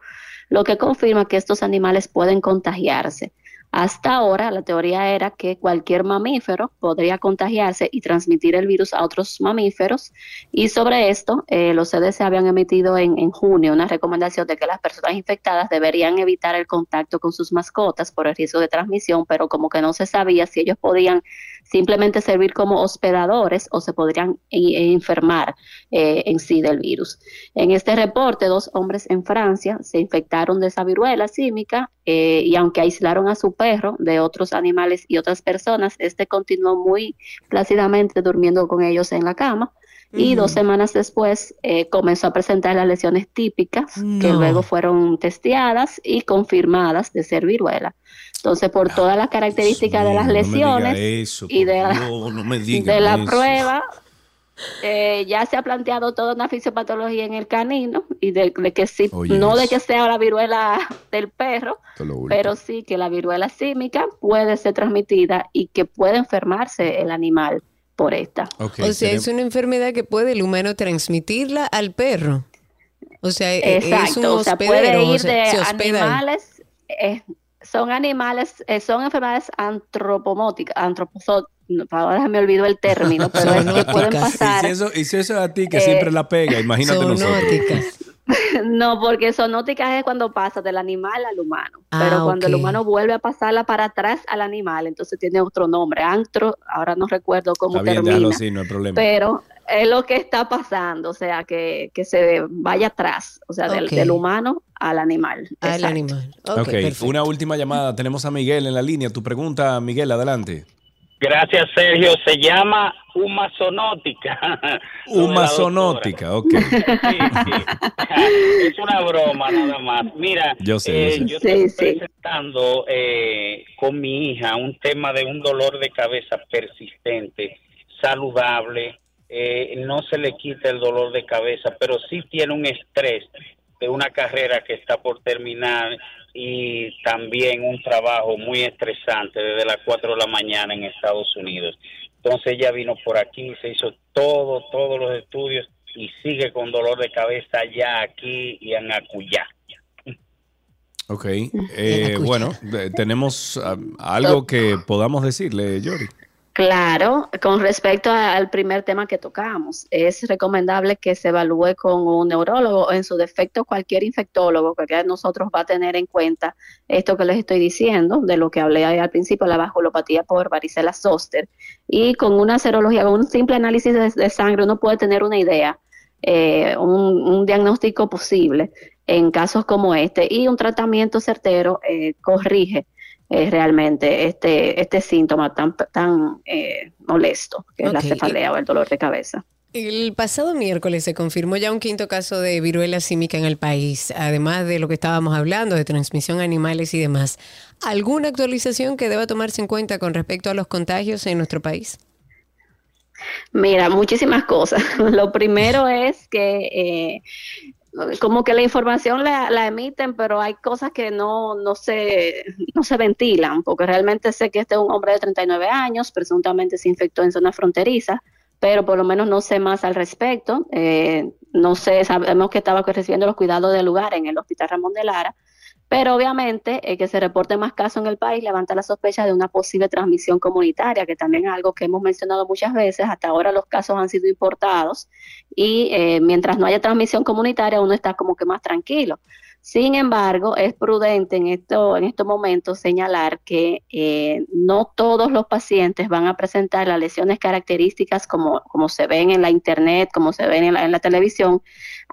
S18: lo que confirma que estos animales pueden contagiarse. Hasta ahora la teoría era que cualquier mamífero podría contagiarse y transmitir el virus a otros mamíferos y sobre esto eh, los CDC habían emitido en, en junio una recomendación de que las personas infectadas deberían evitar el contacto con sus mascotas por el riesgo de transmisión, pero como que no se sabía si ellos podían simplemente servir como hospedadores o se podrían i- e enfermar eh, en sí del virus. En este reporte, dos hombres en Francia se infectaron de esa viruela símica eh, y aunque aislaron a su perro de otros animales y otras personas, este continuó muy plácidamente durmiendo con ellos en la cama. Y dos semanas después eh, comenzó a presentar las lesiones típicas que luego fueron testeadas y confirmadas de ser viruela. Entonces, por todas las características de las
S2: No
S18: lesiones
S2: eso,
S18: y de la,
S2: no,
S18: de la prueba, eh, ya se ha planteado toda una fisiopatología en el canino y de, de que sí, no de que sea la viruela del perro, pero sí que la viruela símica puede ser transmitida y que puede enfermarse el animal por esta.
S3: o sea, es una enfermedad que puede el humano transmitirla al perro. O sea, e- es un
S18: Exacto, o sea, puede
S3: hospedero, o
S18: ir
S3: sea,
S18: de
S3: se
S18: animales, eh, son animales, eh, son enfermedades antropomóticas, antropozo, ahora me olvidó el término, pero es que pueden
S2: Y
S18: pasar,
S2: si, eso, y si eso es a ti que
S18: Eh,
S2: siempre la pega, imagínate nosotros.
S18: no, porque zoonóticas es cuando pasa del animal al humano,
S2: Ah,
S18: pero cuando el humano vuelve a pasarla para atrás al animal, entonces tiene otro nombre, antro, ahora no recuerdo cómo
S2: Está bien,
S18: termina,
S2: déjalo así, no hay problema.
S18: pero es lo que está pasando, o sea, que, que se vaya atrás, o sea, del, humano al animal.
S3: Al
S18: Exacto.
S3: animal.
S2: Ok, una última llamada. Tenemos a Miguel en la línea. Tu pregunta, Miguel, adelante.
S20: Gracias, Sergio. Se llama humasonótica. Lo de la
S2: Humasonótica, ok.
S20: es una broma nada más. Mira,
S2: Yo sé,
S20: eh,
S2: yo sé.
S20: yo estoy presentando eh, con mi hija un tema de un dolor de cabeza persistente, saludable. eh, no se le quita el dolor de cabeza, pero sí tiene un estrés de una carrera que está por terminar y también un trabajo muy estresante desde las 4 de la mañana en Estados Unidos. Entonces ella vino por aquí, se hizo todo, todos los estudios y sigue con dolor de cabeza ya aquí y en Acuyá.
S2: Ok. Eh, bueno, eh, tenemos ah, algo que podamos decirle, Yori.
S18: Claro, con respecto al primer tema que tocamos, es recomendable que se evalúe con un neurólogo o en su defecto cualquier infectólogo, porque nosotros va a tener en cuenta esto que les estoy diciendo, de lo que hablé al principio, la vasculopatía por varicela zoster. Y con una serología, con un simple análisis de, sangre, uno puede tener una idea, eh, un, un diagnóstico posible en casos como este y un tratamiento certero eh, corrige eh, realmente este, este síntoma tan, tan eh, molesto que es la cefalea o el dolor de cabeza.
S3: El pasado miércoles se confirmó ya un quinto caso de viruela símica en el país, además de lo que estábamos hablando, de transmisión a animales y demás. ¿Alguna actualización que deba tomarse en cuenta con respecto a los contagios en nuestro país?
S18: Mira, muchísimas cosas. Lo primero es que eh, como que la información la, emiten, pero hay cosas que no, no, se, no se ventilan, porque realmente sé que este es un hombre de 39 años, presuntamente se infectó en zona fronteriza, pero por lo menos no sé más al respecto. Eh, no sé, sabemos que estaba recibiendo los cuidados del lugar en el Hospital Ramón de Lara, pero obviamente eh, que se reporte más casos en el país levanta la sospecha de una posible transmisión comunitaria, que también es algo que hemos mencionado muchas veces. Hasta ahora los casos han sido importados y eh, mientras no haya transmisión comunitaria uno está como que más tranquilo. Sin embargo, es prudente en, esto, en estos momentos señalar que eh, no todos los pacientes van a presentar las lesiones características como, como se ven en la internet, como se ven en la, en la televisión.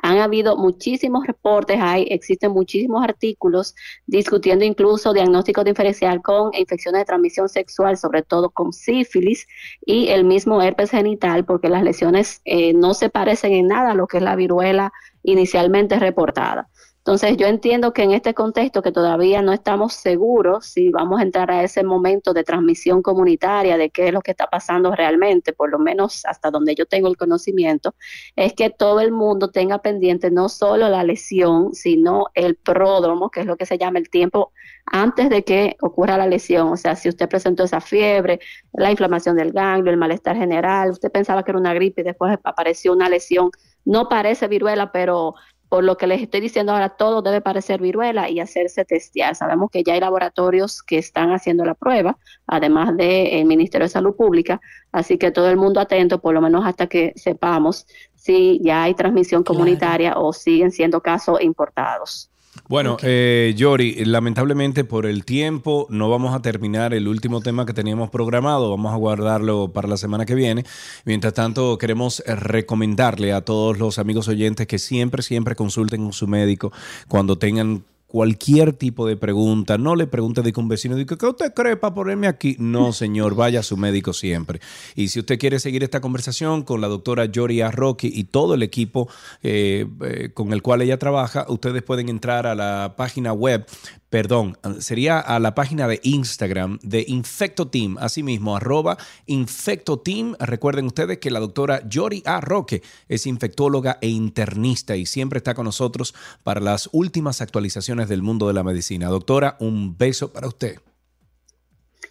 S18: Han habido muchísimos reportes, hay, existen muchísimos artículos discutiendo incluso diagnóstico diferencial con infecciones de transmisión sexual, sobre todo con sífilis y el mismo herpes genital, porque las lesiones eh, no se parecen en nada a lo que es la viruela inicialmente reportada. Entonces yo entiendo que en este contexto que todavía no estamos seguros si vamos a entrar a ese momento de transmisión comunitaria, de qué es lo que está pasando realmente, por lo menos hasta donde yo tengo el conocimiento, es que todo el mundo tenga pendiente no solo la lesión, sino el pródromo, que es lo que se llama el tiempo antes de que ocurra la lesión. O sea, si usted presentó esa fiebre, la inflamación del ganglio, el malestar general, usted pensaba que era una gripe y después apareció una lesión, no parece viruela, pero por lo que les estoy diciendo ahora, todo debe parecer viruela y hacerse testear. Sabemos que ya hay laboratorios que están haciendo la prueba, además del Ministerio de Salud Pública, así que todo el mundo atento, por lo menos hasta que sepamos si ya hay transmisión comunitaria o siguen siendo casos importados.
S2: Bueno, eh, Yori, lamentablemente por el tiempo no vamos a terminar el último tema que teníamos programado, vamos a guardarlo para la semana que viene. Mientras tanto, queremos recomendarle a todos los amigos oyentes que siempre, siempre consulten con su médico cuando tengan cualquier tipo de pregunta. No le pregunte de que un vecino diga, ¿qué usted cree para ponerme aquí? No, señor, vaya a su médico siempre. Y si usted quiere seguir esta conversación con la doctora Yori Arroqui y todo el equipo eh, eh, con el cual ella trabaja, ustedes pueden entrar a la página web perdón, sería a la página de Instagram de Infecto Team, asimismo, arroba Infecto Team. Recuerden ustedes que la doctora Yori A. Roque es infectóloga e internista y siempre está con nosotros para las últimas actualizaciones del mundo de la medicina. Doctora, un beso para usted.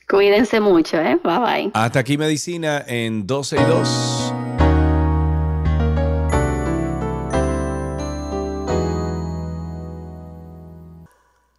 S18: Cuídense mucho, ¿eh? Bye bye.
S2: Hasta aquí medicina en 12 y 2.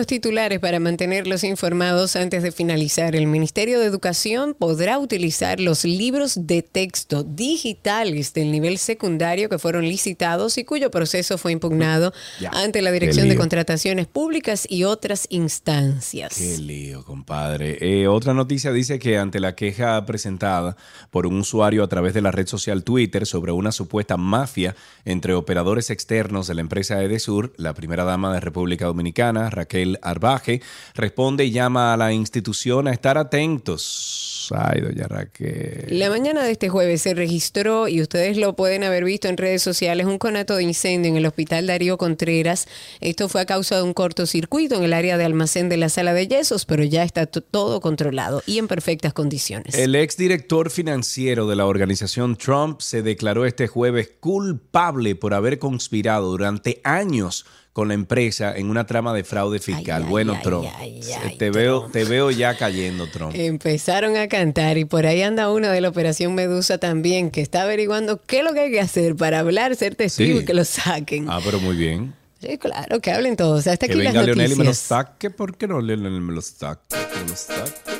S3: Algunos titulares para mantenerlos informados antes de finalizar. El Ministerio de Educación podrá utilizar los libros de texto digitales del nivel secundario que fueron licitados y cuyo proceso fue impugnado
S2: Ya.
S3: ante la Dirección de. Contrataciones Públicas y otras instancias.
S2: Qué lío, compadre. Eh, otra noticia dice que ante la queja presentada por un usuario a través de la red social Twitter sobre una supuesta mafia entre operadores externos de la empresa Edesur, la primera dama de República Dominicana, Raquel Arbaje, responde y llama a la institución a estar atentos. Ay, doña Raquel.
S3: La mañana de este jueves se registró, y ustedes lo pueden haber visto en redes sociales, un conato de incendio en el Hospital Darío Contreras. Esto fue a causa de un cortocircuito en el área de almacén de la sala de yesos, pero ya está to- todo controlado y en perfectas condiciones.
S2: El exdirector financiero de la organización Trump se declaró este jueves culpable por haber conspirado durante años con la empresa en una trama de fraude fiscal. bueno, Trump, te, Veo, te veo ya cayendo, Trump.
S3: Empezaron a cantar y por ahí anda uno de la Operación Medusa también que está averiguando qué es lo que hay que hacer para hablar, ser testigo
S2: Sí.
S3: y que lo saquen.
S2: Ah, pero muy bien.
S3: Sí, claro, que hablen todos. Hasta
S2: que
S3: aquí las
S2: venga Leonel y me los
S3: noticias.
S2: saque. ¿Por qué no Leonel me los saque? Que me los saque.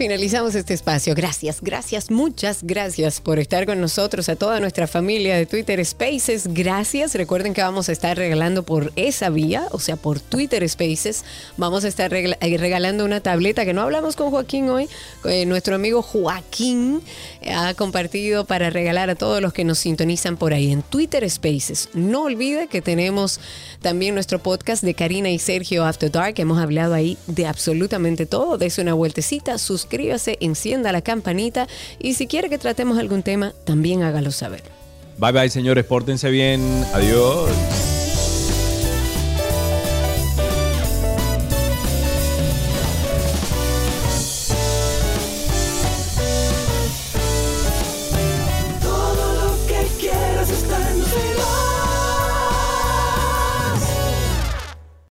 S3: Finalizamos este espacio. Gracias, gracias, muchas gracias por estar con nosotros, a toda nuestra familia de Twitter Spaces. Gracias. Recuerden que vamos a estar regalando por esa vía, o sea, por Twitter Spaces. Vamos a estar eh, regalando una tableta que no hablamos con Joaquín hoy. Eh, nuestro amigo Joaquín eh, ha compartido para regalar a todos los que nos sintonizan por ahí en Twitter Spaces. No olvide que tenemos también nuestro podcast de Karina y Sergio After Dark. Hemos hablado ahí de absolutamente todo. Dese una vueltecita, suscríbase, encienda la campanita y si quiere que tratemos algún tema, también hágalo saber.
S2: Bye bye, señores. Pórtense bien. Adiós.